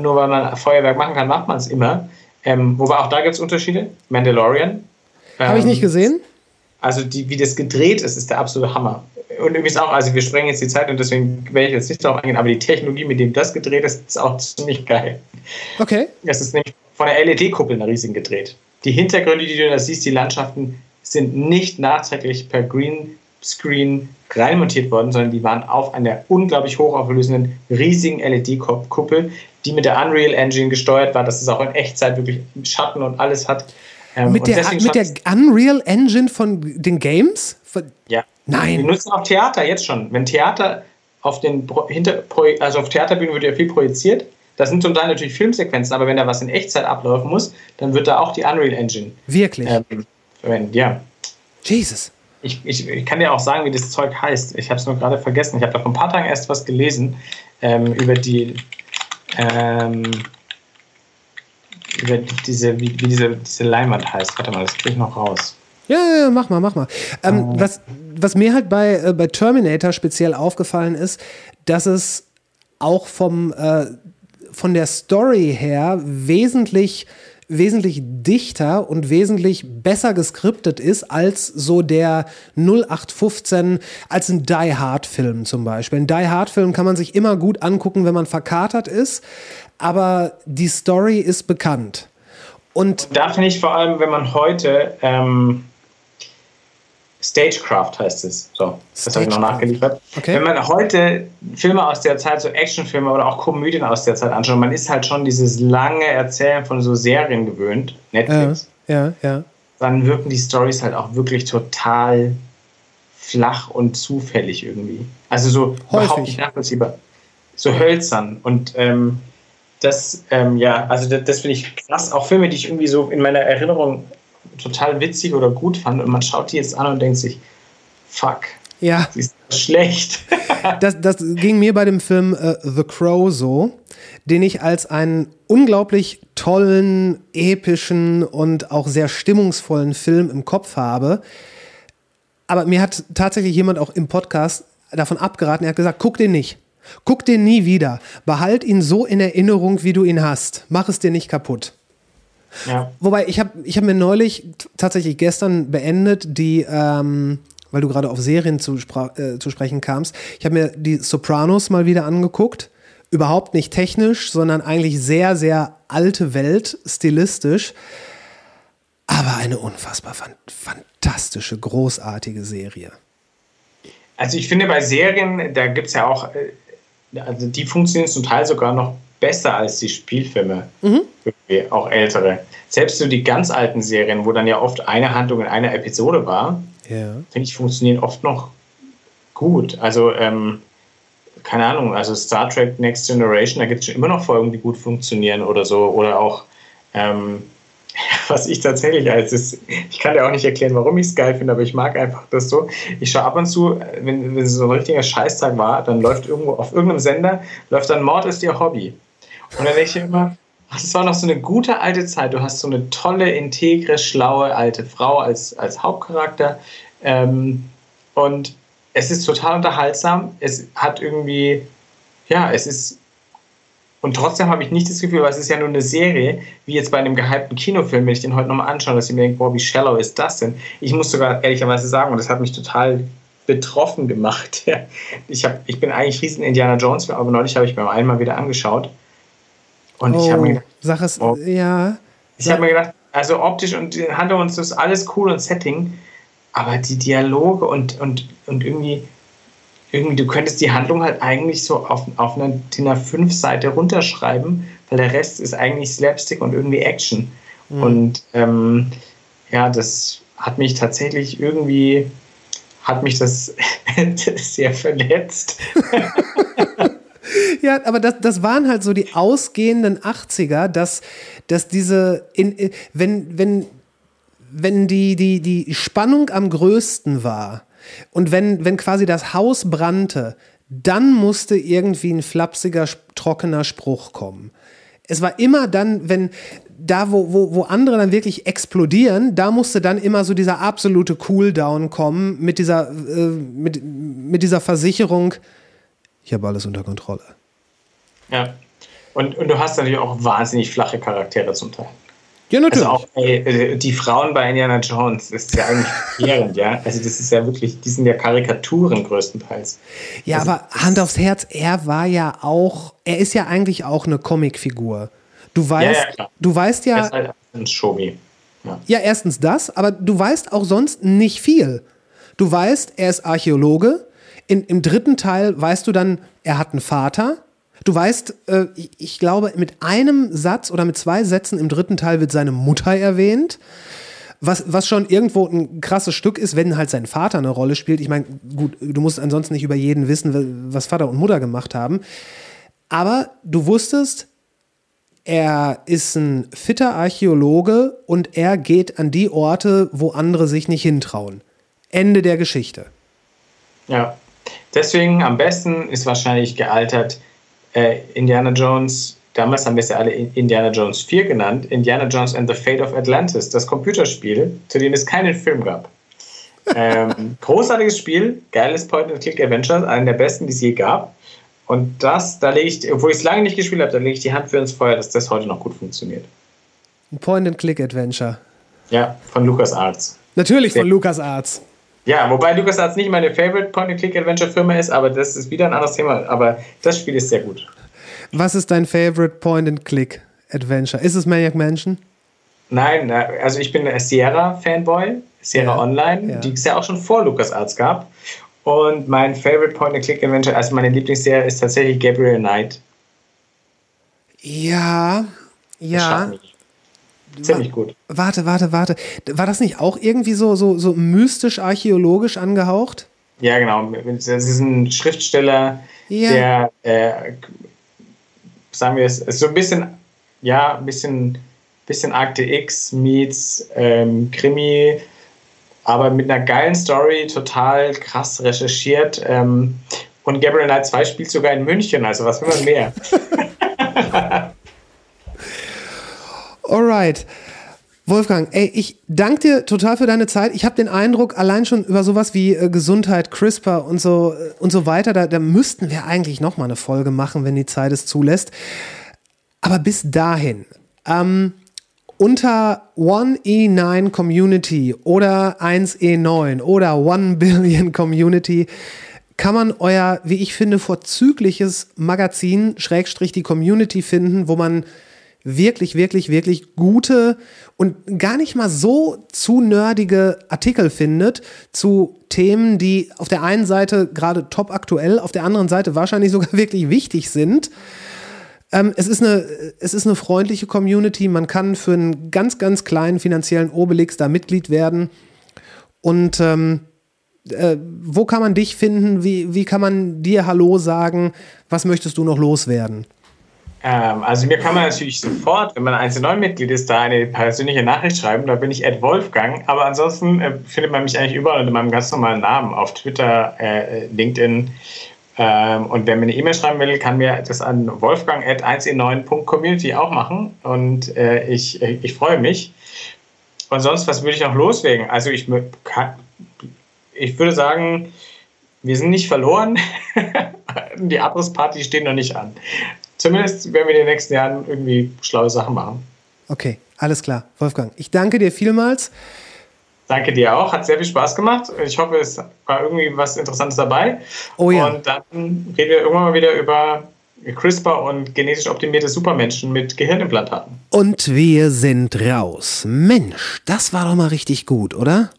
nur weil man Feuerwerk machen kann, macht man es immer. Ähm, wobei auch da gibt es Unterschiede. Mandalorian. Habe ich Ähm, nicht gesehen? Also die, wie das gedreht ist, ist der absolute Hammer. Und übrigens auch, also wir sprengen jetzt die Zeit und deswegen werde ich jetzt nicht darauf eingehen, aber die Technologie, mit dem das gedreht ist, ist auch ziemlich geil. Okay. Es ist nämlich von der LED-Kuppel einer riesigen gedreht. Die Hintergründe, die du da siehst, die Landschaften, sind nicht nachträglich per Greenscreen reinmontiert worden, sondern die waren auf einer unglaublich hochauflösenden, riesigen LED-Kuppel, die mit der Unreal Engine gesteuert war, dass es auch in Echtzeit wirklich Schatten und alles hat. Ähm, Mit der, mit der Unreal Engine von den Games? Von, ja. Nein. Wir nutzen auch Theater jetzt schon. Wenn Theater auf den Pro- hinter, also auf Theaterbühnen wird ja viel projiziert. Das sind zum Teil natürlich Filmsequenzen, aber wenn da was in Echtzeit ablaufen muss, dann wird da auch die Unreal Engine Wirklich? ähm, verwendet. Ja. Jesus. Ich, ich, ich kann dir auch sagen, wie das Zeug heißt. Ich habe es nur gerade vergessen. Ich habe da vor ein paar Tagen erst was gelesen ähm, über die ähm, über diese, wie, wie diese, diese Leinwand heißt. Warte mal, das kriege ich noch raus. Ja, ja, ja, mach mal, mach mal. Ähm, Oh. was, was mir halt bei, äh, bei Terminator speziell aufgefallen ist, dass es auch vom, äh, von der Story her wesentlich wesentlich dichter und wesentlich besser geskriptet ist als so der 0815, als ein Die Hard Film zum Beispiel. Ein Die Hard Film kann man sich immer gut angucken, wenn man verkatert ist, aber die Story ist bekannt. Und Da finde ich vor allem, wenn man heute ähm, Stagecraft heißt es. So, das habe ich noch nachgeliefert. Okay. Wenn man heute Filme aus der Zeit, so Actionfilme oder auch Komödien aus der Zeit anschaut, man ist halt schon dieses lange Erzählen von so Serien gewöhnt, ja, Netflix, ja, ja. dann wirken die Stories halt auch wirklich total flach und zufällig irgendwie. Also so überhaupt Häufig. nicht nachvollziehbar. So hölzern. Und ähm, das, ähm, ja, also das, das finde ich krass. Auch Filme, die ich irgendwie so in meiner Erinnerung total witzig oder gut fand und man schaut die jetzt an und denkt sich, fuck, Ja, sie ist schlecht. das, das ging mir bei dem Film äh, The Crow so, den ich als einen unglaublich tollen, epischen und auch sehr stimmungsvollen Film im Kopf habe. Aber mir hat tatsächlich jemand auch im Podcast davon abgeraten. Er hat gesagt, guck den nicht. Guck den nie wieder. Behalt ihn so in Erinnerung, wie du ihn hast. Mach es dir nicht kaputt. Ja. Wobei, ich habe ich hab mir neulich, tatsächlich gestern beendet, die, ähm, weil du gerade auf Serien zu, äh, zu sprechen kamst, ich habe mir die Sopranos mal wieder angeguckt. Überhaupt nicht technisch, sondern eigentlich sehr, sehr alte Welt, stilistisch. Aber eine unfassbar fan fantastische, großartige Serie. Also ich finde bei Serien, da gibt es ja auch, äh, also die funktionieren zum Teil sogar noch besser als die Spielfilme, Irgendwie, auch ältere. Selbst so die ganz alten Serien, wo dann ja oft eine Handlung in einer Episode war, Ja. finde ich, funktionieren oft noch gut. Also, ähm, keine Ahnung, also Star Trek Next Generation, da gibt es schon immer noch Folgen, die gut funktionieren oder so. Oder auch, ähm, was ich tatsächlich als ist, ich kann dir auch nicht erklären, warum ich es geil finde, aber ich mag einfach das so. Ich schaue ab und zu, wenn, wenn so ein richtiger Scheißtag war, dann läuft irgendwo auf irgendeinem Sender, läuft dann Mord ist ihr Hobby. Und dann denke ich immer, ach, das war noch so eine gute alte Zeit. Du hast so eine tolle, integre, schlaue alte Frau als, als Hauptcharakter. Ähm, und es ist total unterhaltsam. Es hat irgendwie, ja, es ist. Und trotzdem habe ich nicht das Gefühl, weil es ist ja nur eine Serie, wie jetzt bei einem gehypten Kinofilm, wenn ich den heute nochmal anschaue, dass ich mir denke, boah, wie shallow ist das denn? Ich muss sogar ehrlicherweise sagen, und das hat mich total betroffen gemacht. Ich, hab, ich bin eigentlich riesen Indiana Jones, aber neulich habe ich mir einmal wieder angeschaut. Und ich habe mir Oh, gedacht, sag es, Oh. ja. ich habe mir gedacht, also optisch und die Handlung und so ist alles cool und Setting, aber die Dialoge und, und, und irgendwie, irgendwie, du könntest die Handlung halt eigentlich so auf, auf einer DIN A5-Seite runterschreiben, weil der Rest ist eigentlich Slapstick und irgendwie Action. Und ähm, ja, das hat mich tatsächlich irgendwie, hat mich das sehr verletzt. Ja, aber das, das waren halt so die ausgehenden 80er, dass, dass diese, in, in, wenn, wenn, wenn die, die, die Spannung am größten war und wenn, wenn quasi das Haus brannte, dann musste irgendwie ein flapsiger, trockener Spruch kommen. Es war immer dann, wenn da, wo, wo, wo andere dann wirklich explodieren, da musste dann immer so dieser absolute Cooldown kommen mit dieser, äh, mit, mit dieser Versicherung, ich habe alles unter Kontrolle. Ja. Und, und du hast natürlich auch wahnsinnig flache Charaktere zum Teil. Ja, natürlich. Also auch ey, äh, die Frauen bei Indiana Jones, ist ja eigentlich verheerend, ja. Also das ist ja wirklich, die sind ja Karikaturen größtenteils. ja, also aber Hand aufs Herz, er war ja auch, er ist ja eigentlich auch eine Comicfigur. Du weißt, ja, klar. du weißt Er ja, ist halt ein Shomi. Ja. ja, erstens das, aber du weißt auch sonst nicht viel. Du weißt, er ist Archäologe. In, Im dritten Teil weißt du dann, er hat einen Vater. Du weißt, äh, ich, glaube, mit einem Satz oder mit zwei Sätzen im dritten Teil wird seine Mutter erwähnt. Was, was schon irgendwo ein krasses Stück ist, wenn halt sein Vater eine Rolle spielt. Ich meine, gut, du musst ansonsten nicht über jeden wissen, was Vater und Mutter gemacht haben. Aber du wusstest, er ist ein fitter Archäologe und er geht an die Orte, wo andere sich nicht hintrauen. Ende der Geschichte. ja. Deswegen am besten ist wahrscheinlich gealtert äh, Indiana Jones, damals haben wir es ja alle Indiana Jones 4 genannt, Indiana Jones and the Fate of Atlantis, das Computerspiel, zu dem es keinen Film gab. ähm, großartiges Spiel, geiles Point-and-Click-Adventure, einer der besten, die es je gab. Und das, da lege ich, obwohl ich es lange nicht gespielt habe, da lege ich die Hand für ins Feuer, dass das heute noch gut funktioniert. Ein Point-and-Click-Adventure. Ja, von LucasArts. Natürlich von LucasArts. Ja, wobei LucasArts nicht meine Favorite Point-and-Click-Adventure-Firma ist, aber das ist wieder ein anderes Thema. Aber das Spiel ist sehr gut. Was ist dein Favorite Point-and-Click-Adventure? Ist es Maniac Mansion? Nein, also ich bin ein Sierra-Fanboy, Sierra Ja, Online, ja. die es ja auch schon vor LucasArts gab. Und mein Favorite Point-and-Click-Adventure, also meine Lieblingsserie, ist tatsächlich Gabriel Knight. Ja, ja. Ziemlich gut. Warte, warte, warte. War das nicht auch irgendwie so, so, so mystisch-archäologisch angehaucht? Ja, genau. Das ist ein Schriftsteller, Ja. der, äh, sagen wir es, so ein bisschen, ja, ein bisschen, bisschen Akte X meets ähm, Krimi, aber mit einer geilen Story, total krass recherchiert. Ähm, und Gabriel Knight 2 spielt sogar in München, also was will man mehr? Alright. Wolfgang, ey, ich danke dir total für deine Zeit. Ich habe den Eindruck, allein schon über sowas wie äh, Gesundheit, CRISPR und so äh, und so weiter, da, da müssten wir eigentlich noch mal eine Folge machen, wenn die Zeit es zulässt. Aber bis dahin, ähm, unter 1E9 Community oder 1E9 oder 1 Billion Community kann man euer, wie ich finde, vorzügliches Magazin, Schrägstrich die Community finden, wo man wirklich, wirklich, wirklich gute und gar nicht mal so zu nerdige Artikel findet zu Themen, die auf der einen Seite gerade top aktuell, auf der anderen Seite wahrscheinlich sogar wirklich wichtig sind. Ähm, es, ist eine, es ist eine freundliche Community. Man kann für einen ganz, ganz kleinen finanziellen Obelix da Mitglied werden. Und ähm, äh, wo kann man dich finden? Wie, wie kann man dir Hallo sagen? Was möchtest du noch loswerden? Ähm, also mir kann man natürlich sofort, wenn man ein 1 Mitglied ist, da eine persönliche Nachricht schreiben. Da bin ich Ed Wolfgang. Aber ansonsten äh, findet man mich eigentlich überall unter meinem ganz normalen Namen auf Twitter, äh, LinkedIn. Ähm, und wer mir eine E-Mail schreiben will, kann mir das an wolfgang.1e9.community auch machen. Und äh, ich, äh, ich freue mich. Und sonst, was würde ich noch loswerden? Also ich, ich würde sagen, wir sind nicht verloren. Die Abrissparty steht noch nicht an. Zumindest werden wir in den nächsten Jahren irgendwie schlaue Sachen machen. Okay, alles klar. Wolfgang, ich danke dir vielmals. Danke dir auch, hat sehr viel Spaß gemacht. Ich hoffe, es war irgendwie was Interessantes dabei. Oh ja. Und dann reden wir irgendwann mal wieder über CRISPR und genetisch optimierte Supermenschen mit Gehirnimplantaten. Und wir sind raus. Mensch, das war doch mal richtig gut, oder?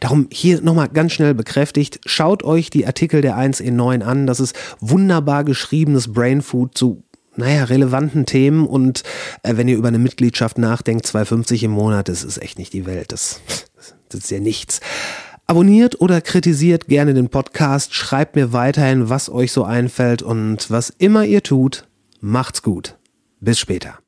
Darum hier nochmal ganz schnell bekräftigt, schaut euch die Artikel der 1E9 an. Das ist wunderbar geschriebenes Brainfood zu, naja, relevanten Themen. Und äh, wenn ihr über eine Mitgliedschaft nachdenkt, 2,50 im Monat, das ist echt nicht die Welt. Das, das ist ja nichts. Abonniert oder kritisiert gerne den Podcast. Schreibt mir weiterhin, was euch so einfällt. Und was immer ihr tut, macht's gut. Bis später.